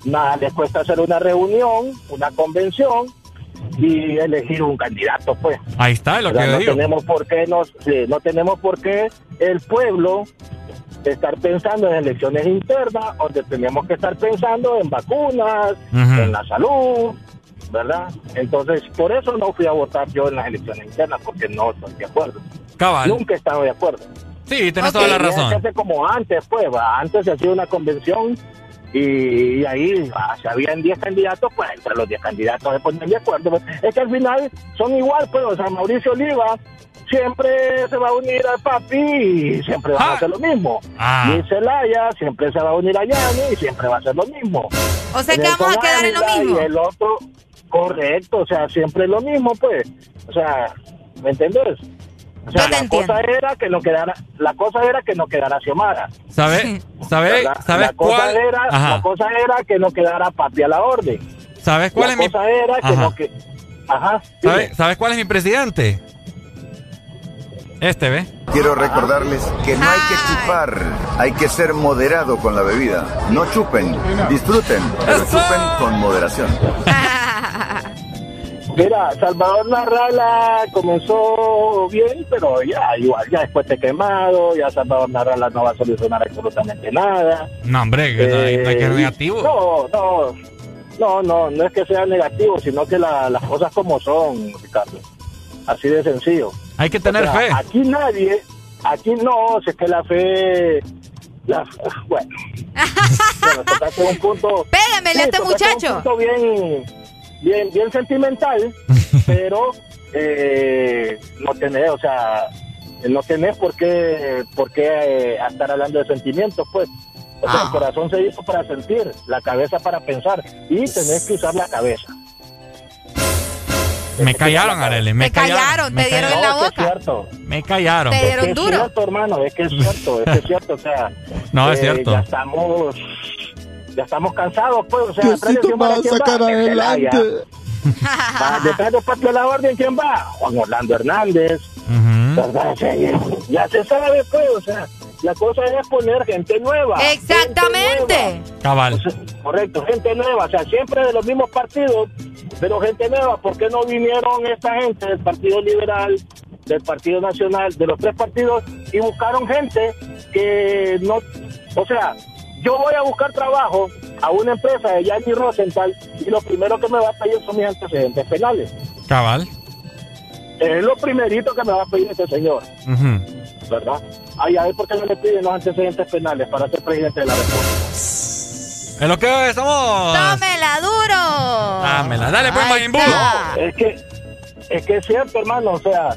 nada, les cuesta hacer una reunión, una convención y elegir un candidato, pues. Ahí está, es lo que no digo. tenemos por qué nos, no tenemos por qué el pueblo estar pensando en elecciones internas, donde tenemos que estar pensando en vacunas, en la salud, ¿verdad? Entonces, por eso no fui a votar yo en las elecciones internas, porque no estoy de acuerdo. Cabal. Nunca he estado de acuerdo. Sí, tenés toda la razón. hacerse como antes, pues, va. antes se hacía una convención y, y ahí ah, si habían 10 candidatos, pues entre los 10 candidatos se ponían de acuerdo. pues. Es que al final son igual, pues, o sea, Mauricio Oliva siempre se va a unir al papi y siempre va a hacer lo mismo. Ah. Y Celaya siempre se va a unir a Yanni y siempre va a hacer lo mismo. O sea que vamos a quedar en lo mismo. Y el otro, correcto, o sea, siempre lo mismo, pues. O sea, ¿me entiendes? O sea, la cosa era que no quedara, la cosa era que no quedara Xiomara. ¿Sabes? ¿Sabes? ¿verdad? ¿Sabes la cosa cuál? Era, Ajá. La cosa era que no quedara papi a la orden. ¿Sabes cuál la es mi cosa era que Ajá. no que Ajá. ¿Sabes, ¿Sabes cuál es mi presidente? Este, ¿ve? Quiero recordarles que no hay que chupar, hay que ser moderado con la bebida. No chupen, disfruten, pero chupen con moderación. <laughs> Mira, Salvador Narrala comenzó bien, pero ya igual, ya después de quemado, ya Salvador Narrala no va a solucionar absolutamente nada. No, hombre, que no hay, no hay que ser Eh, negativo. No, no, no, no, no es que sea negativo, sino que la- las cosas como son, Ricardo. Así de sencillo. Hay que tener O sea, fe. Aquí nadie, aquí no, si es que la fe, la, bueno, <laughs> bueno, tocaste un punto. Pégamele a este muchacho. Un punto bien, bien, bien sentimental, <laughs> pero eh, no tenés, o sea, no tenés por qué, por qué eh, estar hablando de sentimientos, pues. O sea, Ah. el corazón se hizo para sentir, la cabeza para pensar, y tenés que usar la cabeza. Me callaron, Arely. Me, callaron, me te dieron en la Es que es cierto. Me callaron. Te dieron Es que duro. Es cierto, hermano, es que es cierto, es que es cierto, o sea. <laughs> No, es eh, cierto. Ya estamos, ya estamos cansados, pues, o sea, me va a ¿quién sacar va? El adelante. Va, Detrás de Patio de la Orden, ¿quién va? Juan Orlando Hernández. ya, se sabe, pues, o sea, la cosa es poner gente nueva. Exactamente. gente nueva. Cabal. Correcto, gente nueva, o sea, siempre de los mismos partidos, pero gente nueva. ¿Por qué no vinieron esta gente del Partido Liberal, del Partido Nacional, de los tres partidos y buscaron gente que no, o sea, yo voy a buscar trabajo a una empresa de Yanni Rosenthal y lo primero que me va a pedir son mis antecedentes penales. Cabal. Es lo primerito que me va a pedir este señor. ¿verdad? Ay, a ver por qué no le piden los antecedentes penales para ser presidente de la República. Es lo que estamos. ¡Tómela duro! Dámela. Dale, pues, está. Es que, es que es cierto, hermano, o sea,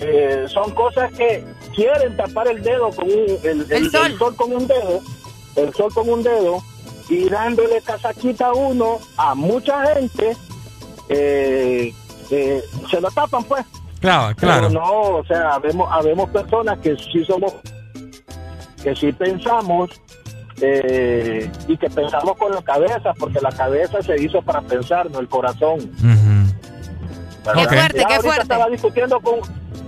eh, son cosas que quieren tapar el dedo con un, el, el- el sol. con un dedo, el sol con un dedo, y dándole casaquita a uno, a mucha gente, eh, eh, se lo tapan, pues. Claro, claro. Pero no, o sea, habemos, habemos personas que sí somos, que sí pensamos eh, y que pensamos con la cabeza, porque la cabeza se hizo para pensar, no el corazón. Qué fuerte, qué fuerte. Estaba discutiendo con,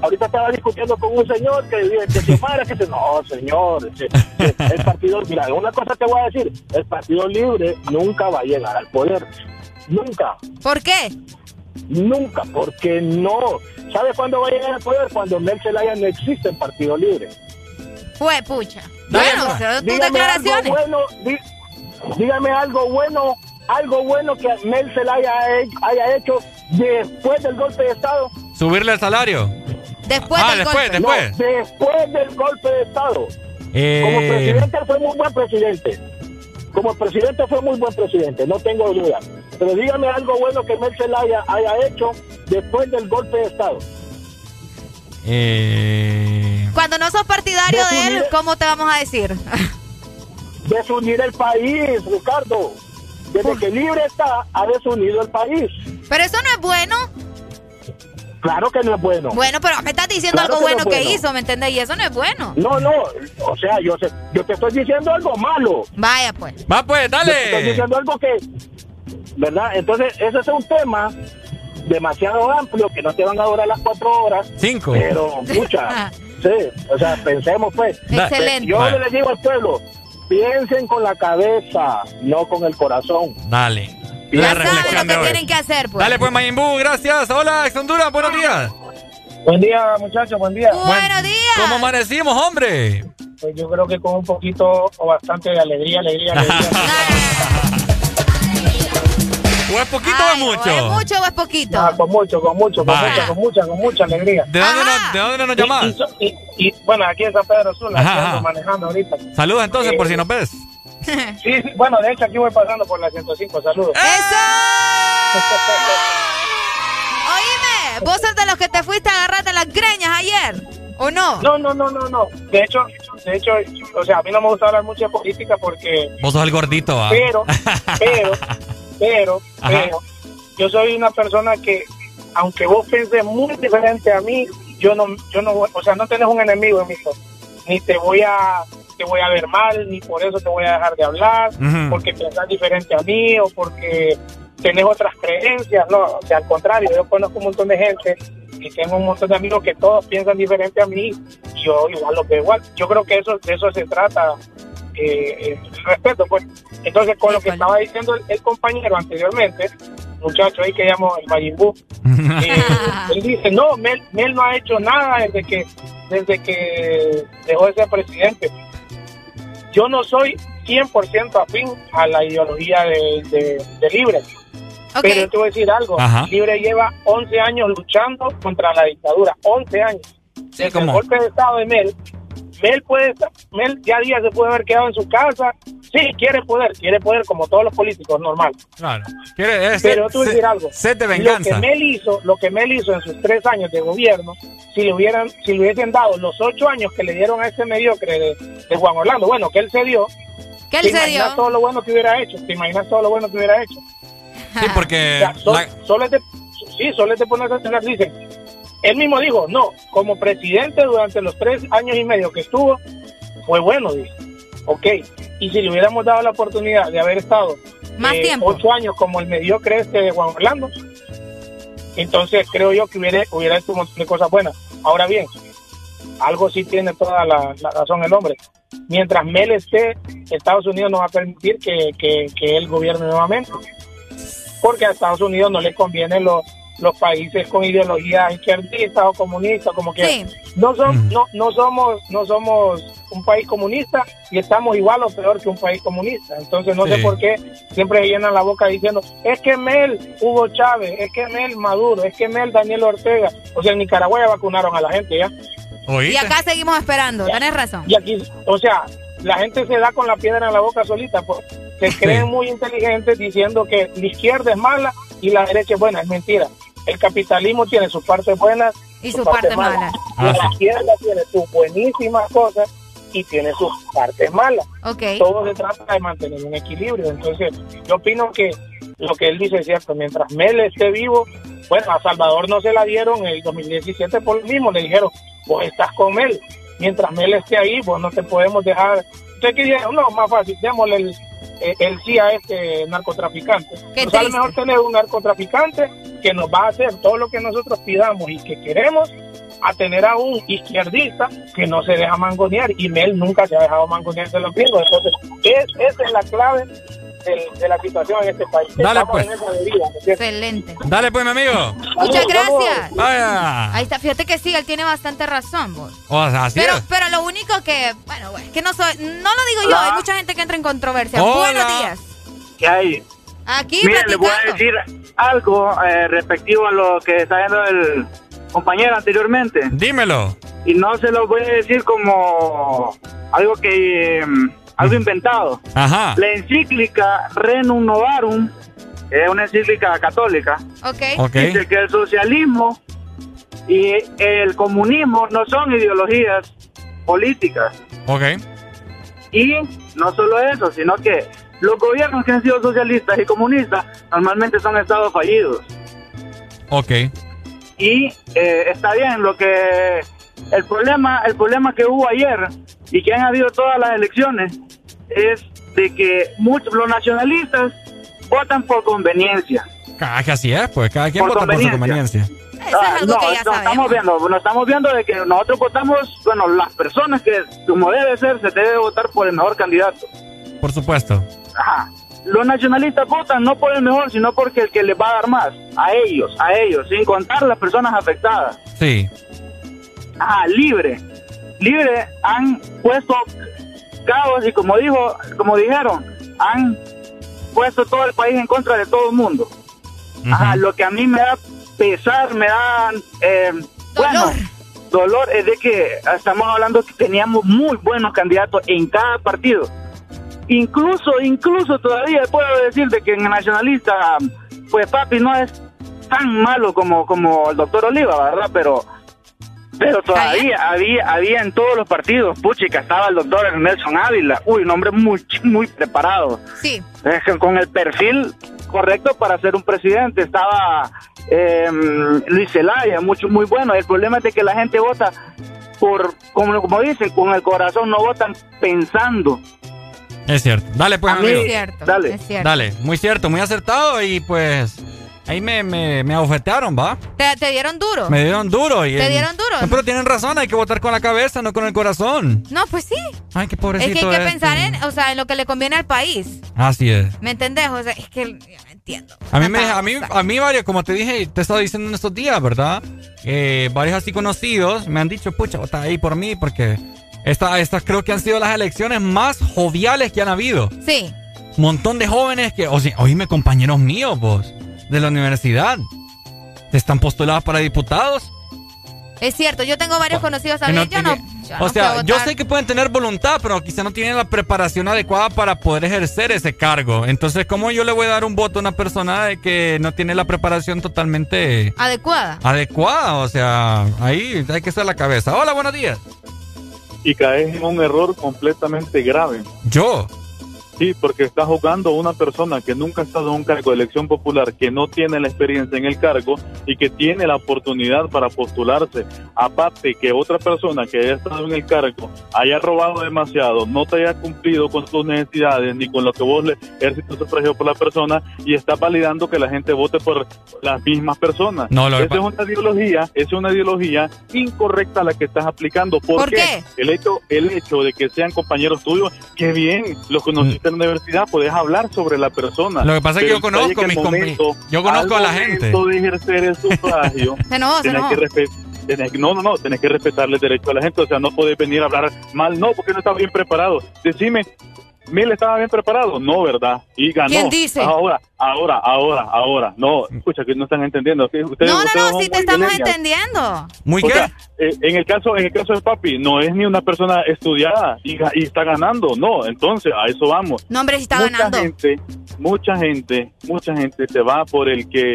Ahorita estaba discutiendo con un señor que dice que se para, que se... No, señor, el partido... Mira, una cosa te voy a decir, el Partido Libre nunca va a llegar al poder. Nunca. ¿Por qué? Nunca, porque no. ¿Sabe cuándo va a llegar al poder? Cuando Mel Zelaya no existe en Partido Libre. Fue pucha. Bueno, son tus Dígame declaraciones. Algo bueno, dí- dígame algo bueno, algo bueno que Mel Zelaya haya hecho después del golpe de Estado. Subirle el salario. Después Ah, del después, golpe. después. No, después del golpe de Estado. Eh, Como presidente fue muy buen presidente. Como presidente fue muy buen presidente, no tengo duda. Pero dígame algo bueno que Mel Zelaya haya hecho después del golpe de Estado. eh, Cuando no sos partidario de él, ¿cómo te vamos a decir? <laughs> Desunir el país, Ricardo. Desde que libre está, ha desunido el país. Pero eso no es bueno. Claro que no es bueno. Bueno, pero me estás diciendo Claro algo que no bueno que hizo, ¿me entendés? Y eso no es bueno. No, no, o sea, yo, sé- yo te estoy diciendo algo malo. Vaya, pues. Va pues, Yo te estoy dale. diciendo algo que, ¿verdad? Entonces, ese es un tema demasiado amplio que no te van a durar las cuatro horas. Cinco. Pero, mucha. <laughs> sí, o sea, pensemos pues. Excelente. Yo Bueno. les digo al pueblo, piensen con la cabeza, no con el corazón. Dale. Ya La saben Lo que hoy. tienen que hacer, pues. Dale pues, Mayimbu, gracias. Hola, ex Honduras, buenos días. Buen día, muchachos, buen día. Buenos días. ¿Cómo amanecimos, hombre? Pues yo creo que con un poquito o bastante de alegría, alegría, alegría. <laughs> ¿O es poquito Ay, o es mucho? ¿Es mucho o es poquito? Ah, con mucho, con mucho, con mucha, con mucha, con mucha alegría. ¿De dónde, nos, ¿De dónde nos llamás? Y, y so- y- y, bueno, aquí en San Pedro Sula, manejando ahorita. Saludos entonces, Eh, por si nos ves. Sí, sí, bueno, de hecho aquí voy pasando por la 105, saludos. <laughs> Oíme, vos sos de los que te fuiste a agarrarte las greñas ayer, ¿o no? No, no, no, no, no. De hecho, de hecho, o sea, a mí no me gusta hablar mucho de política porque, Vos sos el gordito, ¿va? pero, pero, pero, Ajá. pero, yo soy una persona que, aunque vos pienses muy diferente a mí, yo no, yo no, voy- o sea, no tenés un enemigo en. Ni te voy a, te voy a ver mal, ni por eso te voy a dejar de hablar, porque pensás diferente a mí o porque tenés otras creencias, no, o sea, al contrario, yo conozco un montón de gente y tengo un montón de amigos que todos piensan diferente a mí, yo igual los veo igual. Yo creo que eso, de eso se trata, eh, eh, el respeto, pues. Entonces, con lo que estaba diciendo el, el compañero anteriormente, muchacho ahí que llamo el Mayimbu, <laughs> eh, él dice, no, Mel, Mel no ha hecho nada desde que, desde que dejó de ser presidente. Yo no soy 100% afín a la ideología de, de- de Libre. Pero yo te voy a decir algo. Ajá. Libre lleva 11 años luchando contra la dictadura. 11 años. Desde el golpe de Estado de Mel. Mel puede estar- Mel ya días se puede haber quedado en su casa. Sí, quiere poder, quiere poder como todos los políticos, normal. Claro. Quiere, es Pero tú decir algo. Sed de Lo que venganza. Mel hizo, lo que Mel hizo en sus tres años de gobierno, si le hubieran, si le hubiesen dado los ocho años que le dieron a este mediocre de, de Juan Orlando, bueno, que él se dio. ¿Qué él ¿te se imaginas dio? todo lo bueno que hubiera hecho? ¿Te imaginas todo lo bueno que hubiera hecho? Sí, porque... <laughs> O sea, so- la- solo es de, sí, solo es de ponerse a pensar, dicen. Él mismo dijo, no, como presidente durante los tres años y medio que estuvo, fue bueno, dice. Ok, y si le hubiéramos dado la oportunidad de haber estado Más eh, tiempo. ocho años como el mediocre este de Juan Orlando, entonces creo yo que hubiera, hubiera hecho un montón de cosas buenas. Ahora bien, algo sí tiene toda la, la razón el hombre. Mientras Mel esté, Estados Unidos no va a permitir que, que, que él gobierne nuevamente. Porque a Estados Unidos no le conviene los, los países con ideología izquierdista o comunista, como que Sí. no, son, no, no, somos, no somos un país comunista y estamos igual o peor que un país comunista. Entonces no sé por qué siempre se llenan la boca diciendo, es que Mel, Hugo Chávez, es que Mel Maduro, es que Mel Daniel Ortega. O sea, en Nicaragua ya vacunaron a la gente ya. Y acá seguimos esperando, tenés razón. Y aquí, o sea, la gente se da con la piedra en la boca solita. Pues. Se creen muy inteligentes diciendo que la izquierda es mala y la derecha es buena. Es mentira. El capitalismo tiene sus partes buenas Y sus su parte mala. Y la izquierda tiene sus buenísimas cosas y tiene sus partes malas. Ok. Todo se trata de mantener un equilibrio. Entonces, yo opino que lo que él dice es cierto. Mientras Mel esté vivo, bueno, a Salvador no se la dieron en el 2017 por lo mismo. Le dijeron, vos estás con Mel. Mientras Mel esté ahí, vos no te podemos dejar. Entonces, ¿qué dijeron? No, más fácil, démosle el, eh, el sí a este narcotraficante. Qué Nos sale triste. mejor tener un narcotraficante que nos va a hacer todo lo que nosotros pidamos y que queremos a tener a un izquierdista que no se deja mangonear y Mel nunca se ha dejado mangonear de los gringos. Entonces, es, esa es la clave de, de la situación en este país. Dale, Estamos pues. en esa deriva, ¿me entiendes? Excelente. Dale pues, mi amigo. Muchas gracias. Vaya. Ahí está, fíjate que sí, él tiene bastante razón, vos. O sea, así Pero, es. pero lo único que, bueno, güey, que no soy, no lo digo yo, Hola. hay mucha gente que entra en controversia. Hola. Buenos días. ¿Qué hay? Aquí Mira, le voy a decir algo eh, respectivo a lo que está viendo el compañero anteriormente. Dímelo. Y no se lo voy a decir como algo que eh, algo inventado. Ajá. La encíclica Renum Novarum es una encíclica católica. Ok. Ok. Dice que el socialismo y el comunismo no son ideologías políticas. Ok. Y no solo eso, sino que los gobiernos que han sido socialistas y comunistas normalmente son estados fallidos. Ok. Y eh, está bien, lo que el problema, el problema que hubo ayer y que han habido todas las elecciones es de que muchos los nacionalistas votan por conveniencia. Ah, que así es, pues cada quien Por vota por su conveniencia. Ah, no, no estamos viendo, no estamos viendo de que nosotros votamos, bueno, las personas que como debe ser, se debe votar por el mejor candidato. Por supuesto. Ajá. Los nacionalistas votan no por el mejor, sino porque el que les va a dar más. A ellos, a ellos, sin contar las personas afectadas. Sí. Ajá, libre. Libre han puesto cabos y como dijo, como dijeron, han puesto todo el país en contra de todo el mundo. Ajá, lo que a mí me da pesar, me da, eh, bueno, dolor es de que estamos hablando que teníamos muy buenos candidatos en cada partido. Incluso, incluso todavía puedo decir de que en el nacionalista, pues papi no es tan malo como, como el doctor Oliva, ¿verdad? Pero, pero todavía había, había en todos los partidos, puchica, estaba el doctor Nelson Ávila, uy, un hombre muy, muy preparado. Sí. Con el perfil correcto para ser un presidente. Estaba eh, Luis Zelaya, mucho, muy bueno. El problema es de que la gente vota por, como, como dicen, con el corazón, no votan pensando. Es cierto. Dale, pues, A mí- amigo. Es cierto, Dale. es cierto. Dale, muy cierto, muy acertado y pues ahí me, me, me abofetearon, ¿va? ¿Te, te dieron duro? Me dieron duro. Y ¿Te dieron duro? No, pero tienen razón, hay que votar con la cabeza, no con el corazón. No, pues sí. Ay, qué pobrecito Es que hay que este. pensar en, o sea, en lo que le conviene al país. Así es. ¿Me entendés? O sea, es que no entiendo. A mí, me, a mí, a mí varios, como te dije, te estaba diciendo en estos días, ¿verdad? Eh, varios así conocidos me han dicho, pucha, vota ahí por mí, porque esta- estas creo que han sido las elecciones más joviales que han habido. Sí. Montón de jóvenes que, o sea, oíme, compañeros míos, vos, de la universidad, están postulados para diputados. Es cierto, yo tengo varios conocidos también. no yo no. yo o no sea, yo sé que pueden tener voluntad, pero quizá no tienen la preparación adecuada para poder ejercer ese cargo. Entonces, ¿cómo yo le voy a dar un voto a una persona de que no tiene la preparación totalmente Adecuada. adecuada? O sea, ahí hay que hacer la cabeza. Hola, buenos días. Y caes en un error completamente grave. Yo. Sí, porque estás jugando a una persona que nunca ha estado en un cargo de elección popular, que no tiene la experiencia en el cargo y que tiene la oportunidad para postularse. Aparte que otra persona que haya estado en el cargo haya robado demasiado, no te haya cumplido con tus necesidades ni con lo que vos le ejercitas sufragio por la persona y está validando que la gente vote por las mismas personas. No, lo que Esa es una ideología, es una ideología incorrecta la que estás aplicando. ¿Por, ¿Por qué? El hecho, el hecho de que sean compañeros tuyos, qué bien, los conociste en la universidad, puedes hablar sobre la persona. Lo que pasa es que yo conozco mis momento- yo conozco al a la gente. momento de ejercer el sufragio, <laughs> Se enojó, se tenés enojó. que respetar. Tenés que- no, no, no, tenés que respetarle el derecho a la gente, o sea, no podés venir a hablar mal, no, porque no está bien preparado. Decime, Mil estaba bien preparado, no, ¿verdad? Y ganó. ¿Quién dice? Ahora, ahora, ahora, ahora. No, escucha que no están entendiendo. Ustedes, No, ustedes no, no, sí te muy estamos entendiendo. Muy O sea, eh, en el caso en el caso de papi no es ni una persona estudiada y, está ganando no entonces a eso vamos No, hombre, está mucha ganando. gente mucha gente mucha gente se va por el que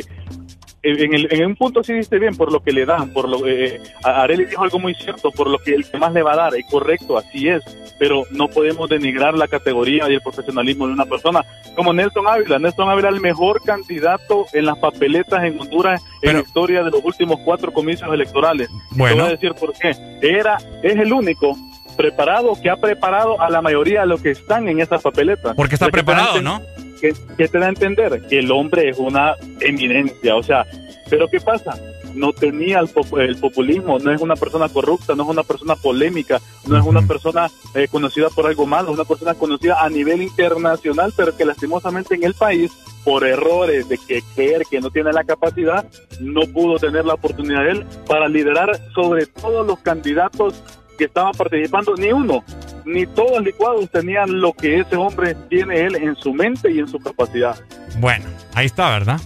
en, el- en un punto sí dice bien por lo que le dan por lo eh, a- Arely dijo algo muy cierto por lo que el que más le va a dar es correcto así es pero no podemos denigrar la categoría y el profesionalismo de una persona como Nelson Ávila Nelson Ávila el mejor candidato en las papeletas en Honduras en la historia de los últimos cuatro comicios electorales Bueno. te voy a decir por qué era es el único preparado que ha preparado a la mayoría de los que están en esas papeletas Porque está preparado, ¿no? Que, que te da a entender que el hombre es una eminencia, o sea, pero ¿qué pasa? no tenía el populismo, no es una persona corrupta, no es una persona polémica, no es una persona eh, conocida por algo malo, es una persona conocida a nivel internacional, pero que lastimosamente en el país, por errores de que creer que no tiene la capacidad, no pudo tener la oportunidad de él para liderar sobre todos los candidatos que estaban participando, ni uno, ni todos licuados tenían lo que ese hombre tiene él en su mente y en su capacidad. Bueno, ahí está, ¿verdad?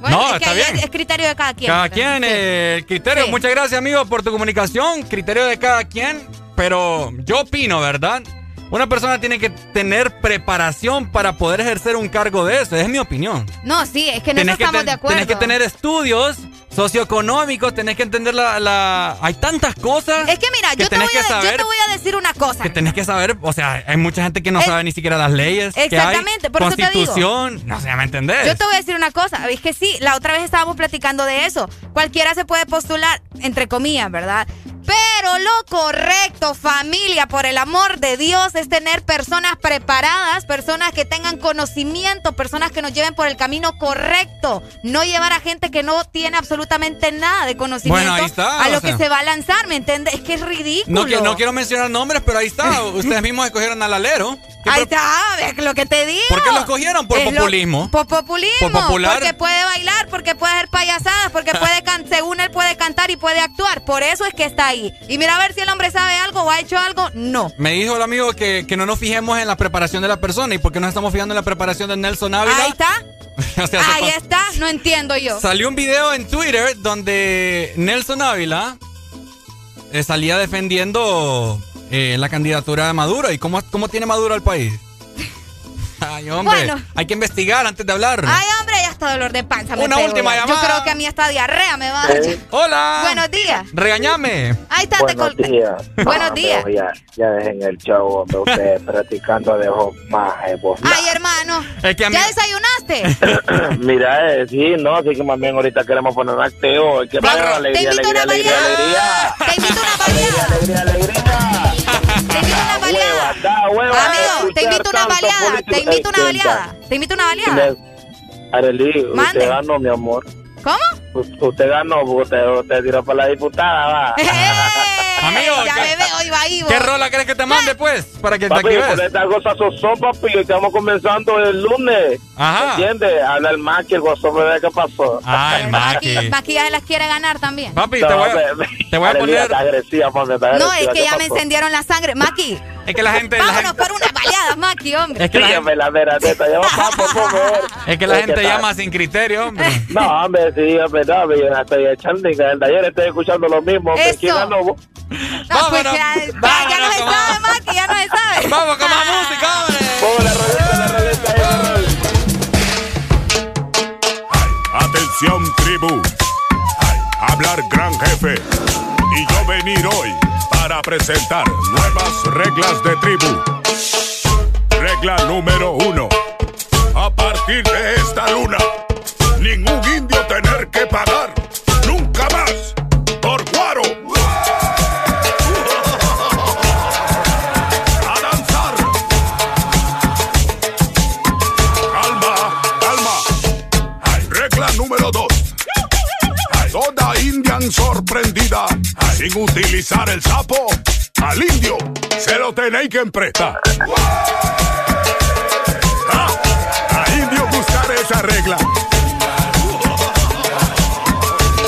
Bueno, no, es que está bien. es, es criterio de cada quien. Cada quien, Sí. eh, el criterio. Sí. Muchas gracias, amigo, por tu comunicación. Criterio de cada quien. Pero yo opino, ¿verdad? Una persona tiene que tener preparación para poder ejercer un cargo de eso. Es mi opinión. No, sí, es que en eso Tenés que, estamos ten- de acuerdo. tenés que tener estudios socioeconómicos, tenés que entender la, la- Hay tantas cosas. Es que mira, que yo te, voy a, que yo saber te voy a decir una cosa. que tenés que saber, o sea, hay mucha gente que no Es- sabe ni siquiera las leyes. Exactamente, que hay, por eso te digo. Constitución, no sé, ¿me entendés? Yo te voy a decir una cosa, es que sí, la otra vez estábamos platicando de eso. Cualquiera se puede postular, entre comillas, ¿verdad? Pero lo correcto, familia, por el amor de Dios, es tener personas preparadas, personas que tengan conocimiento, personas que nos lleven por el camino correcto. No llevar a gente que no tiene absolutamente nada de conocimiento Bueno, ahí está, a lo sea. que se va a lanzar, ¿me entiendes? Es que es ridículo. No, qui- no quiero mencionar nombres, pero ahí está. <laughs> Ustedes mismos escogieron al alero. ¿Qué Ahí está, lo que te digo. ¿Por qué lo escogieron? Por Es lo- populismo. por populismo. Por popular. Porque puede bailar, porque puede hacer payasadas, porque <laughs> puede can según él puede cantar y puede actuar. Por eso es que está ahí. Y mira a ver si el hombre sabe algo o ha hecho algo. No. Me dijo el amigo que, que no nos fijemos en la preparación de la persona. ¿Y por qué nos estamos fijando en la preparación de Nelson Ávila? Ahí está. <laughs> O sea, se Ahí está. No entiendo yo. Salió un video en Twitter donde Nelson Ávila eh, salía defendiendo eh, la candidatura de Maduro. ¿Y cómo, cómo tiene Maduro al país? Ay, hombre. Bueno. Hay que investigar antes de hablar. Ay, hombre, ya está dolor de panza. Una última llamada. Yo creo que a mí hasta diarrea me va a dar. Hola. Buenos días. Regañame. Ahí está, te Buenos col- días. <laughs> Buenos días. Ya, ya dejen el show, hombre. Ustedes <laughs> practicando de más vos. Ay, hermano. Es que a mí- ¿Ya desayunaste? <laughs> Mira, eh, sí, no, así que más bien ahorita queremos poner activo. Hay que alegría, alegría, una alegría, alegría. Te invito a una baleada. Alegría, alegría. Te invito a una baleada. Hueva, da hueva Amigo, te invito a una baleada. Te invito a una Eh, baleada. Te invito una baleada. Arely, usted ganó, mi amor. ¿Cómo? U- Usted ganó, usted, usted tiró para la diputada, va. <laughs> Amigo, ya ¿qué- me veo, iba ahí. ¿Qué rola crees que te mande, pues? Para que te Papi, actives. ponete algo sazozón, papi, que estamos comenzando el lunes. Ajá. ¿Entiendes? Habla el Maki, el gozón, bebé, ¿qué pasó? Ah, el Maqui- Maquillaje las quiere ganar también. Papi, No, te voy a, bebé. te voy a poner. está agresiva, mami, está No, agresiva, es que ¿qué ya me pasó? encendieron la sangre. Maki, Es que la gente. la vámonos gente- por una baleada, Maki, hombre. es que la gente, Dígame la vera, por favor. es que la Es gente llama sin criterio, hombre. No, hombre, sí, es verdad, hombre, yo estoy echando y desde ayer estoy escuchando lo mismo. hombre, Eso. ¿quién ganó? <laughs> No, pues ya, ya, ya no se sabe, Maki, ya no se sabe. <laughs> Vamos con más <laughs> música, hombre. Pongo la roleta, la roleta, ahí, la roleta. Atención tribu, hablar gran jefe y yo venir hoy para presentar nuevas reglas de tribu. Regla número uno, a partir de esta luna, ningún indio tener que pagar, nunca más, sin utilizar el sapo. Al indio se lo tenéis que emprestar. Ah, A indio buscar esa regla.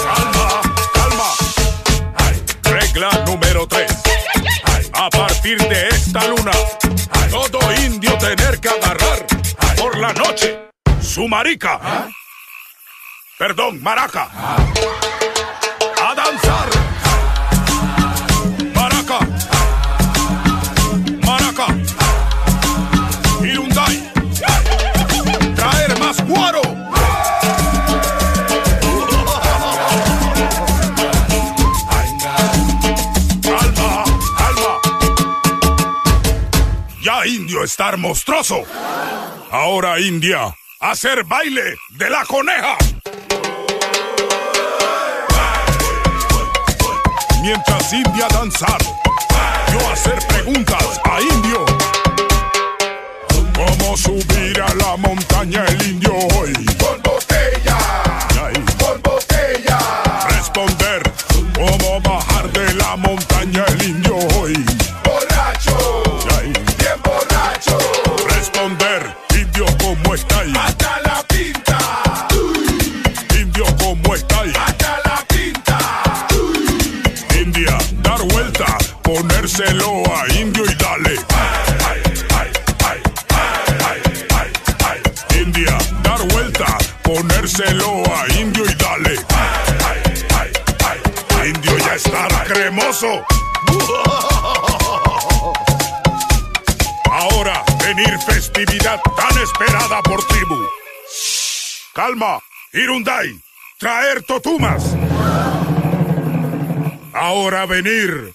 Calma, calma. Regla número tres. A partir de esta luna, todo indio tener que agarrar por la noche su marica. Perdón, maraca. A Ya indio estar monstruoso. Ahora India, hacer baile de la coneja. Mientras India danzar, yo hacer preguntas a indio. ¿Cómo subir a la montaña el indio hoy? metérselo a Indio y dale. India, dar vuelta, ponérselo a Indio y dale. Indio ya está cremoso. Ahora, venir festividad tan esperada por tribu. Calma, Irundai, traer totumas. Ahora venir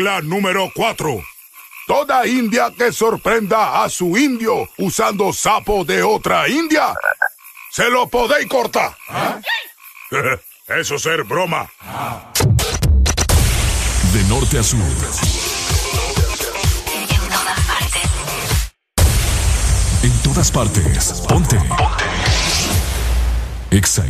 Regla número 4. Toda india que sorprenda a su indio usando sapo de otra india, se lo podéis cortar. <laughs> Eso ser broma. De norte a sur. En todas partes. Ponte. Ponte. Exa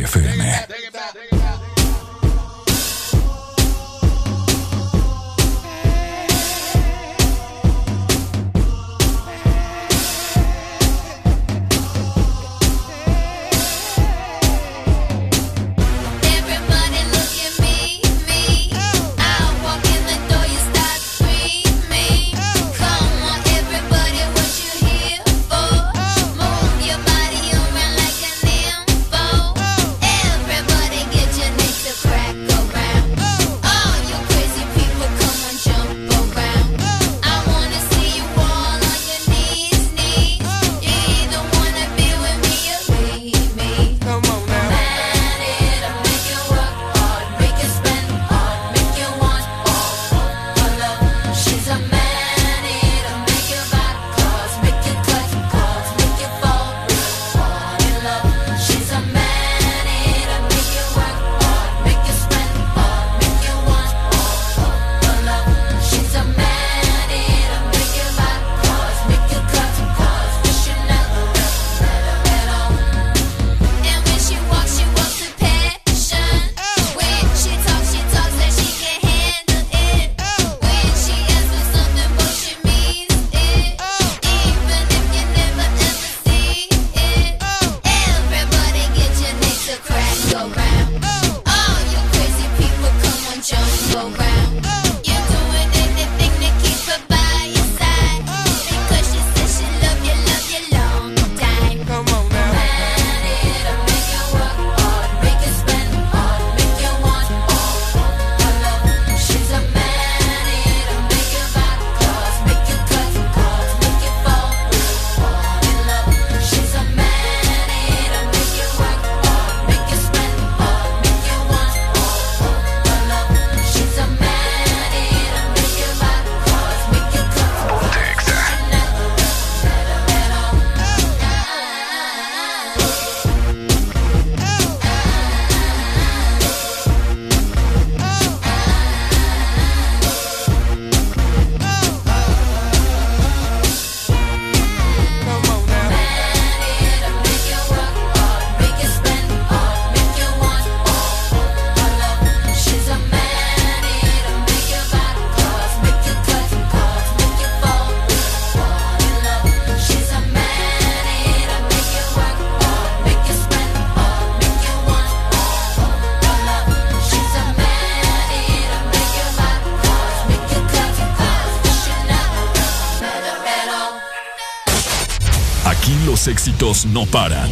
éxitos no paran.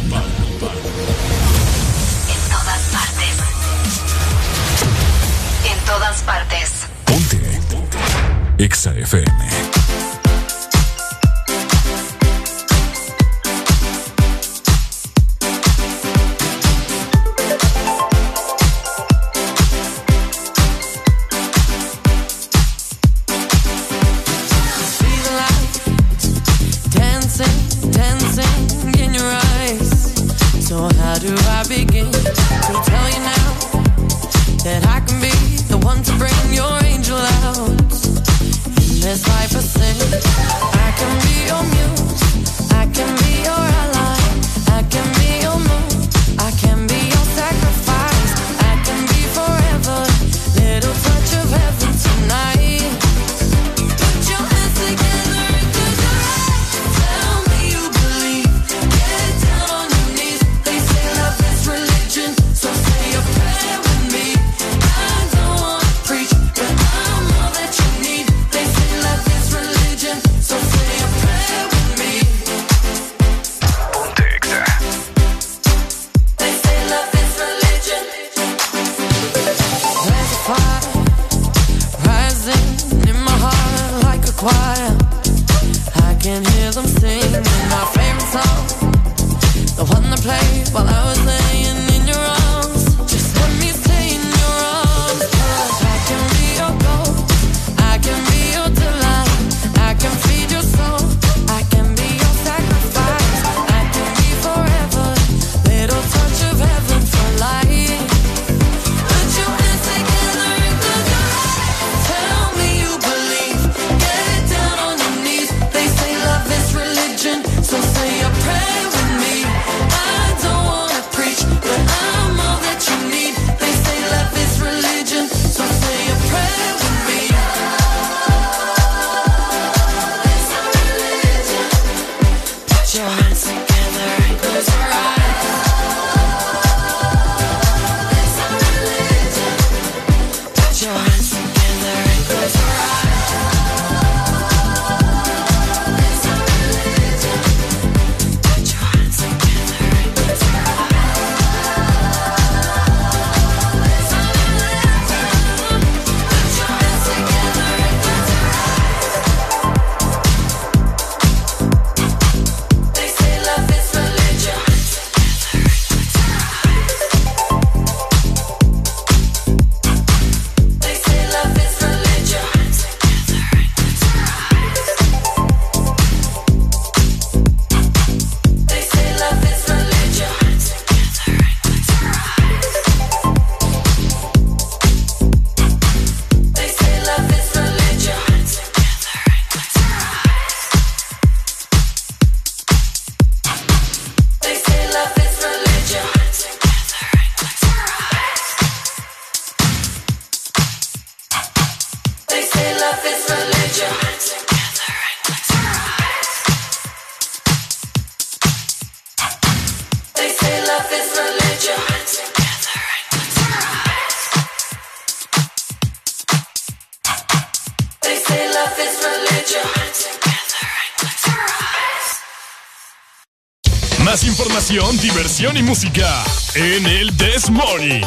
diversión y música en el This Morning.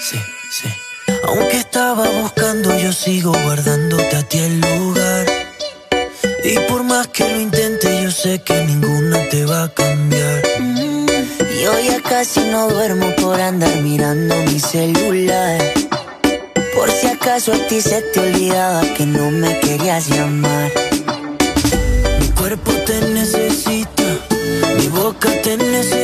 Sí, sí. Aunque estaba buscando, yo sigo guardándote a ti el lugar. Y por más que lo intente, yo sé que ninguna te va a cambiar. Mm, hoy ya casi no duermo por andar mirando mi celular. ¿Acaso a ti se te olvidaba que no me querías llamar? Mi cuerpo te necesita, mi boca te necesita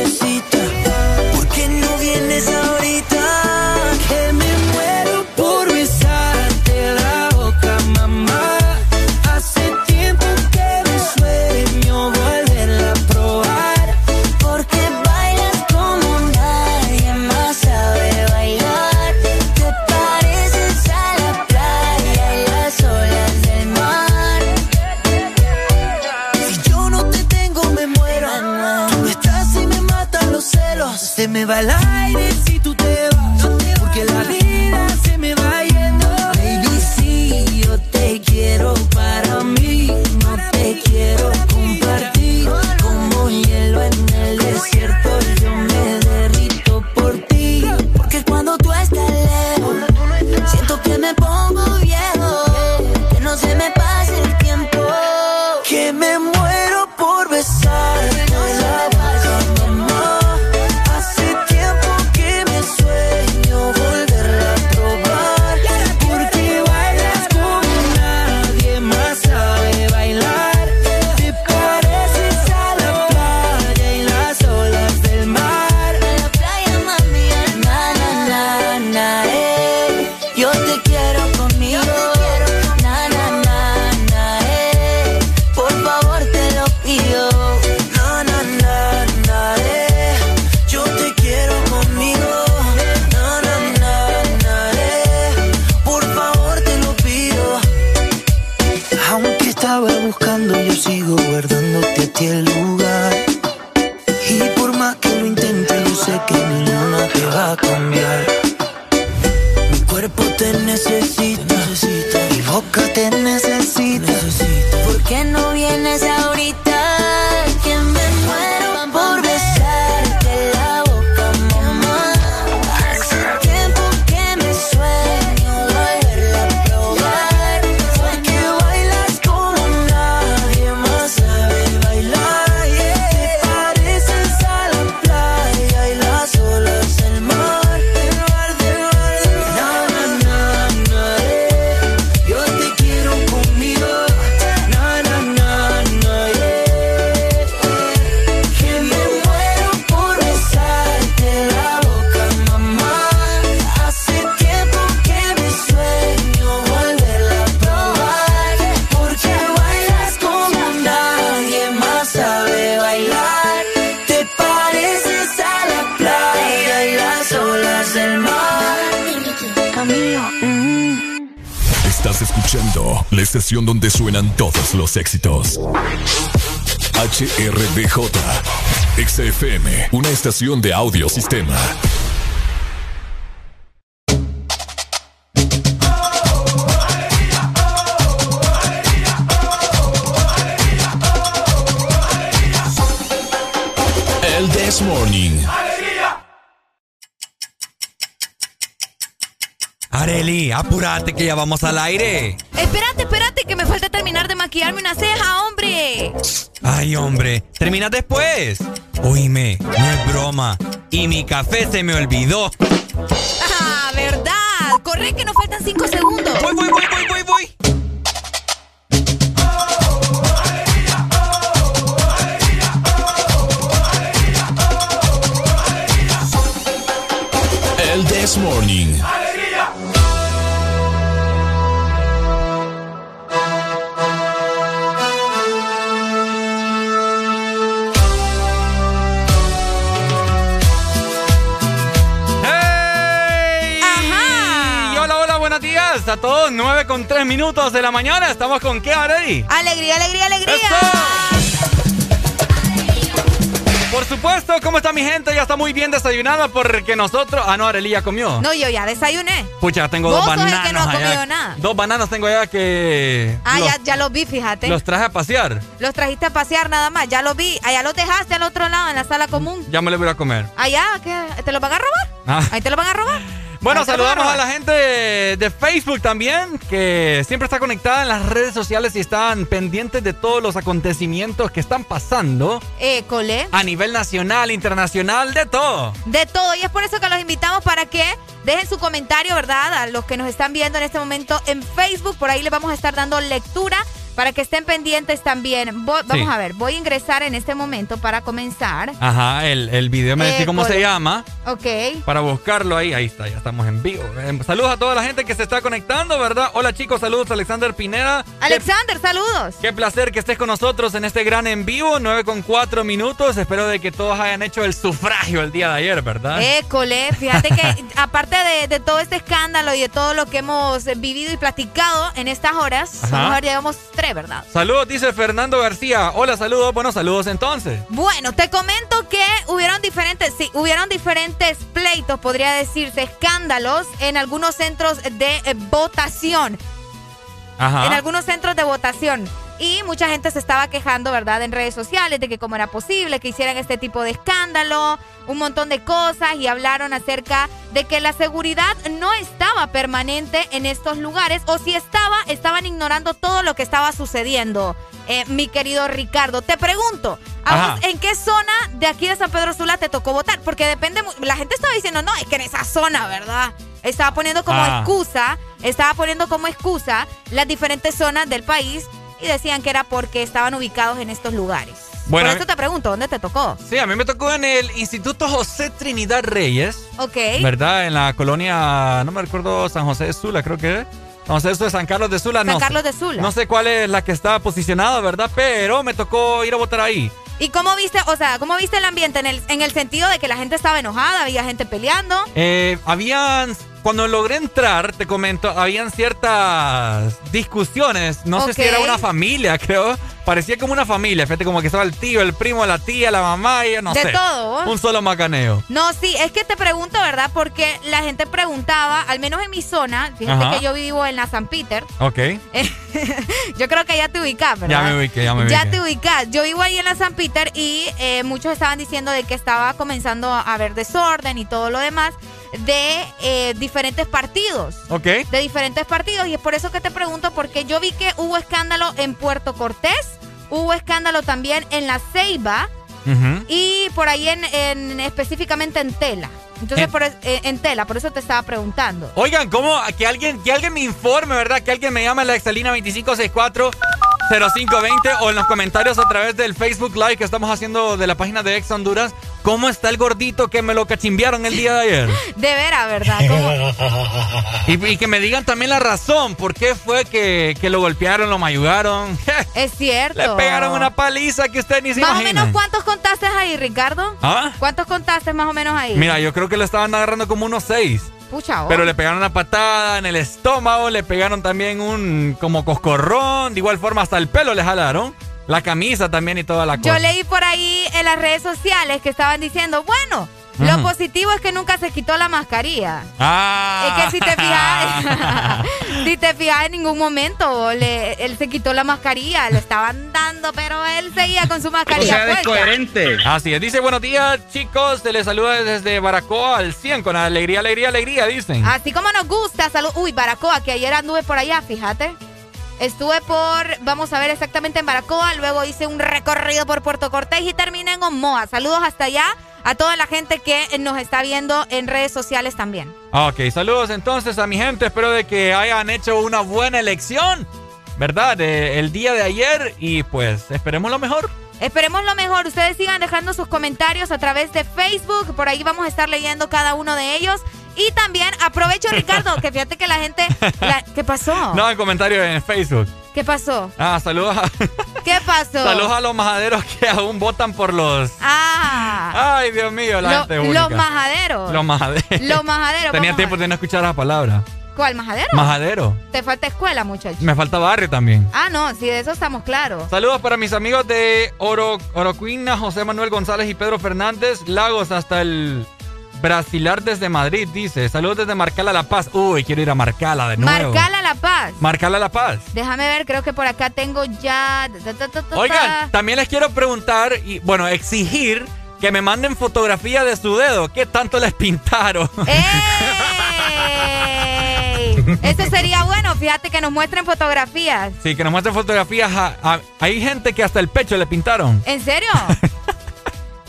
De audio sistema. El This Morning. Areli, apúrate que ya vamos al aire. Espérate, espérate, que me falta terminar de maquillarme una ceja, hombre. Ay, hombre, termina después. Oíme, no es broma. Y mi café se me olvidó. Ah, verdad. Corre que nos faltan cinco segundos. Voy, voy, voy, voy, voy, voy. El This Morning. 3 minutos de la mañana. ¿Estamos con qué, Areli? Alegría, alegría, alegría. Por supuesto, ¿cómo está mi gente? Ya está muy bien desayunada porque nosotros... Ah, no, Areli ya comió. No, yo ya desayuné. Pucha, tengo Vos dos sos el que bananas no ha allá. comido nada. Dos bananas tengo allá que... Ah, los, ya, ya los vi, fíjate. los traje a pasear. Los trajiste a pasear nada más. Ya los vi. Allá los dejaste al otro lado, en la sala común. Ya me los voy a comer. Allá, ¿qué? ¿te los van a robar? Ah. Ahí te los van a robar. Bueno, saludamos a la gente de, de Facebook también, que siempre está conectada en las redes sociales y están pendientes de todos los acontecimientos que están pasando École. a nivel nacional, internacional, de todo. De todo. Y es por eso que los invitamos para que dejen su comentario, ¿verdad? A los que nos están viendo en este momento en Facebook. Por ahí les vamos a estar dando lectura para que estén pendientes también. Vo- Vamos Sí. a ver, voy a ingresar en este momento para comenzar. Ajá, el, el video me Eh, decía cómo se llama. Ok. Para buscarlo ahí, ahí está, ya estamos en vivo. Eh, saludos a toda la gente que se está conectando, ¿verdad? Hola chicos, saludos Alexander Pineda. Alexander, saludos. Qué placer que estés con nosotros en este gran en vivo, 9 con 4 minutos. Espero de que todos hayan hecho el sufragio el día de ayer, ¿verdad? École, fíjate que <laughs> aparte de, de todo este escándalo y de todo lo que hemos vivido y platicado en estas horas, a ver, llevamos tres, ¿verdad? Saludos, dice Fernando García. Hola, saludos. Bueno, saludos entonces. Bueno, te comento que hubieron diferentes, sí, hubieron diferentes pleitos, podría decirse, escándalos en algunos centros de votación. Ajá. En algunos centros de votación. Y mucha gente se estaba quejando, ¿verdad?, en redes sociales de que cómo era posible que hicieran este tipo de escándalo, un montón de cosas y hablaron acerca de que la seguridad no estaba permanente en estos lugares o si estaba, estaban ignorando todo lo que estaba sucediendo. Eh, mi querido Ricardo, te pregunto, ¿a vos en qué zona de aquí de San Pedro Sula te tocó votar? Porque depende, la gente estaba diciendo, no, es que en esa zona, ¿verdad? Estaba poniendo como Ah. excusa, estaba poniendo como excusa las diferentes zonas del país y decían que era porque estaban ubicados en estos lugares. Bueno, Por eso te pregunto, ¿dónde te tocó? Sí, a mí me tocó en el Instituto José Trinidad Reyes, Ok. ¿verdad? En la colonia, no me recuerdo, San José de Sula, creo que es. San José de San Carlos de Sula, San no. sé- Carlos de Sula. No sé cuál es la que está posicionada, ¿verdad? Pero me tocó ir a votar ahí. ¿Y cómo viste, o sea, cómo viste el ambiente en el, en el sentido de que la gente estaba enojada, había gente peleando? Eh, habían cuando logré entrar, te comento, habían ciertas discusiones. No sé si era una familia, <laughs> creo. Parecía como una familia. Fíjate, como que estaba el tío, el primo, la tía, la mamá y yo no De sé. todo, ¿vos? Un solo macaneo. No, sí, es que te pregunto, ¿verdad? Porque la gente preguntaba, al menos en mi zona, fíjate Ajá. que yo vivo en la San Peter. Ok. <laughs> yo creo que ya te ubicás, ¿verdad? Ya me ubiqué, ya me ubiqué. Ya te ubicás. Yo vivo ahí en la San Peter y eh, muchos estaban diciendo de que estaba comenzando a haber desorden y todo lo demás de eh, diferentes partidos. Ok. De diferentes partidos. Y es por eso que te pregunto, porque yo vi que hubo escándalo en Puerto Cortés, hubo escándalo también en La Ceiba y por ahí en, en- específicamente en Tela. Entonces, En- por eh, en Tela, por eso te estaba preguntando. Oigan, ¿cómo? Que alguien, que alguien me informe, ¿verdad? Que alguien me llame a la exalina 2564 0520 o en los comentarios a través del Facebook Live que estamos haciendo de la página de Ex Honduras. ¿Cómo está el gordito que me lo cachimbiaron el día de ayer? <laughs> De veras, ¿verdad? <laughs> Y, y que me digan también la razón, por qué fue que, que lo golpearon, lo mayugaron. <laughs> Es cierto. Le pegaron una paliza que usted ni se Más o imagina. menos, ¿cuántos contaste ahí, Ricardo? ¿Ah? ¿Cuántos contaste más o menos ahí? Mira, yo creo que le estaban agarrando como unos seis. Pucha, oh. Pero le pegaron una patada en el estómago, le pegaron también un como coscorrón, de igual forma hasta el pelo le jalaron, la camisa también y toda la cosa. Yo leí por ahí en las redes sociales que estaban diciendo, bueno, lo positivo es que nunca se quitó la mascarilla. Ah. Es que si te fijas, <laughs> si te fijas en ningún momento, le- él se quitó la mascarilla, le estaban dando, pero él seguía con su mascarilla puesta. Así es. Dice, buenos días, chicos. Se les saluda desde Baracoa al 100 con alegría, alegría, alegría, dicen. Así como nos gusta, salud. Uy, Baracoa, que ayer anduve por allá, fíjate. Estuve por, vamos a ver exactamente en Baracoa, luego hice un recorrido por Puerto Cortés y terminé en Omoa. Saludos hasta allá a toda la gente que nos está viendo en redes sociales también. Ok, saludos entonces a mi gente. Espero de que hayan hecho una buena elección, ¿verdad? El día de ayer y pues esperemos lo mejor. Esperemos lo mejor. Ustedes sigan dejando sus comentarios a través de Facebook. Por ahí vamos a estar leyendo cada uno de ellos. Y también aprovecho, <laughs> Ricardo, que fíjate que la gente... la- ¿Qué pasó? No, en comentario en Facebook. ¿Qué pasó? Ah, saludos a, <laughs> ¿Qué pasó? saludos a los majaderos que aún votan por los... Ah, Ay, Dios mío, la lo- gente única. los majaderos. Los majaderos. Los majaderos. Tenía tiempo de no escuchar esa palabra. ¿Cuál majadero? Majadero. Te falta escuela, muchacho. Me falta barrio también. Ah, no, sí, de eso estamos claros. Saludos para mis amigos de Oro, Orocuina, José Manuel González y Pedro Fernández. Lagos hasta el Brasilar desde Madrid, dice. Saludos desde Marcala La Paz. Uy, quiero ir a Marcala de nuevo. Marcala La Paz. Marcala La Paz. Déjame ver, creo que por acá tengo ya. Oigan, también les quiero preguntar y, bueno, exigir que me manden fotografía de su dedo. ¿Qué tanto les pintaron? <laughs> ¡Ey! Eso sería bueno, fíjate que nos muestren fotografías. Sí, que nos muestren fotografías. a- a- hay gente que hasta el pecho le pintaron. ¿En serio? <laughs>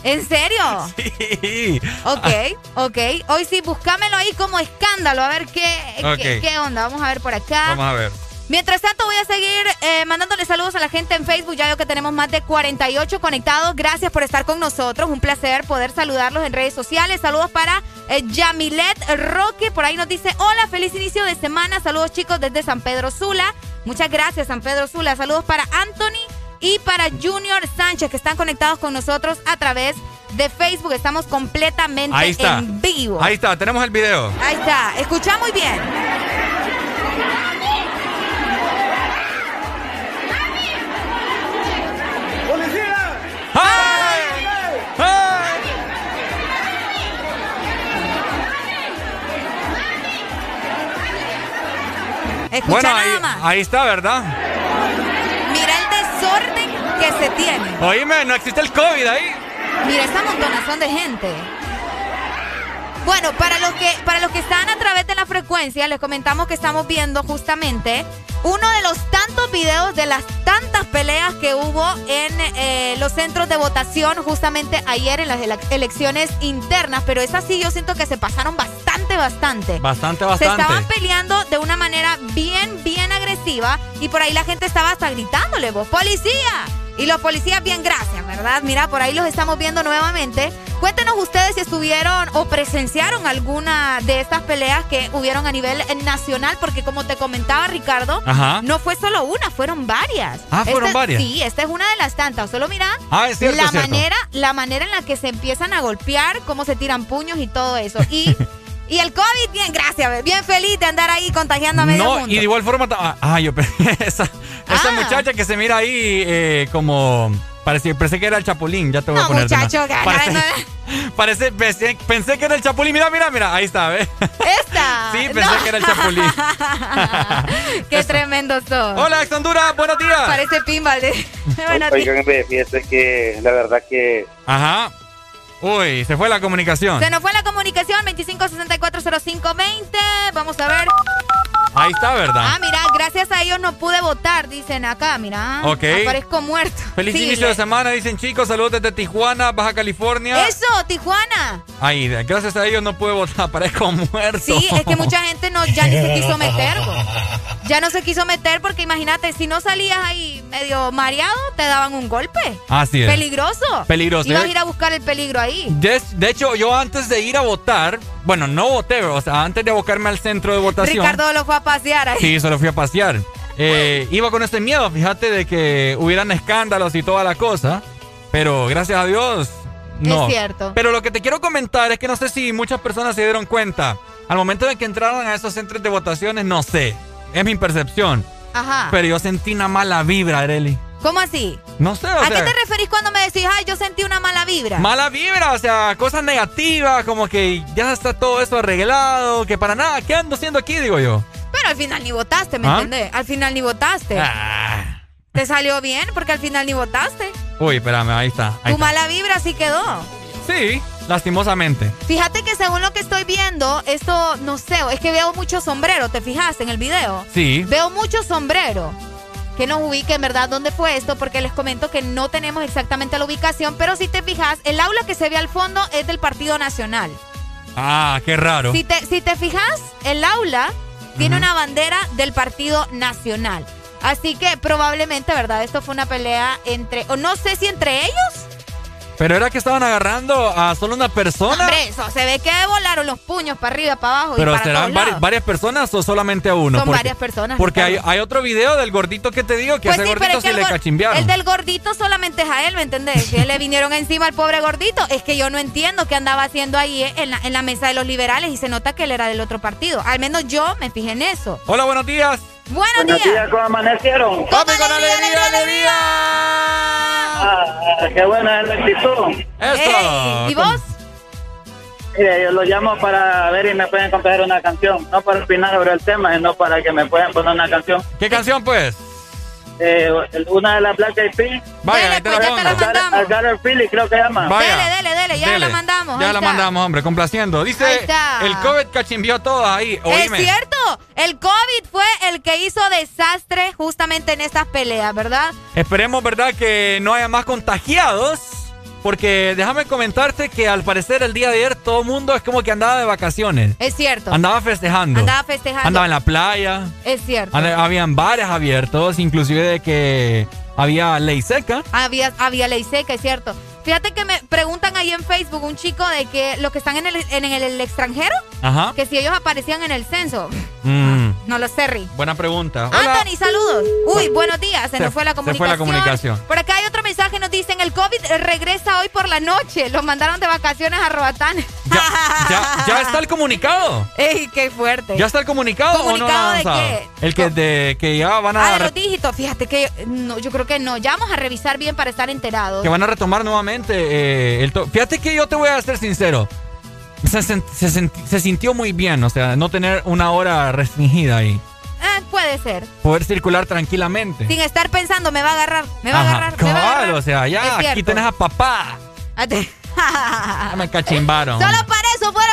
¿En serio? <laughs> Sí. Ok, ok. Hoy sí, búscamelo ahí como escándalo, a ver qué, qué onda. Vamos a ver por acá. Vamos a ver. Mientras tanto, voy a seguir eh, mandándole saludos a la gente en Facebook. Ya veo que tenemos más de 48 conectados. Gracias por estar con nosotros. Un placer poder saludarlos en redes sociales. Saludos para eh, Yamilet Roque. Por ahí nos dice: Hola, feliz inicio de semana. Saludos, chicos, desde San Pedro Sula. Muchas gracias, San Pedro Sula. Saludos para Anthony y para Junior Sánchez, que están conectados con nosotros a través de Facebook. Estamos completamente Ahí está. en vivo. Ahí está, tenemos el video. Ahí está. Escucha muy bien. Escucha bueno, nada ahí, más. ahí está, ¿verdad? Se tiene. Oíme, no existe el COVID ahí. Mira esa montonazón de gente. Bueno, para los que para los que están a través de la frecuencia, les comentamos que estamos viendo justamente uno de los tantos videos de las tantas peleas que hubo en eh, los centros de votación justamente ayer en las ele- elecciones internas, pero es así, yo siento que se pasaron bastante, bastante. Bastante, Se bastante. estaban peleando de una manera bien, bien agresiva y por ahí la gente estaba hasta gritándole, vos, policía. Y los policías bien gracias, ¿verdad? Mira, por ahí los estamos viendo nuevamente. Cuéntenos ustedes si estuvieron o presenciaron alguna de estas peleas que hubieron a nivel nacional, porque como te comentaba Ricardo, Ajá. no fue solo una, fueron varias. Ah, ¿fueron varias? Sí, esta es una de las tantas. Solo mira Ah, es cierto, la es cierto. manera, la manera en la que se empiezan a golpear, cómo se tiran puños y todo eso. Y <laughs> Y el COVID, bien, gracias, bien feliz de andar ahí contagiando a medio No, mundo. y de igual forma. Ah, yo. <laughs> esa, esa Ah. muchacha que se mira ahí eh, como. Parecía, pensé que era el Chapulín, ya te voy a poner. muchacho, que Parece, no- <laughs> parece- pensé, pensé que era el Chapulín. Mira, mira, mira. Ahí está, ¿ves? Esta. <laughs> Sí, pensé que era el Chapulín. <laughs> Qué tremendo sos. Hola, ex Honduras, buenos días. Parece pinball. de- Buenos días. Oigan, ve, fíjese que la verdad que Ajá. Uy, se fue la comunicación. Se nos fue la comunicación 25640520. Vamos a ver. Ahí está, ¿verdad? Ah, mira, gracias a ellos no pude votar, dicen acá, mira. Ok. Aparezco muerto. Feliz Sí, inicio le- de semana, dicen chicos. Saludos desde Tijuana, Baja California. Eso, Tijuana. Ahí, gracias a ellos no pude votar, <laughs> parezco muerto. Sí, es que mucha gente no ya ni se quiso meter. bo. Ya no se quiso meter porque imagínate, si no salías ahí medio mareado, te daban un golpe. Así es. Peligroso. Peligroso. Ibas a ir a buscar el peligro ahí. De, de hecho, yo antes de ir a votar, bueno, no voté, o sea, antes de abocarme al centro de votación. Ricardo lo fue a pasear ahí. Sí, solo fui a pasear. Eh, iba con este miedo, fíjate, de que hubieran escándalos y toda la cosa. Pero gracias a Dios, no. Es cierto. Pero lo que te quiero comentar es que no sé si muchas personas se dieron cuenta. Al momento de que entraron a esos centros de votaciones, no sé. Es mi percepción. Ajá. Pero yo sentí una mala vibra, Areli. ¿Cómo así? No sé, o ¿A sea. qué te referís cuando me decís, ay, yo sentí una mala vibra? Mala vibra, o sea, cosas negativas, como que ya está todo eso arreglado, que para nada, ¿qué ando haciendo aquí? Digo yo. Pero al final ni votaste, ¿me ¿Ah? entendés? Al final ni votaste. Ah. Te salió bien porque al final ni votaste. Uy, espérame, ahí está. Ahí Tu está. mala vibra así quedó. Sí, lastimosamente. Fíjate que según lo que estoy viendo, esto, no sé, es que veo mucho sombrero, ¿te fijaste en el video? Sí. Veo mucho sombrero. Que nos ubique en verdad dónde fue esto, porque les comento que no tenemos exactamente la ubicación, pero si te fijas, el aula que se ve al fondo es del Partido Nacional. Ah, qué raro. Si te, si te fijas, el aula tiene una bandera del Partido Nacional. Así que probablemente, ¿verdad? Esto fue una pelea entre, o no sé si entre ellos. Pero era que estaban agarrando a solo una persona. Hombre, eso, se ve que volaron los puños para arriba, para abajo y Pero para serán vari- varias personas o solamente a uno. Son Porque- varias personas. Porque hay, otro video del gordito que te digo que Pues ese sí, gordito es que se el, le cachimbearon. el del gordito solamente es a él, ¿me entendés? Que le vinieron encima al pobre gordito. Es que yo no entiendo qué andaba haciendo ahí en la, en la mesa de los liberales y se nota que él era del otro partido. Al menos yo me fijé en eso. Hola, buenos días. Buenos, Buenos días. días, ¿cómo amanecieron? ¡Papi, con alegría, alegría! Ah, qué buena es la actitud. Eso. ¿Y vos? Mire, yo lo llamo para ver si me pueden componer una canción. No para opinar sobre el tema, sino para que me puedan poner una canción. ¿Qué canción, pues? Eh, una de las Black Eyed Peas. Vaya, ahí te la pues, pongo. te la Her Feeling, creo que llama. Vaya. Dele, dele, dele, ya Dele. la mandamos. Ya ahí la está. mandamos, hombre, complaciendo. Dice, Ahí está. el COVID cachimbió todo ahí. Oíme. Es cierto, el COVID fue el que hizo desastre justamente en estas peleas, ¿verdad? Esperemos, ¿verdad?, que no haya más contagiados. Porque déjame comentarte que al parecer el día de ayer todo el mundo es como que andaba de vacaciones. Es cierto. Andaba festejando. Andaba festejando. Andaba en la playa. Es cierto. Habían bares abiertos, inclusive de que había ley seca. Había, había ley seca, es cierto. Fíjate que me preguntan ahí en Facebook un chico de que los que están en el, en el extranjero, Ajá. que si ellos aparecían en el censo. Mm, No lo sé, Rick. buena pregunta. Hola. Anthony, saludos. Uy, buenos días. Se, Se- nos fue la se fue comunicación. la comunicación. Por acá hay otro mensaje. Nos dicen: el COVID regresa hoy por la noche. Los mandaron de vacaciones a Roatán. ¿Ya, ya está el comunicado? ¡Ey, qué fuerte! ¿Ya está el comunicado, o no lo ¿Comunicado han de qué? El que, de, que ya van Ah, a, de los dígitos. Fíjate que no, yo creo que no. Ya vamos a revisar bien para estar enterados. que van a retomar nuevamente eh, el Fíjate que yo te voy a ser sincero. Se, se se sintió muy bien, o sea, no tener una hora restringida ahí. Ah, puede ser. Poder circular tranquilamente. Sin estar pensando, me va a agarrar, me va a agarrar, me va a cabal, agarrar. o sea, ya aquí tenés a papá. Ah, te- <laughs> Ya me cachimbaron. Solo para eso fueron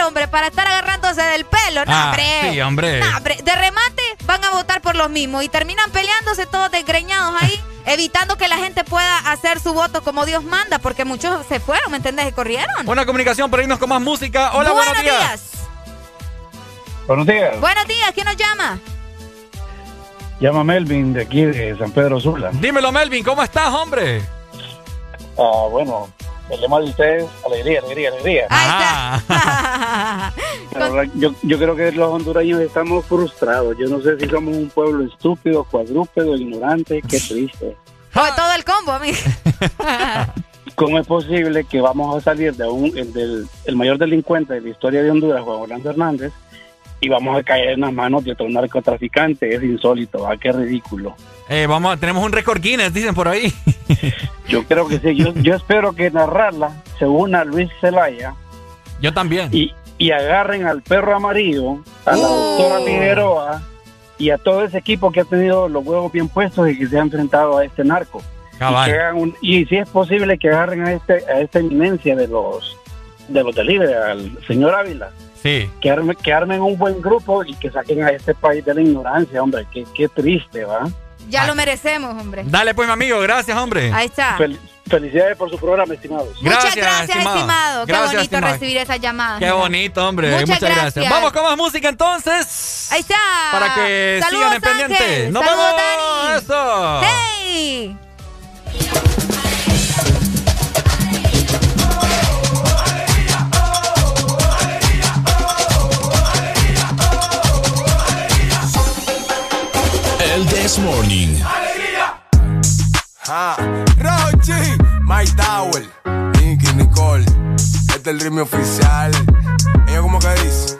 votar, hombre, para estar agarrándose del pelo. No, Ah, hombre. sí, hombre. No, hombre. De remate van a votar por los mismos y terminan peleándose todos desgreñados ahí, <laughs> evitando que la gente pueda hacer su voto como Dios manda, porque muchos se fueron, ¿me entiendes? Y corrieron. Una comunicación para irnos con más música. Hola, buenos, buenos días. Buenos días. Buenos días, ¿quién nos llama? Llama Melvin de aquí de San Pedro Sula. Dímelo, Melvin, ¿cómo estás, hombre? Ah, bueno, el lema de ustedes, alegría, alegría, alegría. <laughs> Verdad, yo, yo creo que los hondureños estamos frustrados. Yo no sé si somos un pueblo estúpido, cuadrúpedo, ignorante. Qué triste. Oh, todo el combo, amigo. <laughs> ¿Cómo es posible que vamos a salir de un, el, del el mayor delincuente de la historia de Honduras, Juan Orlando Hernández, y vamos a caer en las manos de otro narcotraficante? Es insólito, ¿ah? Qué ridículo. Eh, vamos, a- tenemos un récord Guinness, dicen por ahí. <laughs> Yo creo que sí. Yo, yo espero que narrarla se una a Luis Zelaya Yo también. y, y agarren al perro amarillo, a la doctora Figueroa y a todo ese equipo que ha tenido los huevos bien puestos y que se ha enfrentado a este narco. Cabal. Y, que hagan un- y si es posible que agarren a este a esta eminencia de los de los delibres, al señor Ávila, Sí. que, arme- que armen un buen grupo y que saquen a este país de la ignorancia, hombre, qué, qué triste, ¿va? Ya lo merecemos, hombre. Dale pues, mi amigo, gracias, hombre. Ahí está. Fel- felicidades por su programa, estimados. Muchas gracias, estimado. Qué Gracias, bonito estimado. recibir esa llamada. Qué bonito, hombre. Muchas Muchas, gracias. gracias. Vamos con más música entonces. Ahí está. Para que Saludos, sigan en pendiente. ¡Nos Saludos, vemos! Dani. ¡Eso! ¡Hey! El This Morning. Ah, Rochi, My Tower, Nicky, Nicole, este es el ritmo oficial. Ella como que dice.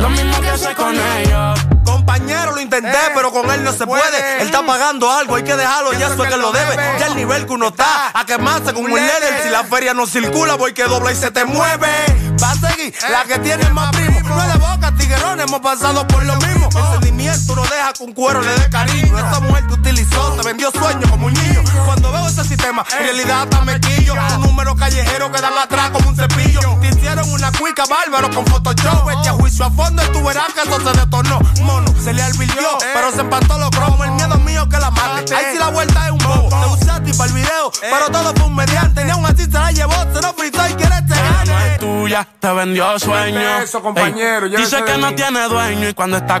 Lo mismo que hace con ellos. Compañero, lo intenté, pero con él no se puede. Él está pagando algo, hay que dejarlo, ya eso es que lo debe. Ya el nivel que uno está, a quemarse como un líder. Si la feria no circula, voy que dobla y se te mueve. Va a seguir la que tiene más primo. No es de boca, tiguerón, hemos pasado por lo mismo. El sentimiento no deja que un cuero le dé cariño. Esa mujer te utilizó, te vendió sueños como un niño. Cuando veo ese sistema, en realidad está mequillo. Un número callejero que dan atrás como un cepillo. Te hicieron una cuica bárbaro con Photoshop. Echa juicio a fondo y tú verás que eso se detonó. Mono, se le alvirtió, pero se empató los cromos. El miedo mío que la mate. Ahí sí la vuelta es un bobo. Te usé a ti para el video, pero todo fue un mediante. Ni aún así se la llevó, se lo fritó y quiere este Ella no gane. tuya, te vendió sueño. eso, compañero, dice que no tiene dueño y cuando está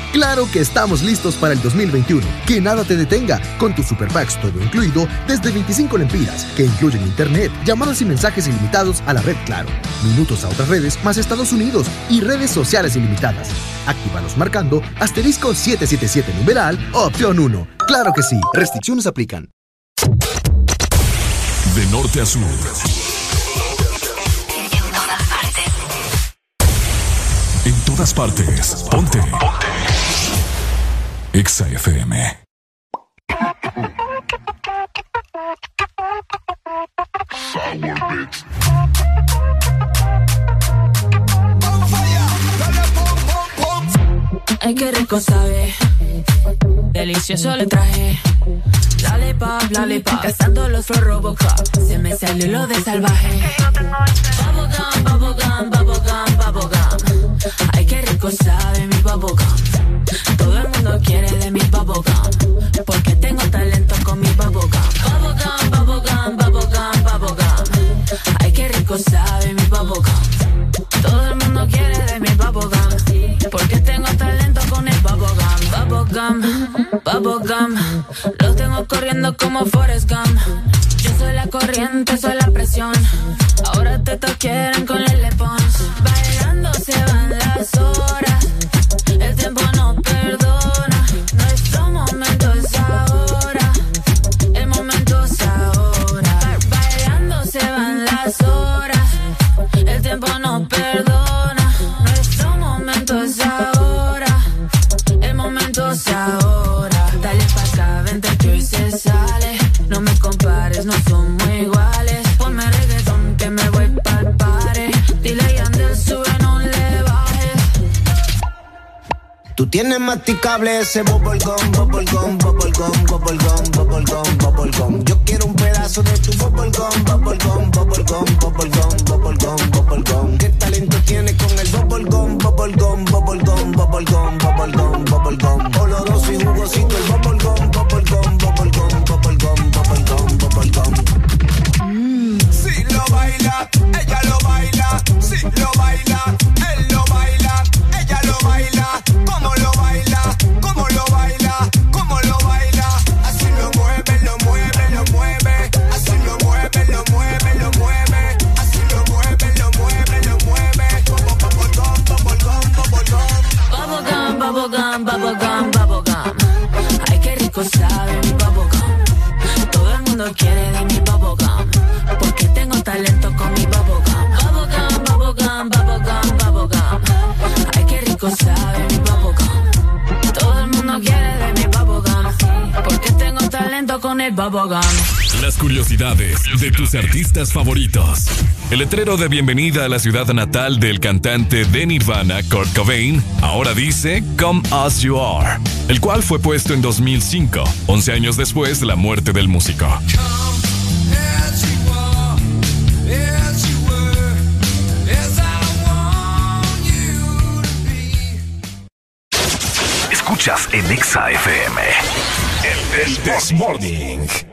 Claro que estamos listos para el 2021. Que nada te detenga con tu Super Packs todo incluido desde 25 lempiras, que incluyen internet, llamadas y mensajes ilimitados a la red Claro, minutos a otras redes más Estados Unidos y redes sociales ilimitadas. Actívalos marcando asterisco 777 numeral opción 1. Claro que sí, restricciones aplican. De norte a sur. En todas partes. Ponte. Ponte. Exa FM. Ay, qué rico sabe. Delicioso le traje. Lollipop, lollipop. Cazando los Flow. Se me salió lo de salvaje. Bubblegum, bubblegum, bubblegum, bubblegum. Ay, qué rico sabe mi bubblegum. Todo el mundo quiere de mi bubblegum. Porque tengo talento con mi bubblegum. Bubblegum, bubblegum, bubblegum, bubblegum. Ay, qué rico sabe mi bubblegum. Todo el mundo quiere de mi bubblegum. Porque tengo talento con el bubblegum. Bubblegum, bubblegum. Los tengo corriendo como Forrest Gump. Yo soy la corriente, soy la presión. Ahora te quieren con el Tú tienes masticable ese bubblegum, bubblegum, bubblegum, bubblegum, bubblegum, bubblegum. Yo quiero un pedazo de tu bubblegum, bubblegum, bubblegum, bubblegum, bubblegum, bubblegum. ¿Qué talento tienes con el bubblegum, bubblegum, bubblegum, bubblegum, bubblegum, bubblegum? Oloroso y jugosito el bubblegum, bubblegum, bubblegum, bubblegum, bubblegum, bubblegum. Si lo baila, ella lo baila. Si lo baila, Las curiosidades de tus artistas favoritos. El letrero de bienvenida a la ciudad natal del cantante de Nirvana, Kurt Cobain, ahora dice Come As You Are, el cual fue puesto en 2005, 11 años después de la muerte del músico. Escuchas en Exa FM. El This Morning.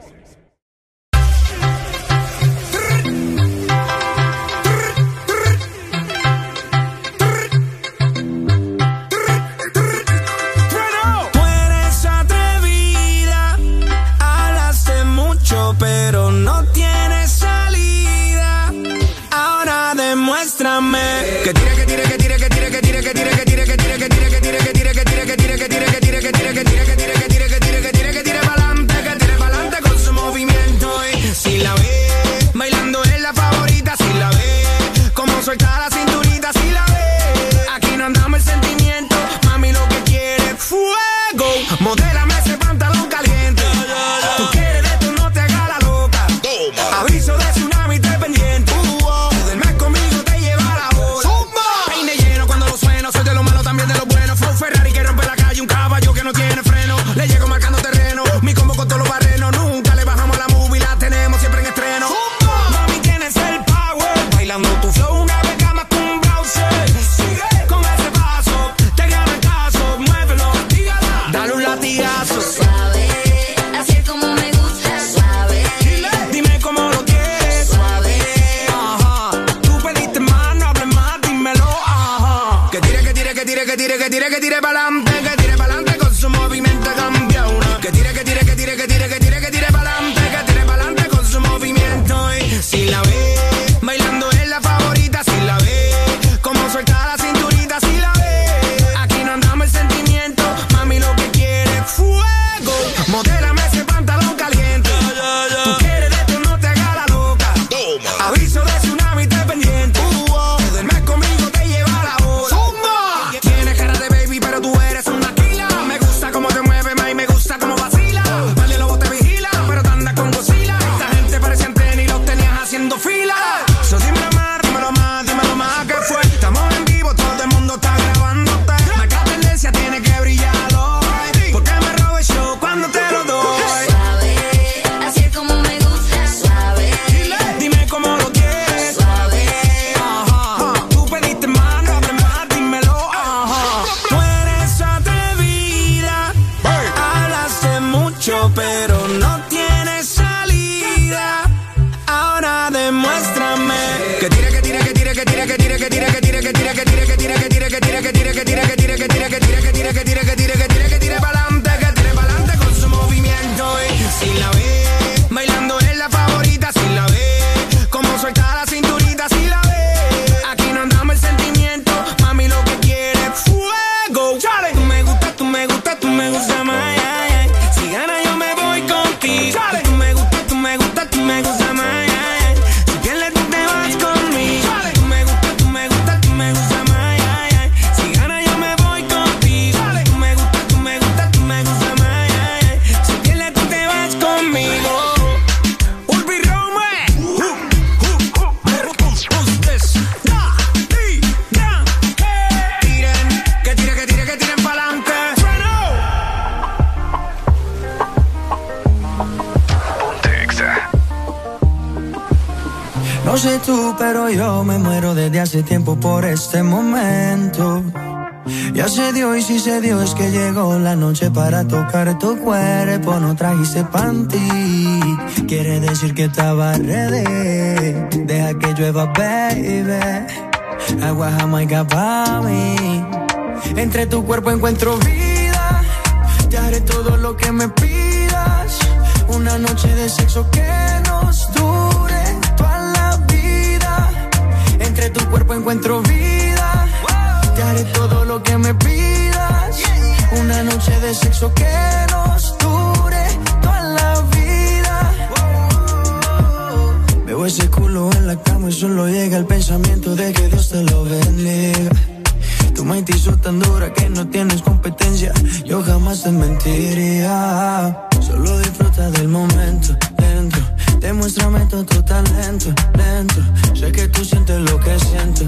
Noche para tocar tu cuerpo. No trajiste panty, quiere decir que estaba ready. Deja que llueva, baby. Agua jamaica pa' mí. Entre tu cuerpo encuentro vida. Te haré todo lo que me pidas. Una noche de sexo que nos dure toda la vida. Entre tu cuerpo encuentro vida. Te haré todo lo que me pidas. Una noche de sexo que nos dure toda la vida. Veo ese culo en la cama y solo llega el pensamiento de que Dios te lo bendiga. Tu mente hizo tan dura que no tienes competencia. Yo jamás te mentiría. Solo disfruta del momento dentro. Demuéstrame todo tu talento dentro. Sé que tú sientes lo que siento.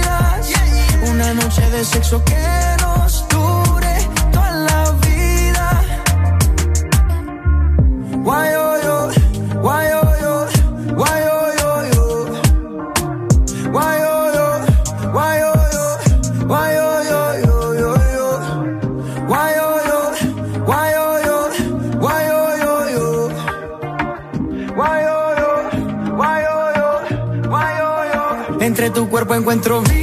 Una noche de sexo que nos dure toda la vida. Guay, oh, yo, guay, oh, yo, guay, oh, yo, yo. Guay, oh, yo, guay, oh, yo, guay, oh, yo, yo, yo, yo. Guay, oh, yo, oh, yo, guay, oh, yo, yo. Guay, oh, yo, oh, yo, oh, yo. Entre tu cuerpo encuentro vida.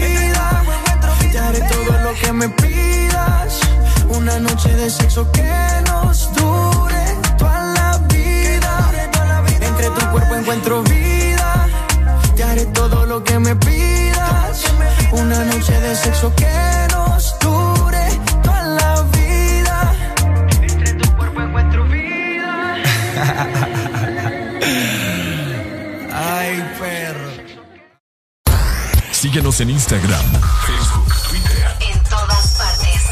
Me pidas. Una noche de sexo que nos dure toda la vida. Entre tu cuerpo encuentro vida. Ay, perro. Síguenos en Instagram, Facebook, Twitter. En todas partes.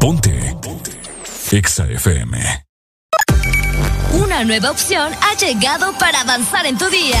Ponte. Ponte. Exa FM. Una nueva opción ha llegado para avanzar en tu día,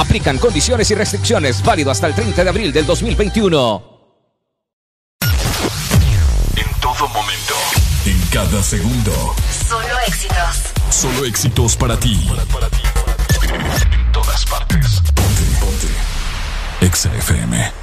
Aplican condiciones y restricciones válido hasta el 30 de abril del 2021. En todo momento, en cada segundo. Solo éxitos. Solo éxitos para ti. En todas partes. Ponte, ponte. Exa FM.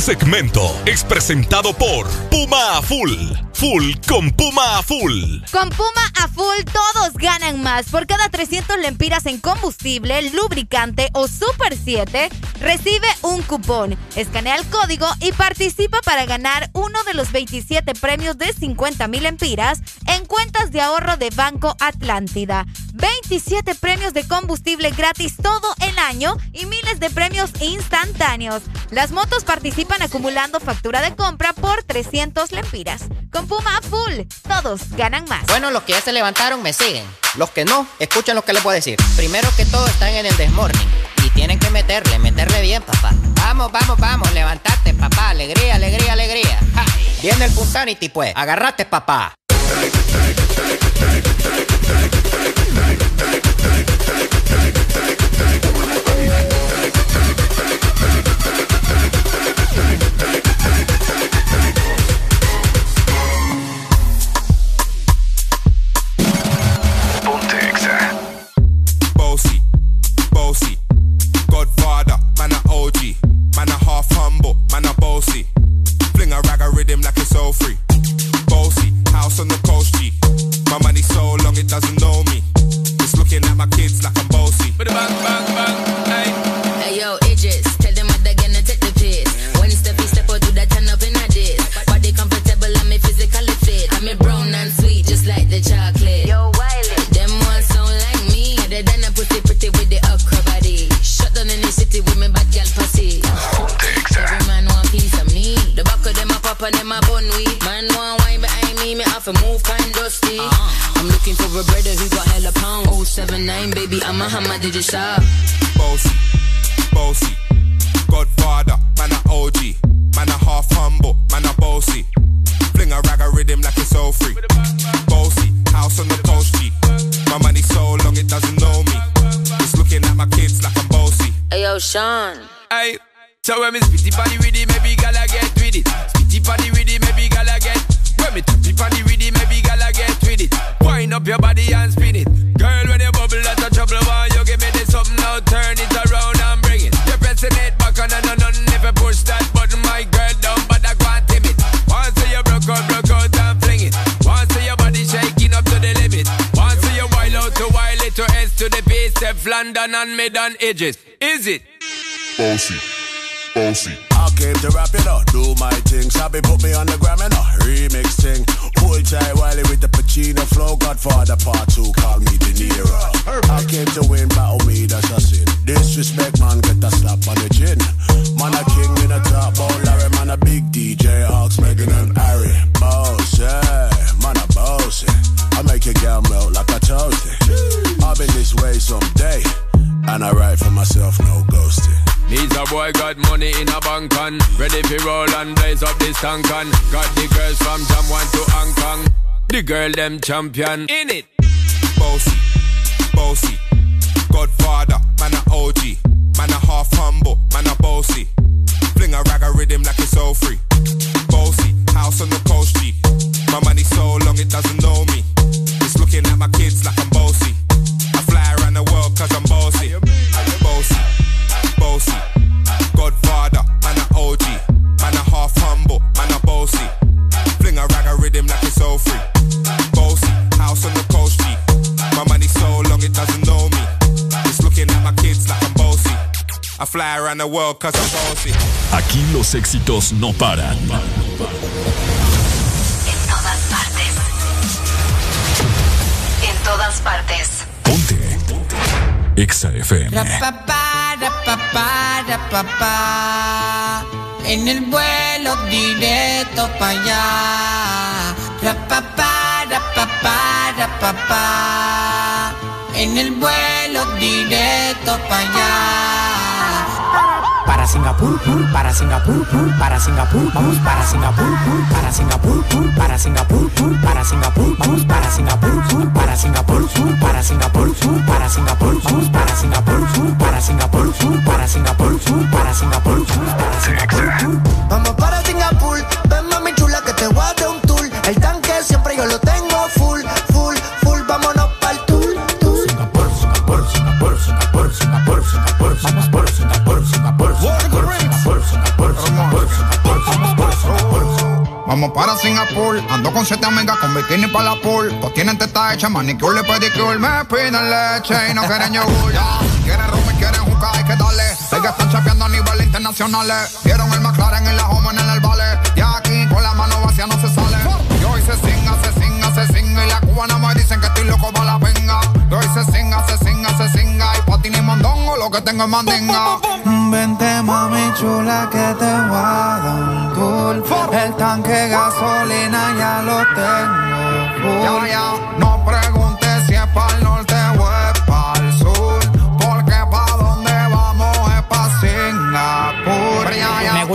Este segmento es presentado por Puma a Full. Full con Puma a Full. Con Puma a full todos ganan más. Por cada 300 lempiras en combustible, lubricante o Super 7, recibe un cupón. Escanea el código y participa para ganar uno de los 27 premios de 50 mil lempiras en cuentas de ahorro de Banco Atlántida. 27 premios de combustible gratis todo el año y miles de premios instantáneos. Las motos participan acumulando factura de compra por 300 lempiras. Con Puma a full, todos ganan más. Bueno, los que ya se levantaron me siguen. Los que no, escuchen lo que les voy a decir. Primero que todo están en el desmorning. Y tienen que meterle, meterle bien, papá. Vamos, vamos, vamos, levantate, papá. Alegría, alegría, alegría. Ja. Viene el Punsanity, pues. Agarrate, papá. 079, baby, I'm a hammer, did you shop? Bossy, bossy, Godfather, man a OG, man a half humble, man a bossy. Fling a rag a rhythm like it's all free. Bossy, house on the coast G. My money so long it doesn't know me. It's looking at my kids like I'm bossy. Hey yo, Sean. Hey, so when me spitty body with it, maybe gala get with it. Spitty body with it, maybe gala get. When me tappy body with it, maybe gala get with it. Wind up your body the London and mid on edges. Is it? Bossy, bossy. I came to rap it up, do my thing. Sabi put me on the gram and a remix thing. Hold tight Wiley with the Pacino flow. Godfather part two, call me De Niro. I came to win, battle me, that's a sin. Disrespect, man, get a slap on the chin. Man, a king in a top, oh Larry, man, a big DJ, Hawks, Megan and Harry. Boss, yeah, man, a bossy. I make your girl melt like a toasty. I've been this way someday, and I write for myself, no ghosting. Needs a boy got money in a bank on Ready for roll and blaze up this tank on Got the girls from Jamwan to Hong Kong The girl them champion In it Bossy, bossy, Godfather, man a OG, man a half humble, man a bossy. Fling a rag a rhythm like it's all free. Bossy, house on the coast G. My money so long it doesn't know me. It's the world cause I'm bossy. Bossy, bossy. Godfather, man a OG. Man a half humble, man a bossy. Fling a rag a rhythm like it's all free. Bossy, house on the coast G. My money so long it doesn't know me. It's looking at my kids like I'm bossy. I fly around the world cause I'm bossy. Aquí los éxitos no paran. En todas partes. En todas partes. Ponte. Exa. En el vuelo directo para allá. En el vuelo directo para allá. Para Singapur, pur, para Singapur, pur, para Singapur, vamos para Singapur, pur, para Singapur, pur, para Singapur, pur, para Singapur, vamos para Singapur, pur, para Singapur, pur, para Singapur, pur, para Singapur, para Singapur, pur, para Singapur, pur, para Singapur, pur, para Singapur, pur, para Singapur. Vamos para Singapur, ven mami chula que te voy a un tour. El tanque siempre yo lo tengo full, Vamos para Singapur, ando con siete amigas con bikini para la pool. Pues tienen teta hecha, manicure pedicure. Me piden leche y no quieren yogur. Ya. Quieren rum y quieren juca, hay que darle. Sé que están chapeando a nivel internacional. Vieron el McLaren en la home en el vale. Y aquí con la mano vacía no se sale. Y hoy se singa, se singa, se singa. Y la cubana me dicen que estoy loco para la venga. Y hoy se singa, se singa, se singa. Lo que tengo es mandinga. Vente mami chula que te voy a dar un tour. El tanque gasolina ya lo tengo Ya, full ya, no preguntes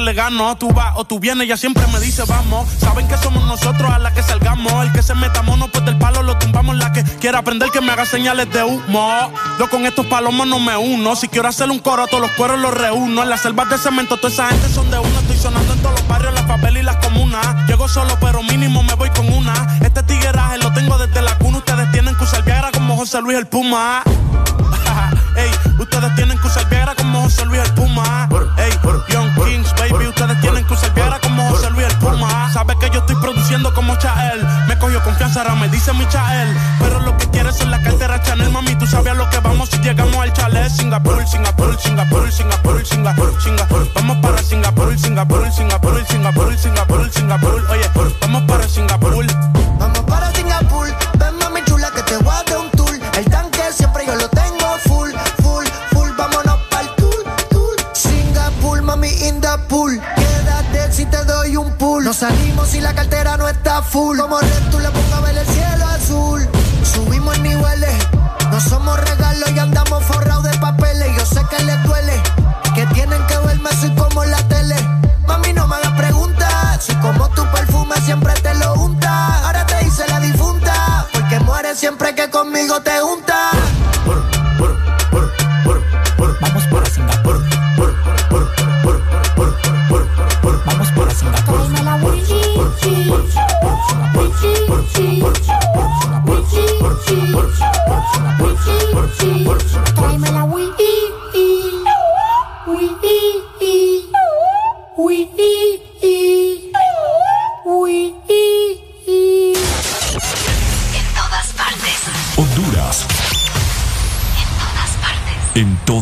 Le gano. Tú vas o tú vienes, ella siempre me dice vamos. Saben que somos nosotros a la que salgamos. El que se meta mono, pues del palo lo tumbamos. La que quiera aprender que me haga señales de humo. Yo con estos palomos no me uno. Si quiero hacer un coro, todos los cueros los reúno. En las selvas de cemento, toda esa gente son de uno. Estoy sonando en todos los barrios, las favelas y las comunas. Llego solo, pero mínimo me voy con una. Este tigueraje lo tengo desde la cuna. Ustedes tienen que usar Viagra como José Luis el Puma. Ey, ustedes tienen que usar Viagra como José Luis el Puma. Ey, Young Kings, baby, ustedes tienen que usar Viagra como José Luis el Puma. Sabe que yo estoy produciendo como Chael. Me cogió confianza, ahora me dice mi Chael. Pero lo que quieres es la cartera Chanel, mami. Tú sabes a lo que vamos si llegamos al chalet. Singapur, Singapur, Singapur, Singapur, Singapur, Singapur. Vamos para Singapur, Singapur, Singapur, Singapur, Singapur, Singapur. Oye, vamos para Singapur. Vamos salimos si la cartera no está full. Como red tú le pongo a ver el cielo azul. Subimos en niveles. No somos regalos y andamos forrados de papeles. Yo sé que les duele. Que tienen que verme así como la tele. Mami, no me hagas preguntas. Soy como tu perfume, siempre te lo unta. Ahora te hice la difunta. Porque mueres siempre que conmigo te unta.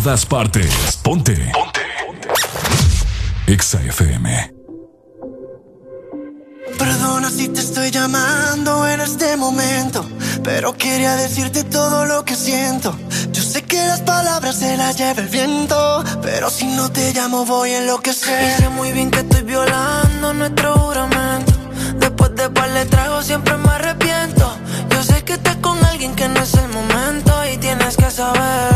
Todas partes. Ponte. Ponte. Exa FM. Perdona si te estoy llamando en este momento, pero quería decirte todo lo que siento. Yo sé que las palabras se las lleva el viento, pero si no te llamo voy a enloquecer. Y sé muy bien que estoy violando nuestro juramento. Después de par le trago siempre me arrepiento. Yo sé que estás con alguien que no es el momento y tienes que saber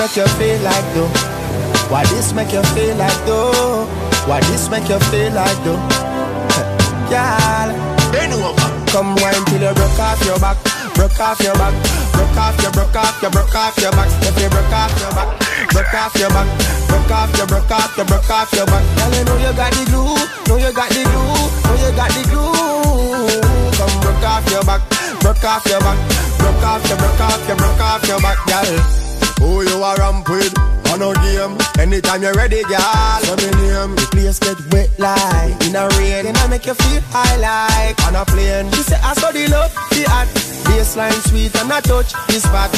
make you feel like Anytime you're ready, girl. Let me name. The place get wet like in a rain. Then I make you feel high like on a plane. She say I saw the love, the art. Baseline sweet and I touch the spot.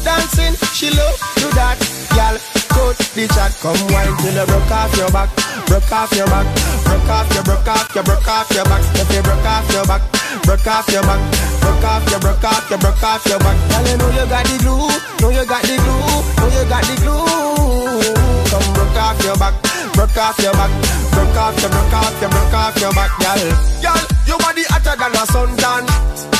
Dancing, she love do that. Girl, coach the chat. Come wine till you broke off your back, broke off your back, broke off your, broke off your, broke off your back. If you broke off your back, broke off your back, broke off your, broke off your, broke off your back. Girl, you know you got the glue, know you got the glue, know you got the glue. Off your back, broke off your back, broke off your, broke off your, broke off your back, girl. Girl, your body hotter than a suntan.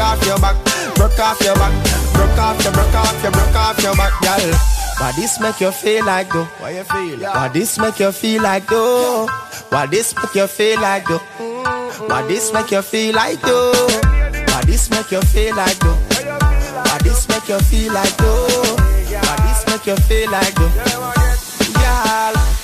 Broke off your back, broke off your back, broke off your, broke off your, broke off your back, girl. Why this make you feel like though? Why you feel? Why this make you feel like though? Why this make you feel like though? Why this make you feel like though? Why this make you feel like though? Why this make you feel like though? Why this make you feel like though? Girl,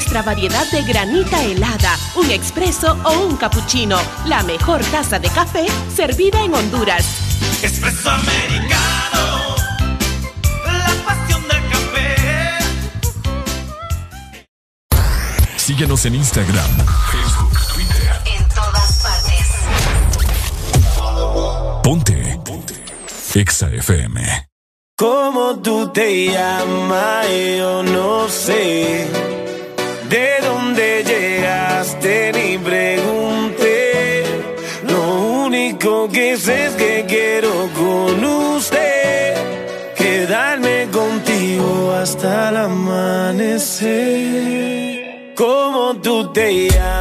nuestra variedad de granita helada, un expreso o un cappuccino. La mejor taza de café servida en Honduras. Espresso americano, la pasión del café. Síguenos en Instagram, Facebook, Twitter. En todas partes. Ponte. Ponte. Exa FM. ¿Cómo tú te llamas? Yo no sé. ¿De dónde llegaste? Ni pregunté. Lo único que sé es que quiero con usted. Quedarme contigo hasta el amanecer. ¿Cómo tú te llamas?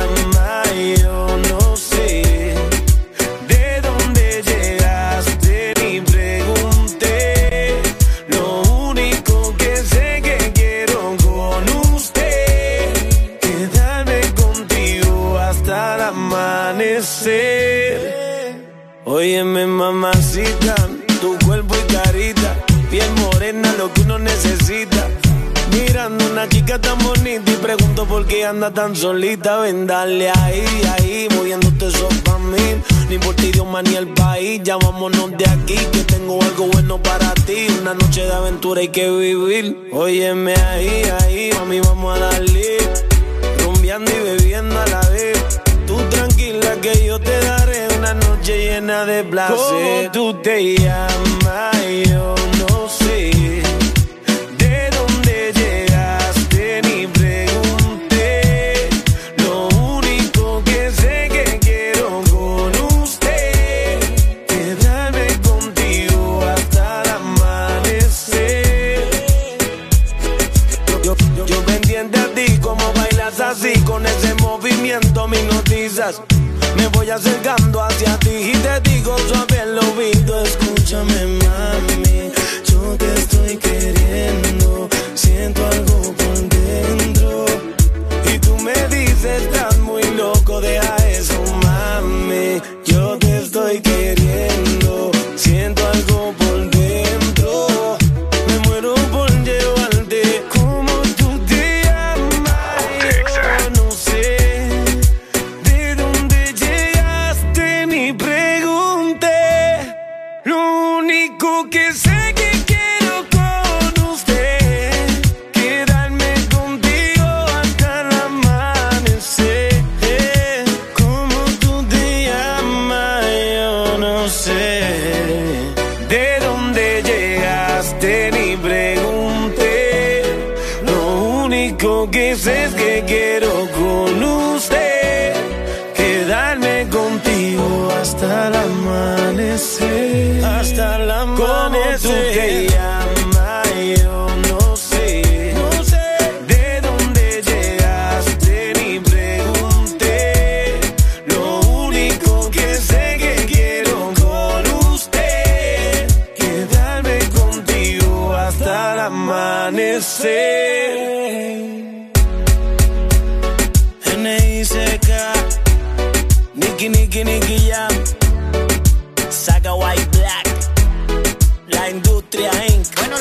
Óyeme, mamacita, tu cuerpo y carita, piel morena, lo que uno necesita. Mirando una chica tan bonita y pregunto por qué anda tan solita. Ven, dale ahí, ahí, moviéndote eso pa' mí. Ti, Dios, más ni el país. Ya vámonos de aquí, que tengo algo bueno para ti. Una noche de aventura hay que vivir. Óyeme ahí, ahí, mami, vamos a darle. Rumbeando y bebiendo a la de. ¿Cómo tú te llamas? Yo no sé. ¿De dónde llegaste? Ni pregunté. Lo único que sé que quiero con usted. Quedarme contigo hasta el amanecer. Yo, yo, yo pendiente a ti, como bailas así, con ese movimiento me hipnotizas. Me voy acercando hacia ti suave al oído, escúchame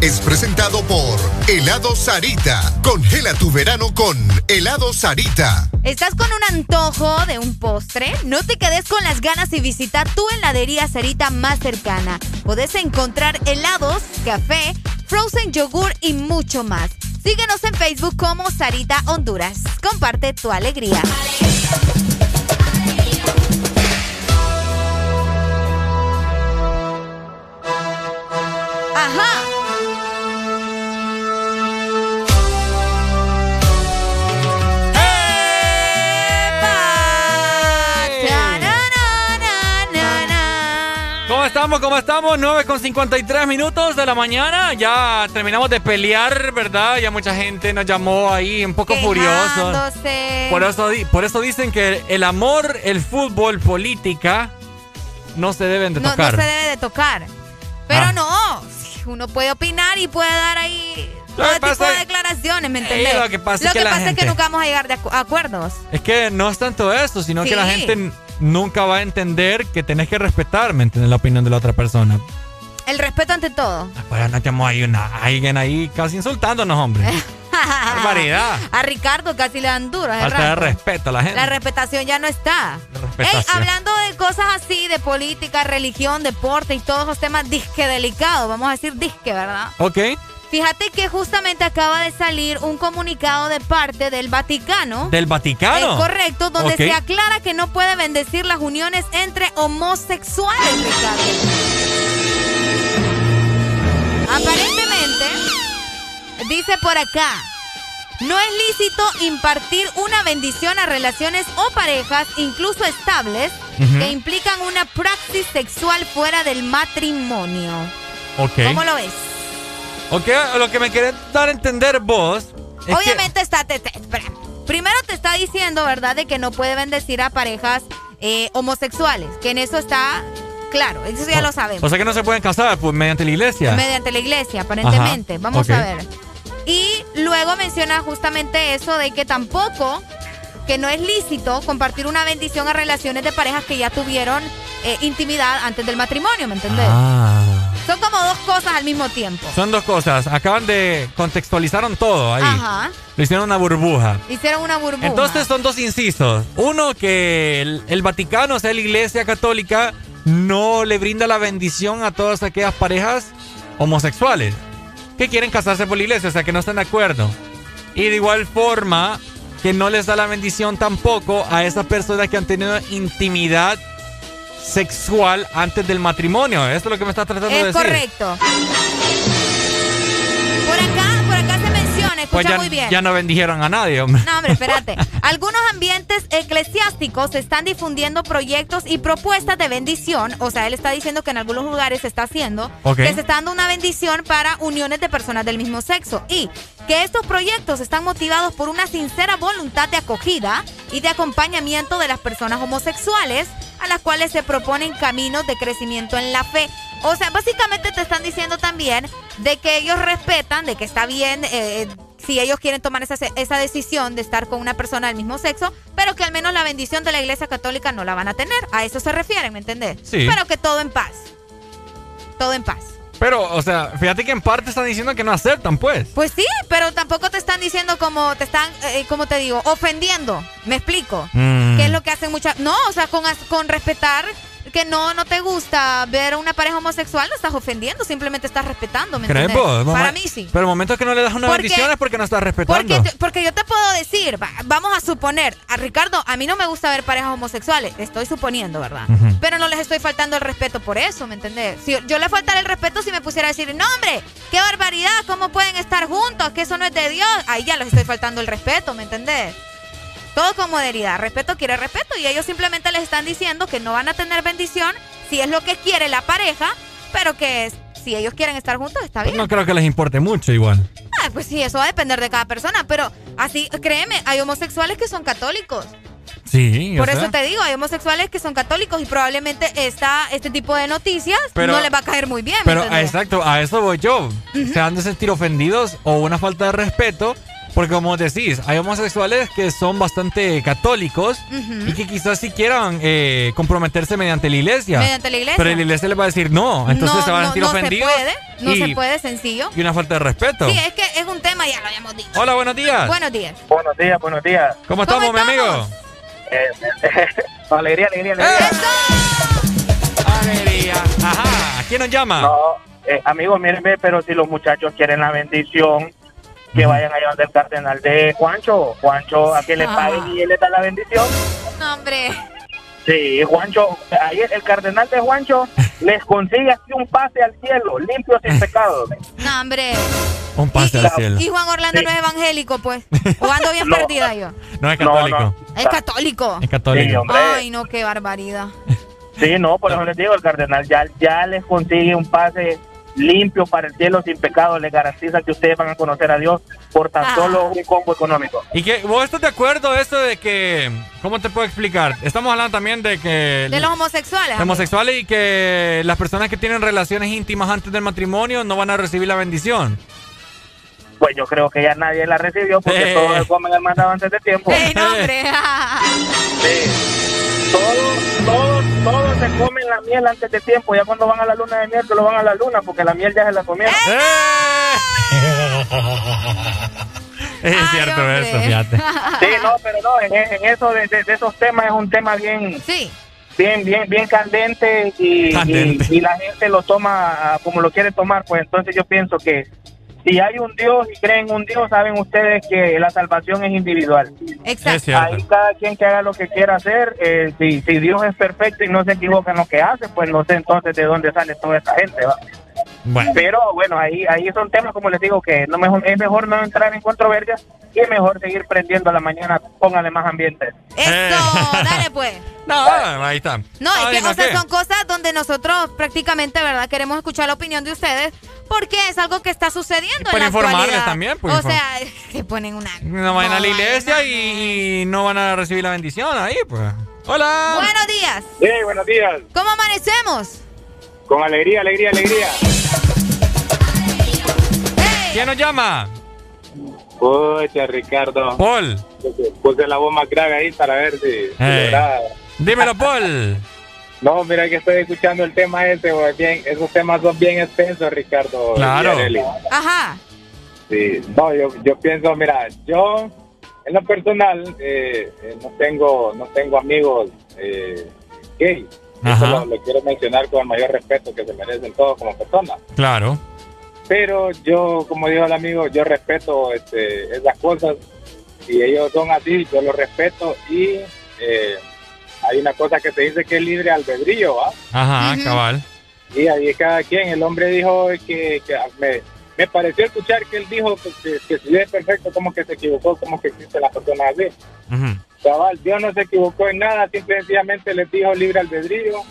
Es presentado por Helado Sarita. Congela tu verano con Helado Sarita. ¿Estás con un antojo de un postre? No te quedes con las ganas y visita tu heladería Sarita más cercana. Podés encontrar helados, café, frozen yogur y mucho más. Síguenos en Facebook como Sarita Honduras. Comparte tu alegría. Estamos? ¿Cómo estamos? 9 con 53 minutos de la mañana. Ya terminamos de pelear, ¿verdad? Ya mucha gente nos llamó ahí un poco furioso. Por eso, por eso dicen que el amor, el fútbol, política no se deben de No, no tocar. se debe de tocar. Pero Ah. no, uno puede opinar y puede dar ahí Lo todo tipo de declaraciones, ¿me entendés? lo que pasa es que pasa es que nunca vamos a llegar de acu- a acuerdos. Es que no es tanto eso, sino que la gente nunca va a entender que tenés que respetar, ¿me entiendes? La opinión de la otra persona. El respeto ante todo. Pues nos llamó ahí una, alguien ahí casi insultándonos, hombre. <laughs> Barbaridad. A Ricardo casi le dan duro. Falta de respeto a la gente. La respetación ya no está. Ey, hablando de cosas así, de política, religión, deporte y todos los temas disque delicados, vamos a decir disque, ¿verdad? Ok. Fíjate que justamente acaba de salir un comunicado de parte del Vaticano. ¿Del Vaticano? Es correcto, donde se aclara que no puede bendecir las uniones entre homosexuales, Ricardo. Aparentemente, dice por acá, no es lícito impartir una bendición a relaciones o parejas, incluso estables, que implican una praxis sexual fuera del matrimonio. ¿Cómo lo ves? Ok, lo que me querés dar a entender vos es que- Obviamente está. te- te-. Primero te está diciendo, ¿verdad?, de que no puede bendecir a parejas eh, homosexuales. Que en eso está claro. Eso ya lo sabemos. O sea que no se pueden casar pues, mediante la iglesia. Mediante la iglesia, aparentemente. Ajá, Vamos a ver. Y luego menciona justamente eso de que tampoco, que no es lícito compartir una bendición a relaciones de parejas que ya tuvieron eh, intimidad antes del matrimonio, ¿me entendés? Ah. Son como dos cosas al mismo tiempo. Son dos cosas. Acaban de contextualizaron todo ahí. Ajá. Lo hicieron una burbuja. Hicieron una burbuja. Entonces son dos incisos. Uno, que el, el Vaticano, o sea, la Iglesia Católica, no le brinda la bendición a todas aquellas parejas homosexuales que quieren casarse por la Iglesia, o sea, que no están de acuerdo. Y de igual forma, que no les da la bendición tampoco a esas personas que han tenido intimidad sexual antes del matrimonio. Esto es lo que me está tratando de Es decir. correcto. Por acá, por acá se menciona, escucha Pues ya, muy bien. ya no bendijeron a nadie, hombre. No, hombre, espérate. <laughs> Algunos ambientes eclesiásticos están difundiendo proyectos y propuestas de bendición. O sea, él está diciendo que en algunos lugares se está haciendo. Que se está dando una bendición para uniones de personas del mismo sexo. Y que estos proyectos están motivados por una sincera voluntad de acogida y de acompañamiento de las personas homosexuales a las cuales se proponen caminos de crecimiento en la fe. O sea, básicamente te están diciendo también de que ellos respetan, de que está bien eh, si ellos quieren tomar esa, esa decisión de estar con una persona del mismo sexo, pero que al menos la bendición de la Iglesia Católica no la van a tener. A eso se refieren, ¿me entendés? Sí. Pero que todo en paz. Todo en paz. Pero, o sea, fíjate que en parte están diciendo que no aceptan, pues. Pues sí, pero tampoco te están diciendo como te están, eh, como te digo, ofendiendo. ¿Me explico? Mm. ¿Qué es lo que hacen muchas? No, o sea, con, con respetar que no, no te gusta ver a una pareja homosexual, no estás ofendiendo, simplemente estás respetando, ¿me ¿Crees vos? Para mí sí. Pero el momento que no le das una Porque- bendición es porque no estás respetando. Porque, porque yo te puedo decir, va- vamos a suponer, a Ricardo, a mí no me gusta ver parejas homosexuales, estoy suponiendo, ¿verdad? Pero no les estoy faltando el respeto por eso, ¿me entendés? Si yo le faltara el respeto si me pusiera a decir, no hombre, qué barbaridad, ¿cómo pueden estar juntos? Que eso no es de Dios. Ahí ya les estoy faltando el respeto, ¿me entendés? Todo con modernidad, respeto quiere respeto y ellos simplemente les están diciendo que no van a tener bendición si es lo que quiere la pareja, pero que es- si ellos quieren estar juntos está bien. No creo que les importe mucho igual. Ah, pues sí, eso va a depender de cada persona, pero así, créeme, hay homosexuales que son católicos. Sí, Por eso te digo, hay homosexuales que son católicos y probablemente esta, este tipo de noticias Pero- no les va a caer muy bien. ¿me Pero entendés? exacto, a eso voy yo. Se han de sentir ofendidos o una falta de respeto. Porque como decís, hay homosexuales que son bastante católicos y que quizás sí quieran eh, comprometerse mediante la iglesia. Mediante la iglesia. Pero la iglesia les va a decir no, entonces no, se van a sentir no ofendidos. se puede, no y, se puede, sencillo. y una falta de respeto. Sí, es que es un tema, ya lo habíamos dicho. Hola, buenos días. Buenos días. Buenos días, buenos días. ¿Cómo estamos, mi amigo? <laughs> alegría, alegría, alegría. Alegría. Ajá. ¿Quién nos llama? No, eh, amigos, mírenme, pero si los muchachos quieren la bendición, que vayan allá donde el cardenal de Juancho. Juancho, a que le paguen y él le da la bendición. No, hombre. Sí, Juancho, ahí el cardenal de Juancho <laughs> les consigue así un pase al cielo, limpio sin <laughs> pecado. No, hombre. Un pase al cielo. Y Juan Orlando no es evangélico, pues. <laughs> O ando bien No. perdida yo. No es católico. Es católico. Es católico. Sí, hombre. Ay, no, qué barbaridad. Sí, no, por eso les digo, el cardenal ya, ya les consigue un pase limpio para el cielo sin pecado, les garantiza que ustedes van a conocer a Dios por tan Ah. solo un combo económico. ¿Y que vos estás de acuerdo eso de que, cómo te puedo explicar? Estamos hablando también de que... De los homosexuales. de homosexuales y que las personas que tienen relaciones íntimas antes del matrimonio no van a recibir la bendición. Pues yo creo que ya nadie la recibió porque Eh. todos comen el mandado antes de tiempo. Ey, no, hombre. <laughs> Todos, todos, todos se comen la miel antes de tiempo. Ya cuando van a la luna de miel, que lo van a la luna porque la miel ya se la comieron. <laughs> Es cierto eso, fíjate. <laughs> Sí, no, pero no, en, en eso de, de- de esos temas es un tema bien, bien, bien, bien candente y, Candente. y- y la gente lo toma como lo quiere tomar. Pues entonces yo pienso que si hay un Dios y creen en un Dios, saben ustedes que la salvación es individual. Exacto. Ahí cada quien que haga lo que quiera hacer, eh, si, si Dios es perfecto y no se equivoca en lo que hace, pues no sé entonces de dónde sale toda esta gente. ¿va? Bueno. Pero bueno, ahí ahí son temas, como les digo, que no mejor, es mejor no entrar en controversias y es mejor seguir prendiendo a la mañana, póngale más ambiente. Eso, dale pues. <laughs> No, ahí está. No, es que, ¿no o sea, qué? son cosas donde nosotros prácticamente, ¿verdad? Queremos escuchar la opinión de ustedes porque es algo que está sucediendo para en la informarles actualidad. también, pues, O sea, <laughs> que ponen una... No vayan a la iglesia y, y no van a recibir la bendición ahí, pues. Hola. Buenos días. Sí, buenos días. ¿Cómo amanecemos? Con alegría, alegría, alegría. ¿Quién nos llama? Pucha, Ricardo. Paul. Puse la voz más grave ahí para ver si... si lograba. Dímelo, Paul. <laughs> No, mira que estoy escuchando el tema ese, bien, esos temas son bien extensos, Ricardo. Claro. Ajá. Sí, no, yo, yo pienso, mira, yo en lo personal eh, eh, no tengo no tengo amigos eh, gay. Eso lo, lo quiero mencionar con el mayor respeto que se merecen todos como personas. Claro. Pero yo, como dijo el amigo, yo respeto este, esas cosas. Si ellos son así, yo los respeto y eh, hay una cosa que se dice que es libre albedrío, ¿va? Ajá, cabal. Y ahí cada quien, el hombre dijo que, que me, me pareció escuchar que él dijo que, que, que si es perfecto, como que se equivocó, como que existe la persona así. Ujú. Cabal, Dios no se equivocó en nada, simple y sencillamente les dijo libre albedrío,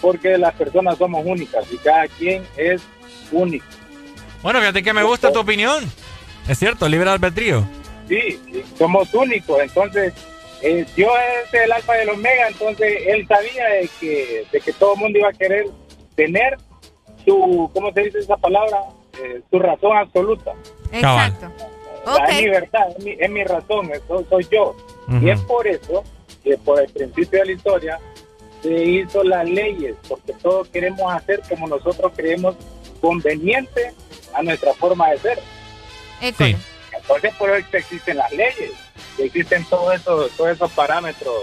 porque las personas somos únicas y cada quien es único. Bueno, fíjate que me gusta tu opinión. Es cierto, libre albedrío. Sí, somos únicos, entonces eh, Dios es el alfa y el omega, entonces él sabía de que, de que todo el mundo iba a querer tener su, ¿cómo se dice esa palabra? Eh, su razón absoluta. Exacto. O sea, Es mi verdad, es mi, es mi razón, eso soy yo. Ujú. Y es por eso que por el principio de la historia se hizo las leyes, porque todos queremos hacer como nosotros creemos conveniente a nuestra forma de ser. Sí. Entonces por eso existen las leyes, existen todos esos, todos esos parámetros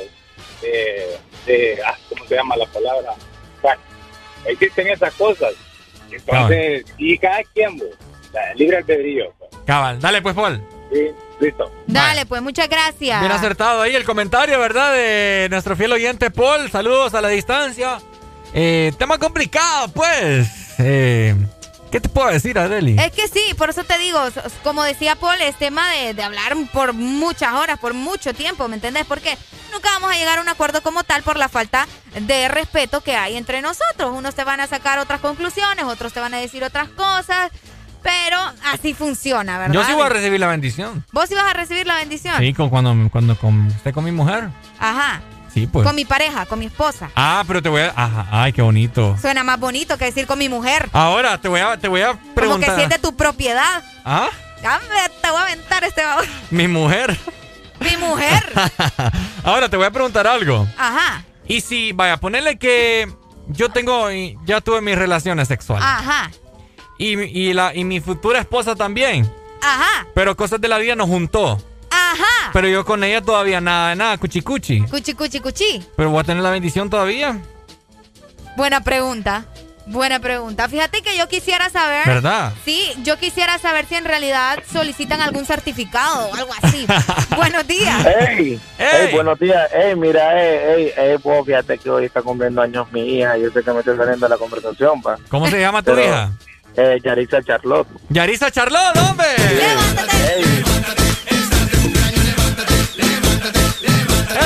de, de ah, ¿cómo se llama la palabra? existen esas cosas. Entonces, y cada quien, o sea, libre albedrío. Cabal, dale pues, Paul. Sí, listo. Dale, pues muchas gracias. Bien acertado ahí el comentario, ¿verdad? De nuestro fiel oyente Paul. Saludos a la distancia. Eh, tema complicado, pues. Eh, ¿Qué te puedo decir, Adeli? Es que sí, por eso te digo, como decía Paul, es tema de, de hablar por muchas horas, por mucho tiempo, ¿me entendés? Porque nunca vamos a llegar a un acuerdo como tal por la falta de respeto que hay entre nosotros. Unos te van a sacar otras conclusiones, otros te van a decir otras cosas, pero así funciona, ¿verdad? Yo sí voy a recibir la bendición. ¿Vos sí vas a recibir la bendición? Sí, con, cuando, cuando con, esté con mi mujer. Ajá. Sí, pues. Con mi pareja, con mi esposa. Ah, pero te voy a... Ajá, ay, qué bonito. Suena más bonito que decir con mi mujer. Ahora te voy a, te voy a Como que preguntar. si es de tu propiedad. ¿Ah? Ya me- te voy a aventar este. <laughs> Mi mujer. Mi mujer. <laughs> Ahora te voy a preguntar algo. Ajá. Y si, vaya, ponerle que yo tengo, ya tuve mis relaciones sexuales. Ajá. Y, mi- y, la, y mi futura esposa también. Ajá. Pero cosas de la vida nos juntó. Ajá. Pero yo con ella todavía nada de nada, cuchi cuchi. Cuchi, cuchi, cuchi. Pero voy a tener la bendición todavía. Buena pregunta. Buena pregunta. Fíjate que yo quisiera saber. ¿Verdad? Sí, yo quisiera saber si en realidad solicitan algún certificado o algo así. <laughs> Buenos días. Ey, ey, buenos días. Ey, mira, ey, ey, ey, vos fíjate que hoy está cumpliendo años mi hija. Yo sé que me estoy saliendo de la conversación, pa. ¿Cómo se llama tu Pero, hija? Eh, Yarisa Charlotte. Yarisa Charlotte, hombre. Ey,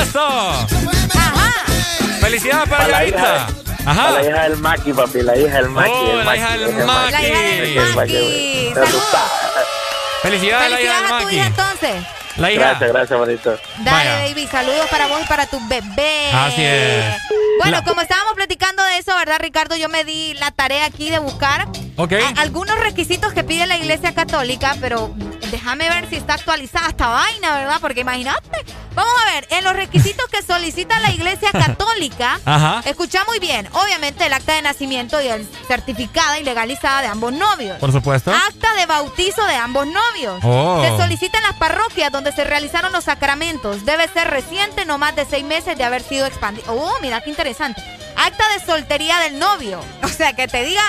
¡Eso! ¡Felicidades para a la Yarisa! hija, Ajá. a la hija del Maki, papi, la hija del Maki. Oh, el la hija del el Maki. La hija del el Maki. Me gusta. Felicidades a la hija Felicidades del a tu Maki. hija entonces. La hija. Gracias, gracias, bonito. Dale, Vaya. baby. Saludos para vos y para tu bebé. Así es. Bueno, La- como estábamos platicando de eso, ¿verdad, Ricardo? Yo me di la tarea aquí de buscar algunos requisitos que pide la Iglesia Católica, pero déjame ver si está actualizada esta vaina, ¿verdad? Porque imagínate. Vamos a ver, en los requisitos que solicita la Iglesia <laughs> Católica, Ajá. escucha muy bien, obviamente el acta de nacimiento y el certificada y legalizada de ambos novios. Por supuesto. Acta de bautizo de ambos novios. Oh. Se solicita en las parroquias donde se realizaron los sacramentos. Debe ser reciente, no más de seis meses de haber sido expandido. Oh, mira qué interesante. Acta de soltería del novio. <laughs> O sea, que te diga,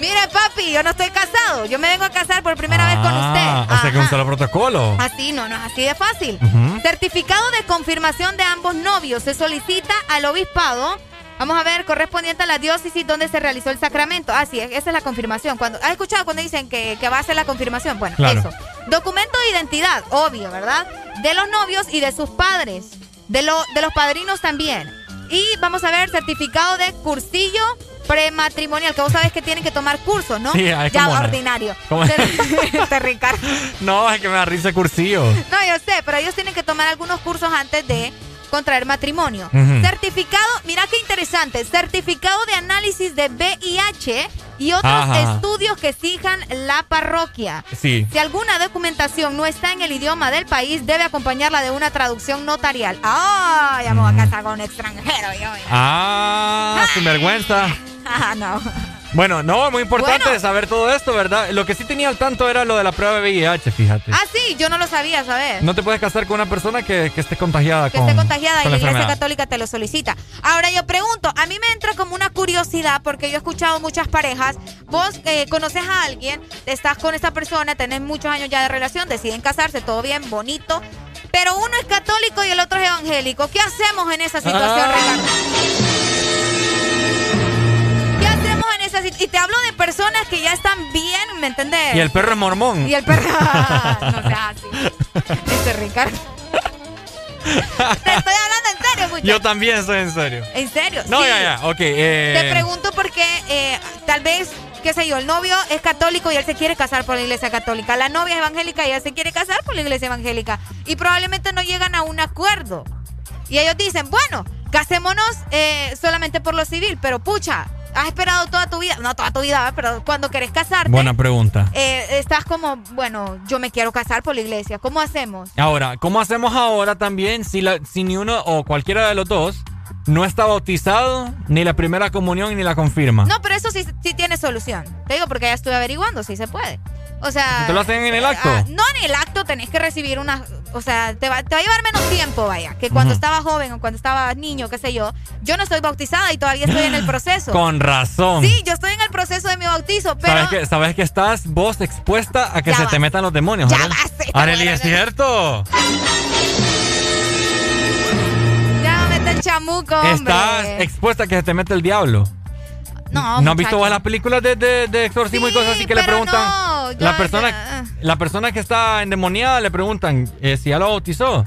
mire papi, yo no estoy casado. Yo me vengo a casar por primera vez con Ah, usted. O sea que un solo protocolo. Así, no, no es así de fácil. Certificado de confirmación de ambos novios se solicita al obispado. Vamos a ver, correspondiente a la diócesis donde se realizó el sacramento. Así es, esa es la confirmación. Cuando, ¿Has escuchado cuando dicen que, que va a ser la confirmación? Bueno, Claro. eso. Documento de identidad, obvio, ¿verdad? De los novios y de sus padres. De, lo, de los padrinos también. Y vamos a ver, certificado de cursillo prematrimonial, que vos sabés que tienen que tomar cursos, ¿no? Sí, ya, ordinario. ¿Cómo? Este <laughs> Ricardo. No, es que me da risa cursillo. No, yo sé, pero ellos tienen que tomar algunos cursos antes de contraer matrimonio. Certificado, mira qué interesante, certificado de análisis de VIH y otros Ajá. estudios que exijan la parroquia. Sí. Si alguna documentación no está en el idioma del país, debe acompañarla de una traducción notarial. ¡Ah! ya me voy a casar con un extranjero yo. Ah, sin vergüenza. <laughs> Ah, no. Bueno, no, muy importante Bueno. saber todo esto, ¿verdad? Lo que sí tenía al tanto era lo de la prueba de VIH, fíjate. Ah, sí, yo no lo sabía, ¿sabes? No te puedes casar con una persona que, que esté contagiada que con esté contagiada y con la la Iglesia. Católica te lo solicita. Ahora yo pregunto, a mí me entra como una curiosidad porque yo he escuchado muchas parejas, vos eh, conoces a alguien, estás con esta persona, tenés muchos años ya de relación, deciden casarse, todo bien, bonito, pero uno es católico y el otro es evangélico. ¿Qué hacemos en esa situación, Ah. Y te hablo de personas que ya están bien, ¿me entendés? Y el perro es mormón. Y el perro. <laughs> no seas así. Este Ricardo. <laughs> Te estoy hablando en serio, muchacho. Yo también soy en serio. ¿En serio? No, Sí. ya, ya, ok. eh, Te pregunto porque eh, tal vez, qué sé yo, el novio es católico y él se quiere casar por la iglesia católica. La novia es evangélica y ella se quiere casar por la iglesia evangélica. Y probablemente no llegan a un acuerdo. Y ellos dicen, bueno, casémonos eh, solamente por lo civil, pero pucha, has esperado toda tu vida, no toda tu vida, pero cuando querés casarte, Buena pregunta. eh, estás como, bueno, yo me quiero casar por la iglesia. ¿Cómo hacemos? Ahora, ¿cómo hacemos ahora también si, la, si ni uno o cualquiera de los dos no está bautizado, ni la primera comunión, ni la confirma? No, pero eso sí, sí tiene solución. Te digo porque ya estuve averiguando, sí se puede. O sea... ¿Te lo hacen en el acto? ah, no en el acto, tenés que recibir una, o sea, te va, te va a llevar menos tiempo, vaya, que cuando estaba joven o cuando estaba niño, qué sé yo. Yo no estoy bautizada y todavía estoy en el <gasps> proceso. Con razón. Sí, yo estoy en el proceso de mi bautizo, pero... ¿Sabes que, sabes que estás vos expuesta a que se te metan los demonios? Ya Arely? basta, Arely, es cierto. Ya me mete el chamuco, hombre. Estás expuesta a que se te mete el diablo. No, ¿No has visto las películas de, de, de exorcismo y cosas así que le preguntan? no, yo- la, persona, la persona que está endemoniada le preguntan eh, si ya lo bautizó.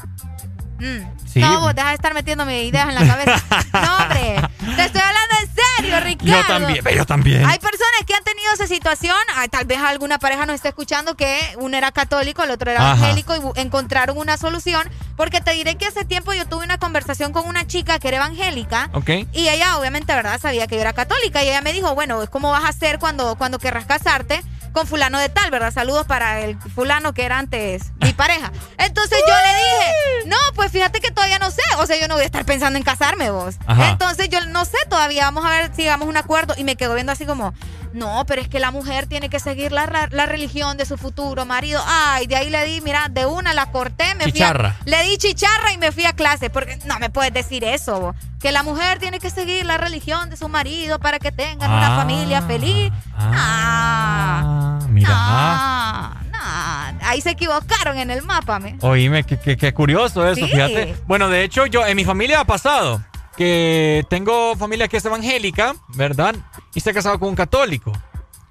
Mm. Sí. No, vos deja de estar metiéndome ideas en la cabeza. <laughs> no, hombre. Te estoy hablando serio, Ricardo. Yo también, yo también. Hay personas que han tenido esa situación. ah, Tal vez alguna pareja nos esté escuchando que uno era católico, el otro era Ajá. evangélico y encontraron una solución. Porque te diré que hace tiempo yo tuve una conversación con una chica que era evangélica. Ok. Y ella, obviamente, ¿verdad? Sabía que yo era católica. Y ella me dijo, bueno, ¿cómo vas a hacer cuando, cuando querrás casarte con fulano de tal, ¿verdad? Saludos para el fulano que era antes mi pareja. Entonces yo le dije, no, pues fíjate que todavía no sé. O sea, yo no voy a estar pensando en casarme vos. Ajá. Entonces yo no sé todavía. Vamos a ver si llegamos a un acuerdo. Y me quedo viendo así como, no, pero es que la mujer tiene que seguir la, la religión de su futuro marido. Ay, de ahí le di, mira, de una la corté, me Chicharra. fui a, le di chicharra y me fui a clase. Porque no me puedes decir eso, vos. que la mujer tiene que seguir la religión de su marido para que tengan una Ah. familia feliz. Ah, Mira. ah, ahí se equivocaron en el mapa, me. Oíme, qué, qué- qué curioso eso, Sí. fíjate. Bueno, de hecho, yo en mi familia ha pasado que tengo familia que es evangélica, ¿verdad? Y se ha casado con un católico.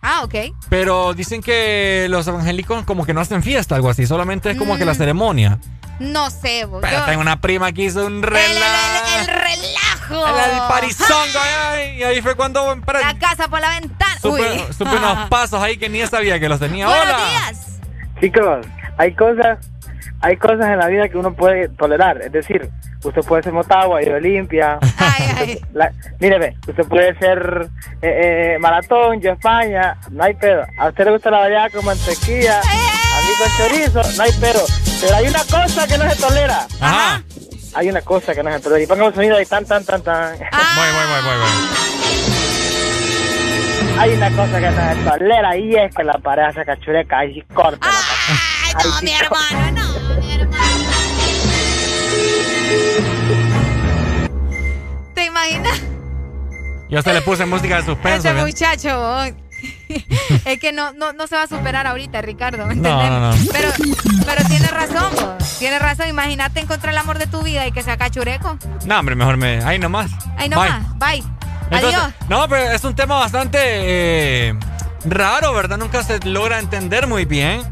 Ah, ok. Pero dicen que los evangélicos como que no hacen fiesta, algo así, solamente es como que la Mm. ceremonia. No sé, vos. Pero yo- tengo una prima que hizo un relajo. el relajo. El, parizongo, ay, y ahí fue cuando para- La casa por la ventana. supe, Uy. supe unos <laughs> pasos ahí que ni sabía que los tenía. Buenos ¡Hola! días. Chicos, hay cosas, hay cosas en la vida que uno puede tolerar. Es decir, usted puede ser motagua y limpia. <laughs> La- míreme, usted puede ser eh, eh, maratón, yo España, no hay pedo. A usted le gusta la variedad con mantequilla, a mí con chorizo, no hay pedo. Pero hay una cosa que no se tolera. Ajá. Hay una cosa que no se tolera. Y pongamos un sonido ahí tan, tan, tan, tan. Voy, voy, voy, voy, voy. Hay una cosa que no se tolera y es que la pareja se cachureca y corta. Ay, no, mi hermano, no, mi hermano. ¿Te imaginas? Yo hasta le puse música de suspenso. Ese muchacho, <laughs> es que no, no, no se va a superar ahorita, Ricardo. ¿me No, no, no. Pero, pero tienes razón, vos. Tienes razón. Imagínate encontrar el amor de tu vida y que sea cachureco. No, hombre, mejor me. Ahí nomás. Ahí Bye. nomás. Bye. Entonces, Adiós. no, pero es un tema bastante eh, raro, ¿verdad? Nunca se logra entender muy bien.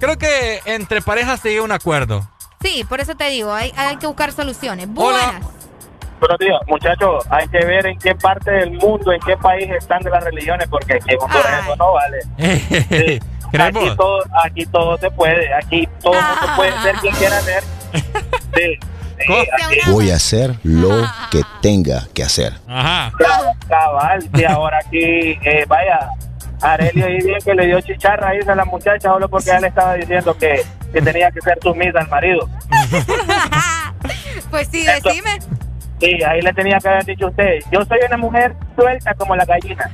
Creo que entre parejas se llega un acuerdo. Sí, por eso te digo, hay, hay que buscar soluciones. Buenas. Buenos días, muchachos. Hay que ver en qué parte del mundo, en qué país están de las religiones, porque aquí en Honduras eso no vale. <laughs> ¿Crees Aquí todo, aquí todo se puede, aquí todo el mundo puede ser quien quiera ser. <laughs> Sí, sí, Voy a hacer lo que tenga que hacer. Ajá. Cabal, sí, ahora aquí, eh, vaya, Arelio ahí bien que le dio chicharra ahí a la muchacha solo porque él estaba diciendo que, que tenía que ser sumisa al marido. <laughs> Pues sí, decime. Sí, ahí le tenía que haber dicho usted, yo soy una mujer suelta como la gallina.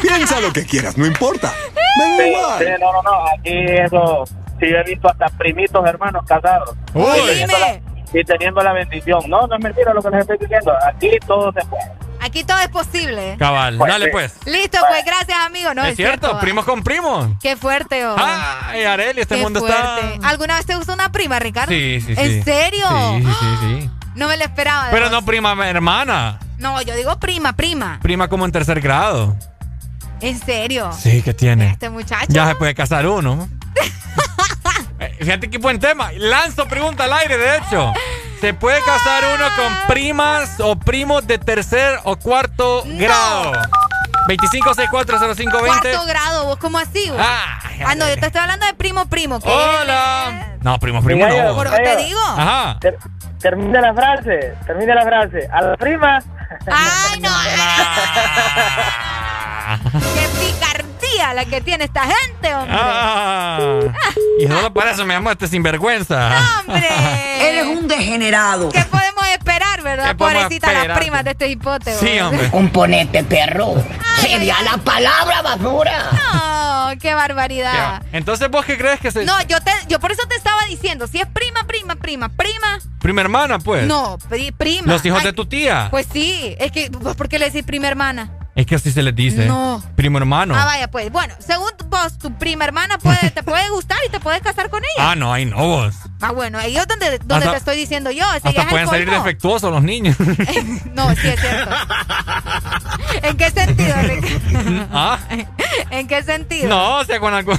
Piensa lo que quieras, no importa. Sí, sí, no, no, no, aquí eso, sí he visto hasta primitos hermanos casados. Uy. Y teniendo, la, y teniendo la bendición. No, no es mentira lo que les estoy diciendo, aquí todo se puede. Aquí todo es posible. Cabal, Pues dale pues. Listo, pues gracias, amigo. No, es es, cierto, primos con primos. Qué fuerte, oh. Ay, Areli, este Qué mundo fuerte. está. ¿Alguna vez te gustó una prima, Ricardo? Sí, sí, sí. ¿En serio? Sí, sí, sí, sí. No me lo esperaba. Pero vos. no prima hermana. No, yo digo prima, prima. Prima como en tercer grado. ¿En serio? Sí, que tiene. Este muchacho. Ya se puede casar uno. <laughs> Eh, Fíjate qué buen tema. Lanzo pregunta al aire, de hecho. <laughs> ¿Se puede casar uno con primas o primos de tercer o cuarto grado? 25640520. Cuarto grado, vos, ¿cómo así? vos? ah, no, yo te estoy hablando de primo, primo. ¿qué? Hola. No, primo, primo no. yo- Por mira, te digo. Ajá. Ter- termina la frase, termina la frase. A la prima. Ay, no. <laughs> Qué la que tiene esta gente, hombre. Ah. Y solo para eso me llamo este sinvergüenza. ¡Hombre! Eres un degenerado. ¿Qué podemos esperar? ¿verdad? Pobrecita las primas de este hipote. Sí, hombre. Un ponete perro. Sería la palabra basura. No, qué barbaridad. Entonces, ¿vos qué crees que se.? No, yo, te, yo por eso te estaba diciendo, si es prima, prima, prima, prima. Prima hermana, pues. No, prima. Los hijos de tu tía. Pues sí, es que, ¿por qué le decís prima hermana? Es que así se les dice. No. Primo hermano. Ah, vaya, pues. Bueno, según vos, tu prima hermana puede, te puede gustar y te puedes casar con ella. Ah, no, ahí no vos. Ah, bueno, ahí es donde, donde te estoy diciendo yo. Ese hasta pueden salir defectuosos los niños. <laughs> no, sí es cierto. ¿En qué sentido, Ricardo? <laughs> ¿Ah? ¿En qué sentido? No, o sea, con algo...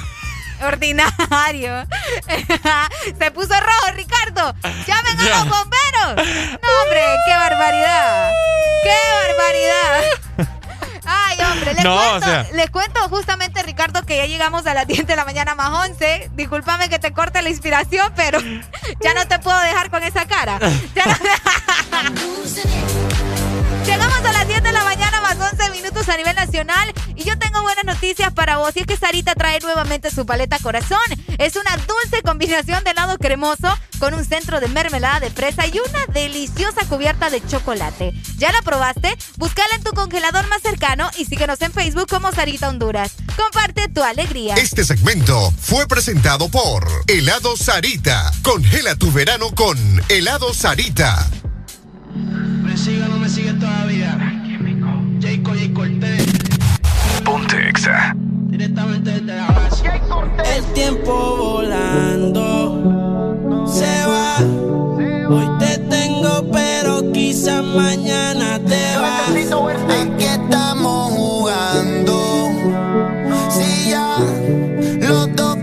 Ordinario. <laughs> Se puso rojo, Ricardo. Llamen a los bomberos. No, hombre, qué barbaridad. Qué barbaridad. Ay, hombre, les, cuento, les cuento justamente, Ricardo, que ya llegamos a las <laughs> 10 de la mañana más 11. Discúlpame que te corte la inspiración, pero <laughs> ya no te puedo dejar con esa cara. <laughs> Llegamos a las 10 de la mañana más 11 minutos a nivel nacional y yo tengo buenas noticias para vos. Y es que Sarita trae nuevamente su paleta corazón. Es una dulce combinación de helado cremoso con un centro de mermelada de fresa y una deliciosa cubierta de chocolate. ¿Ya la probaste? Búscala en tu congelador más cercano y síguenos en Facebook como Sarita Honduras. Comparte tu alegría. Este segmento fue presentado por Helado Sarita. Congela tu verano con Helado Sarita. Me sigue o no me sigue todavía. Jayco J. Cortés. Ponte Exa. Directamente desde la base. El tiempo volando se va. Hoy te tengo, pero quizás mañana te vas. Aquí estamos jugando. Si ya los dos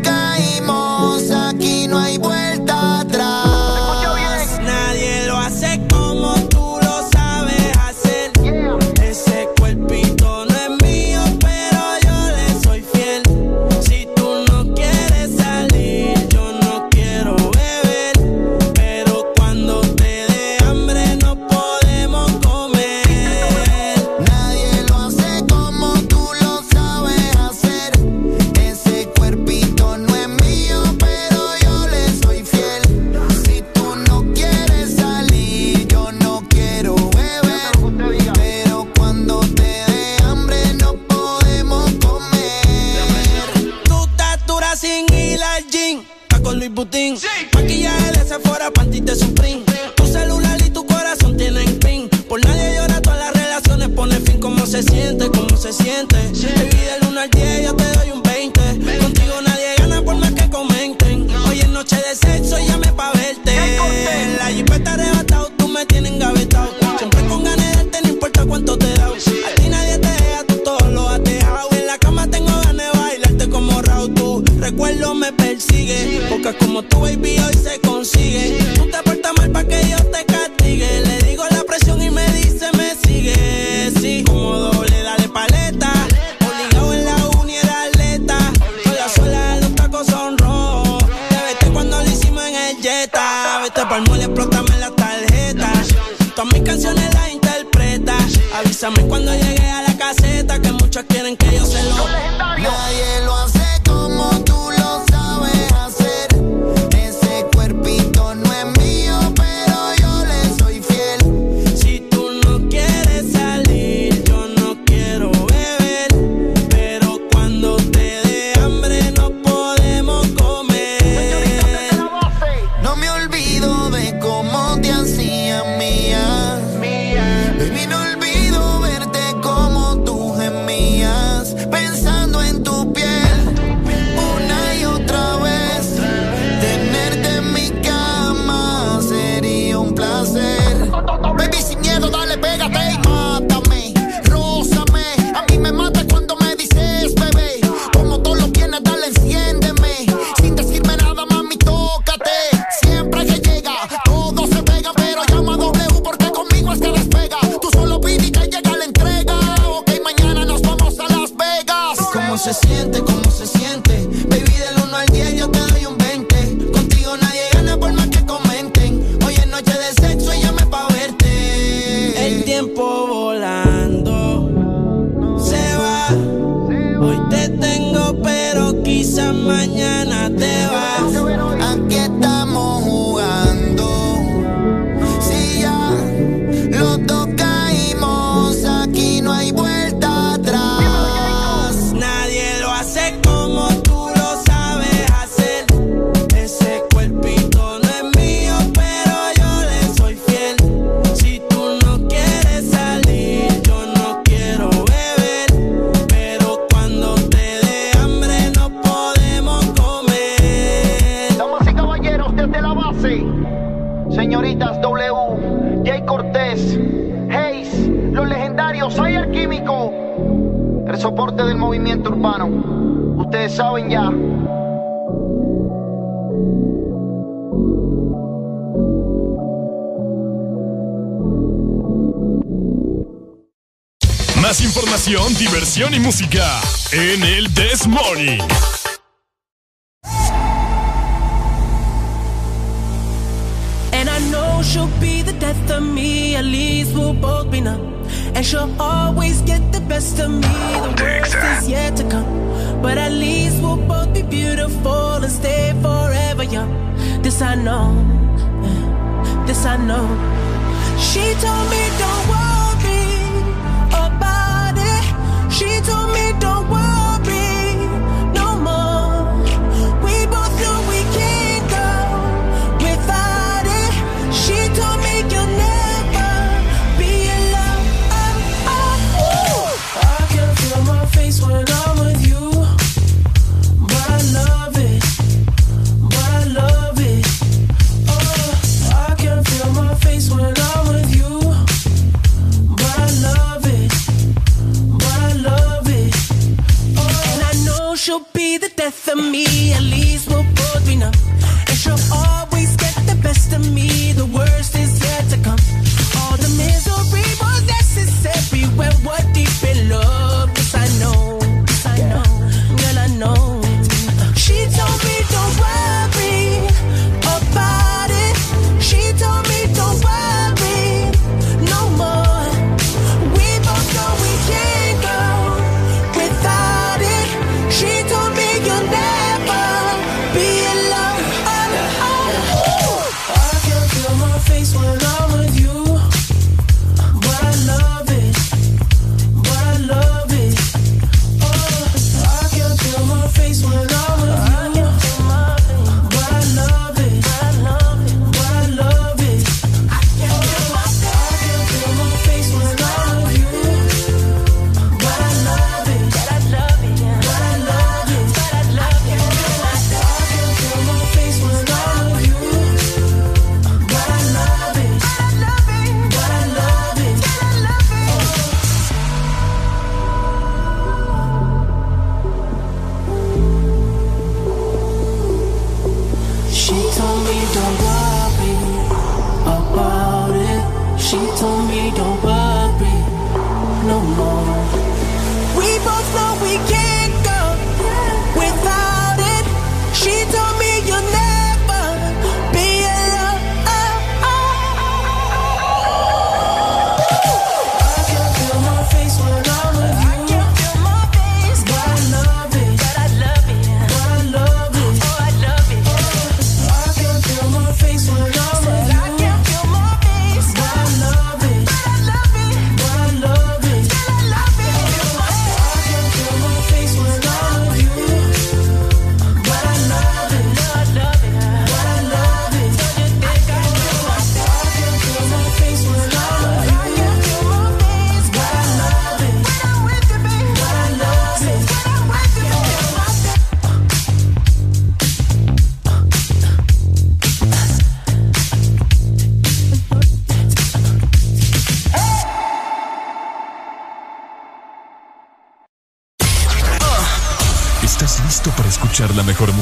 con Luis Butín. Maquillaje de Sephora, panty de Supreme. Tu celular y tu corazón tienen pin. Por nadie llora, todas las relaciones pone fin. ¿Cómo se siente? ¿Cómo se siente?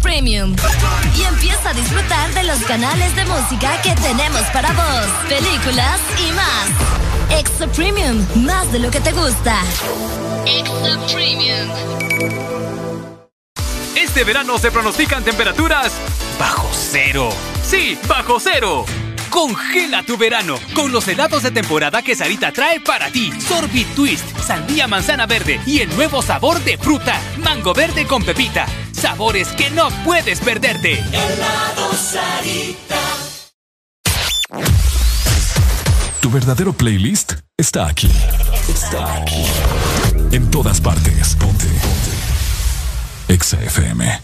Premium. Y empieza a disfrutar de los canales de música que tenemos para vos, películas y más. Extra Premium, más de lo que te gusta. Extra Premium. Este verano se pronostican temperaturas bajo cero. Sí, bajo cero. Congela tu verano con los helados de temporada que Sarita trae para ti. Sorbit Twist, sandía manzana verde y el nuevo sabor de fruta, mango verde con pepita sabores que no puedes perderte. Helado Sarita. Tu verdadero playlist está aquí. Está aquí. En todas partes. Ponte. Ponte. Exa FM.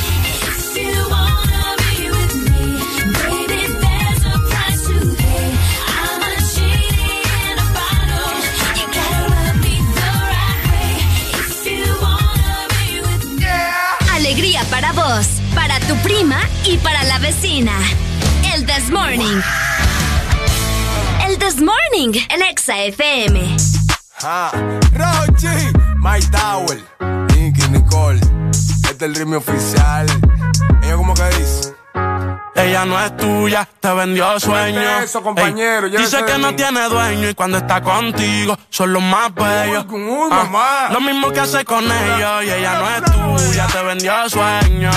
Y para la vecina. El This Morning. El This Morning, el Exa FM. Ah, Rochi, My Tower, Nicky, Nicole. Este es el ritmo oficial. Ella como que dice. Ella no es tuya, te vendió sueño. eso, compañero, Ey, llévese dice que no tiene dueño y cuando está contigo son los más bellos. uy, Ah, mamá. Lo mismo que hace con ellos y ella no es tuya, te vendió sueño.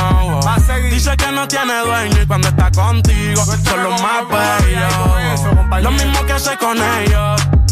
Dice que no tiene dueño y cuando está contigo son los más bellos. Lo mismo que hace con ellos.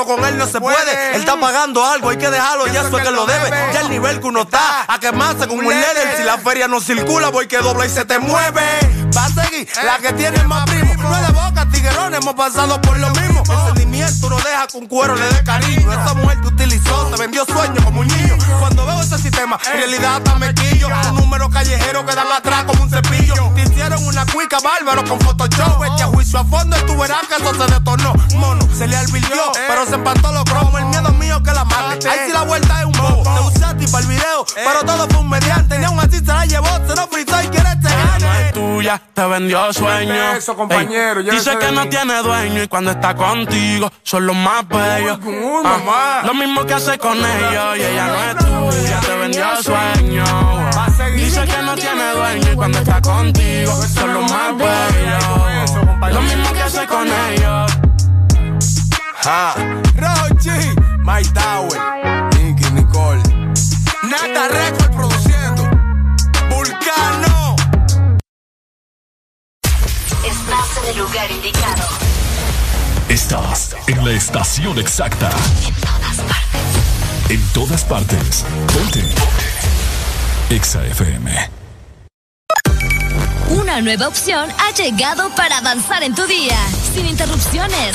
pero con él no se puede. Él está pagando algo, hay que dejarlo, ya eso es que lo debe. Ya el nivel que uno está, a quemarse con un líder. Si la feria no circula, voy que dobla y se te mueve. Va a seguir la que tiene más primo. No es de boca, tiguerón, hemos pasado por lo mismo. El sentimiento no deja que un cuero le dé cariño. Esa mujer te utilizó, te vendió sueños como un niño. Cuando veo ese sistema, en realidad hasta me quillo. Un número callejero que dan atrás como un cepillo. Te hicieron una cuica bárbaro con Photoshop. Este juicio a fondo tú verás que eso se detonó. Mono, se le advirtió, pero se empató los cromos. El miedo mío que la mate. Ahí sí la vuelta es un bobo. Te usé a ti para el video, pero todo fue un mediante. Ni aún así se la llevó, se lo fritó y quiere te gane. es tuya, te vendió sueño. Eso, compañero, dice que no tiene dueño y cuando está contigo son los más bellos. Ah, lo mismo que hace con ellos y ella no es tuya, te vendió sueño. Dice que no tiene dueño y cuando está contigo son los más bellos. Lo mismo que hace con ellos. Ja, Rochi, My Tower, Nicky Nicole. Nata Record produciendo. Vulcano. Estás en el lugar indicado. Estás en la estación exacta. En todas partes. Ponte. Exa FM. Una nueva opción ha llegado para avanzar en tu día, sin interrupciones.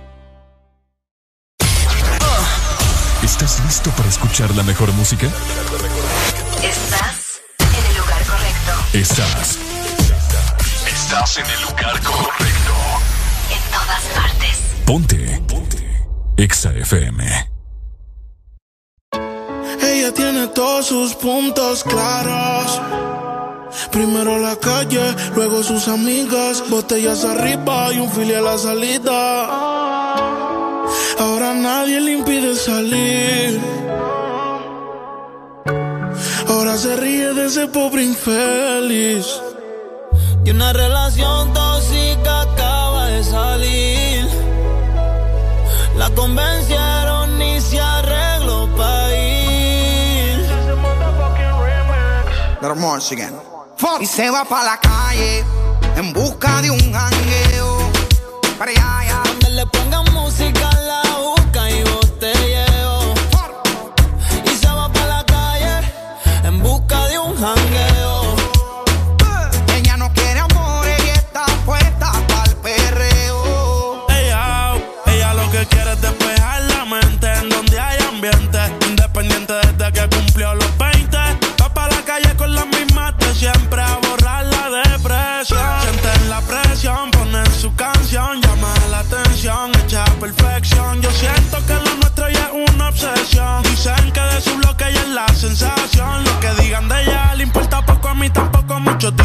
¿Estás listo para escuchar la mejor música? Estás en el lugar correcto. Estás. Estás en el lugar correcto. En todas partes. Ponte. Ponte. Exa FM. Ella tiene todos sus puntos claros. Primero la calle, luego sus amigas, botellas arriba y un fili a la salida. Ahora nadie le impide salir. Ahora se ríe de ese pobre infeliz. De una relación tóxica acaba de salir. La convencieron y se arregló para ir. Y se va para la calle en busca de un jangueo. Para allá, allá. Donde le pongan música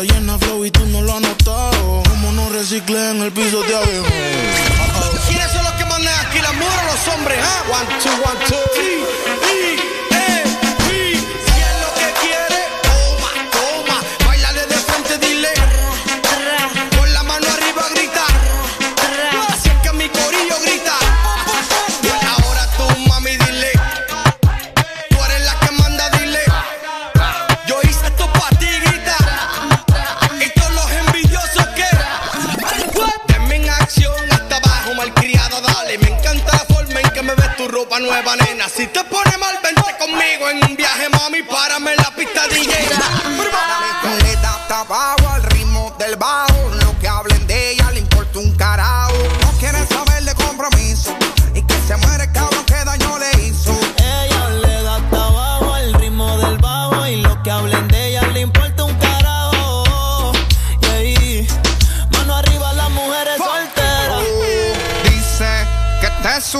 Está llena flow y tú no lo has notado. Como no recicle en el piso de abajo. <laughs> ¿Quiénes son los que mandan aquí las mujeres o los hombres? ah? One, two, one, two.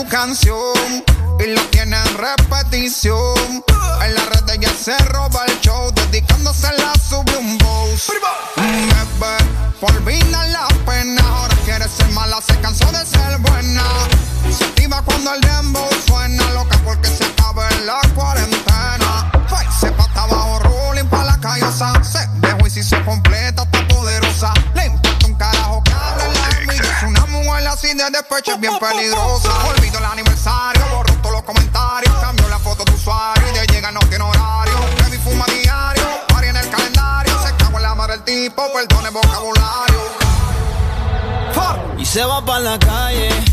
su canción y lo tiene en repetición. En las redes ya se roba el show, dedicándose la sube un boss. Bebé, por vida la pena, ahora quiere ser mala, se cansó de ser buena. Se activa cuando el dembow suena, loca porque se acaba en la cuarentena. Se pata abajo, rolling pa' la callosa. Se dejó y si se completa, está poderosa. Le importa un carajo que hable la envidia, es una mujer así de despecho, es bien <laughs> peligrosa. Se va para la calle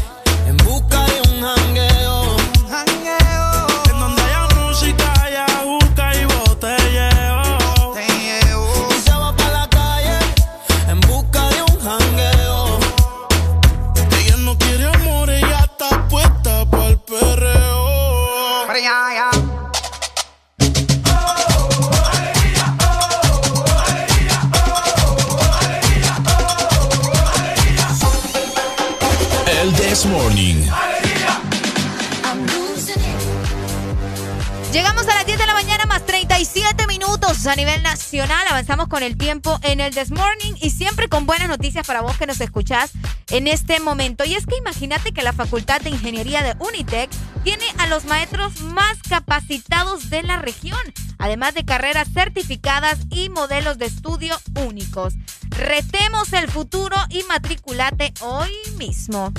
a nivel nacional. Avanzamos con el tiempo en el This Morning y siempre con buenas noticias para vos que nos escuchás en este momento. Y es que imagínate que la Facultad de Ingeniería de Unitec tiene a los maestros más capacitados de la región, además de carreras certificadas y modelos de estudio únicos. Retemos el futuro y matriculate hoy mismo.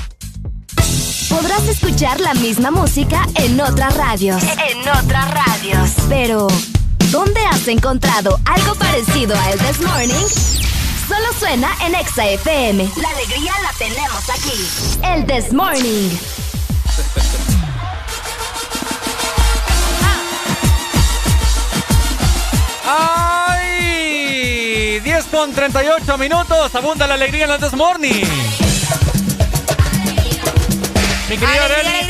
Podrás escuchar la misma música en otras radios. En otras radios. Pero, ¿dónde has encontrado algo parecido a El This Morning? Solo suena en Exa FM. La alegría la tenemos aquí. El This Morning. ¡Ay! 10 con 38 minutos. Abunda la alegría en el This Morning. Mi querida ¡Alegría, Arely!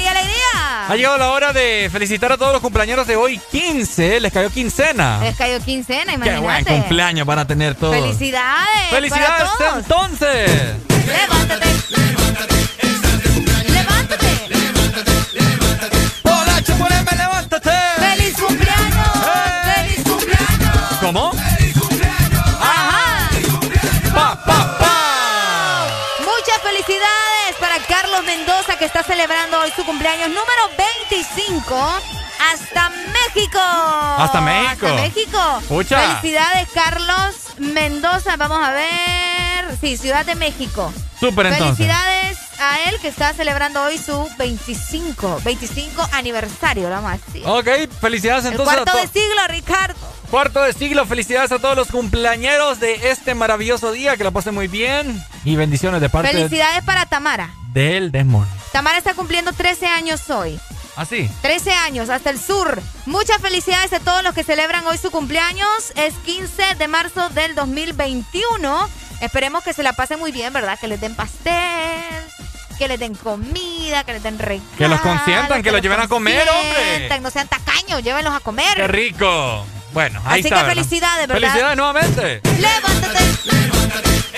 Ha llegado la hora de felicitar a todos los cumpleaños de hoy. 15. Les cayó quincena. Les cayó quincena, Qué buen imagínate. cumpleaños van a tener todos. ¡Felicidades! ¡Felicidades para todos. entonces! ¡Levántate! ¡Hola, que está celebrando hoy su cumpleaños número 25 hasta México. Hasta México. Hasta México. Pucha. Felicidades Carlos Mendoza. Vamos a ver. Sí, Ciudad de México. Súper entonces. Felicidades a él que está celebrando hoy su 25, 25 aniversario, vamos a decir. Ok, felicidades El entonces cuarto de siglo, Ricardo. Cuarto de siglo, felicidades a todos los cumpleañeros de este maravilloso día, que lo pasen muy bien y bendiciones de parte Felicidades para Tamara. del Desmond. Tamara está cumpliendo 13 años hoy. Así. 13 años, hasta el sur. Muchas felicidades a todos los que celebran hoy su cumpleaños. Es 15 de marzo del 2021. Esperemos que se la pasen muy bien, ¿verdad? Que les den pastel, que les den comida, que les den regalos. Que los consientan, que los lleven a comer, hombre. consientan, No sean tacaños, llévenlos a comer. ¡Qué rico! Bueno, ahí Así está. que ¿verdad? felicidades, ¿verdad? Felicidades nuevamente. Levántate. Hola,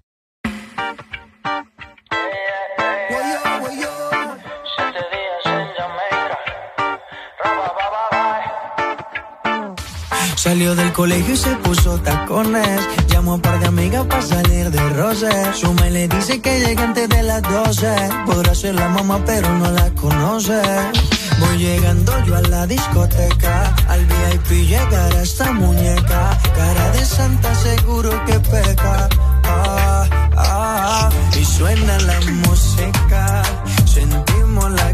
Salió del colegio y se puso tacones. Llamó a par de amigas para salir de roce. Su me le dice que llega antes de las 12. Podrá ser la mamá, pero no la conoce. Voy llegando yo a la discoteca. Al VIP llegará esta muñeca. Cara de santa, seguro que peca. Ah, ah. ah. Y suena la música. Sentimos la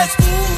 at school.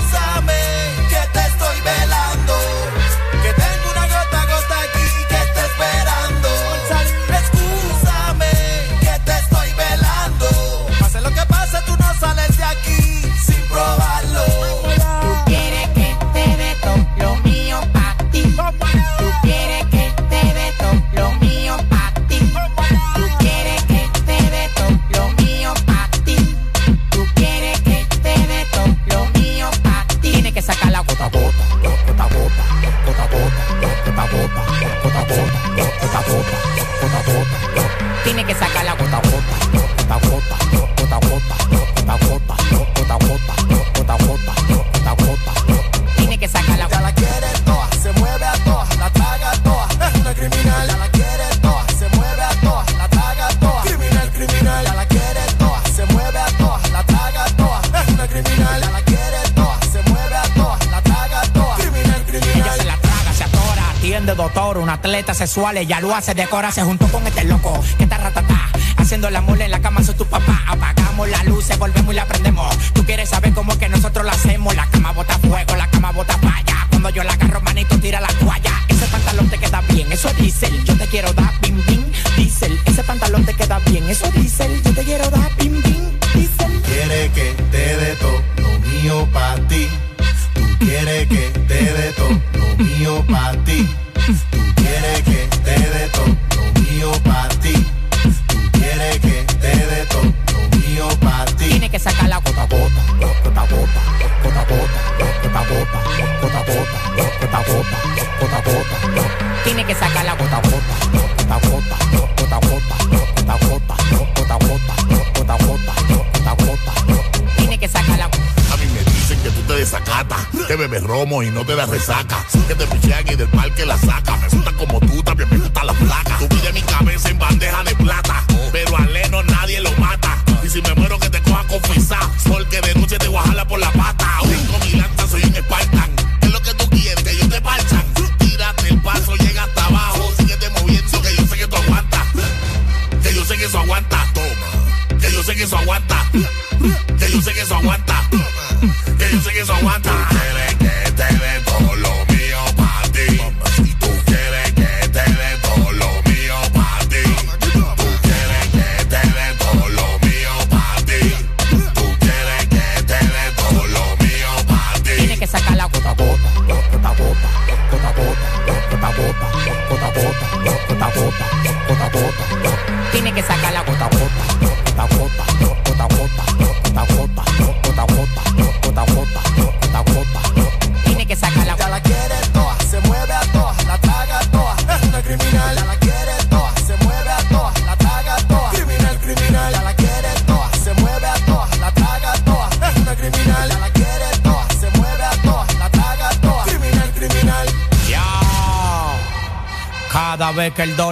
sexuales, ya lo hace, decora, se juntó con este loco que está ratatá. Haciendo la mole en la cama, soy tu papá. Apagamos las luces, volvemos y la prendemos. Tú quieres saber cómo es que nosotros la hacemos, la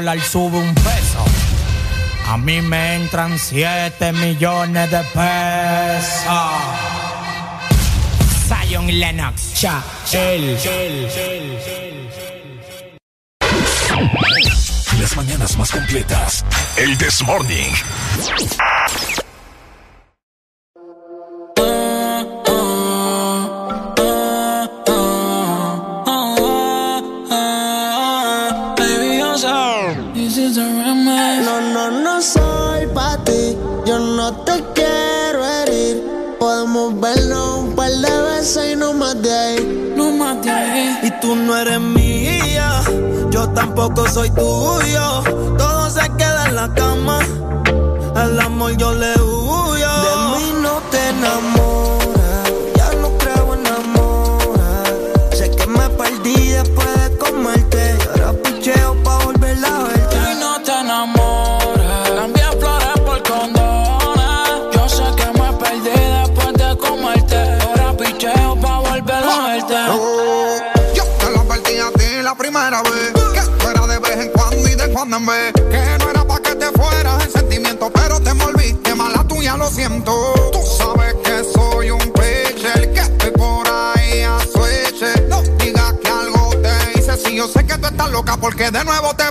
dólar sube un peso, a mí me entran 7 millones de pesos. Zion Lennox, cha, chill. chill, chill, chill Las mañanas más completas. El This Morning. porque de nuevo te.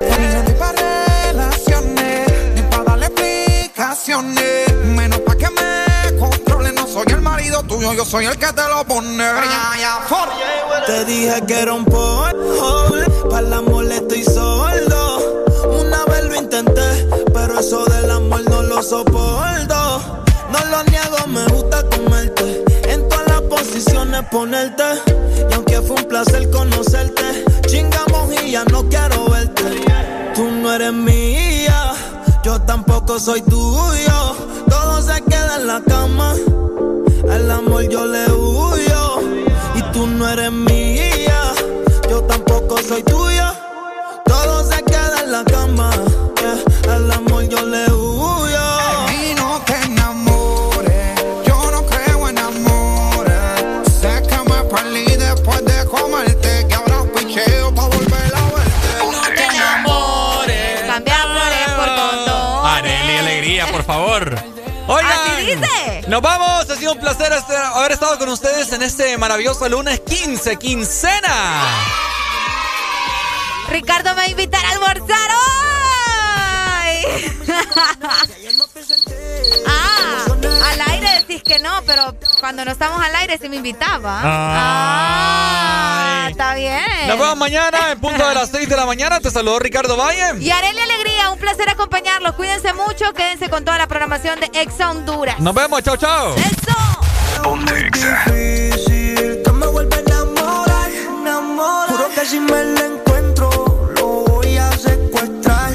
Ni para relaciones, ni para darle explicaciones. Menos para que me controle. No soy el marido tuyo, yo soy el que te lo pone. Te dije que era un pothole. Para la molesta estoy sordo. Una vez lo intenté, pero eso del amor no lo soporto. No lo niego, me gusta comerte. En todas las posiciones ponerte. Y aunque fue un placer conocerte ya no quiero verte. Tú no eres mía, yo tampoco soy tuyo. Todo se queda en la cama, al amor yo le huyo. Y tú no eres mía, yo tampoco soy tuyo Nos vamos, ha sido un placer este, haber estado con ustedes en este maravilloso lunes 15, quincena. Ricardo me va a invitar a almorzar hoy. <laughs> ah, al aire decís que no, pero cuando no estamos al aire sí me invitaba. Ah, está bien. Nos vemos mañana en punto de las 6 de la mañana. Te saludó Ricardo Valle. Y Arelia placer acompañarlos. Cuídense mucho, quédense con toda la programación de Exa Honduras. Nos vemos, chao, chao. Eso. Ponte Exa. Juro que si me la encuentro, lo voy a secuestrar.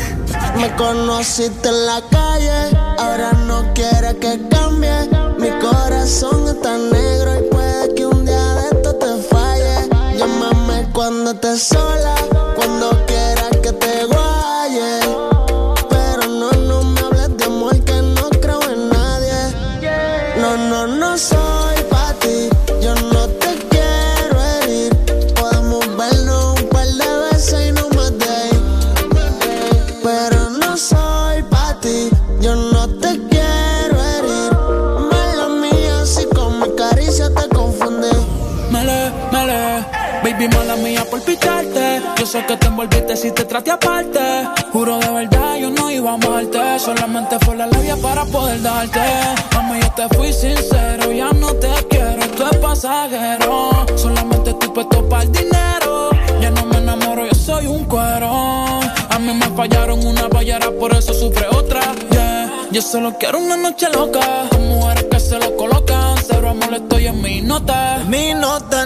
Me conociste en la calle, ahora no quiere que cambie. Mi corazón está negro y puede que un día de esto te falle. Llámame cuando estés sola, cuando envolviste si te traté aparte. Juro de verdad, yo no iba a amarte. Solamente fue la labia para poder darte. Mami, yo te fui sincero, ya no te quiero, esto es pasajero. Solamente estoy puesto para el dinero. Ya no me enamoro, yo soy un cuero. A mí me fallaron una ballera, por eso sufre otra. Yeah. Yo solo quiero una noche loca. Mujeres que se lo colocan. Cero amor, estoy en mi nota. Mi no te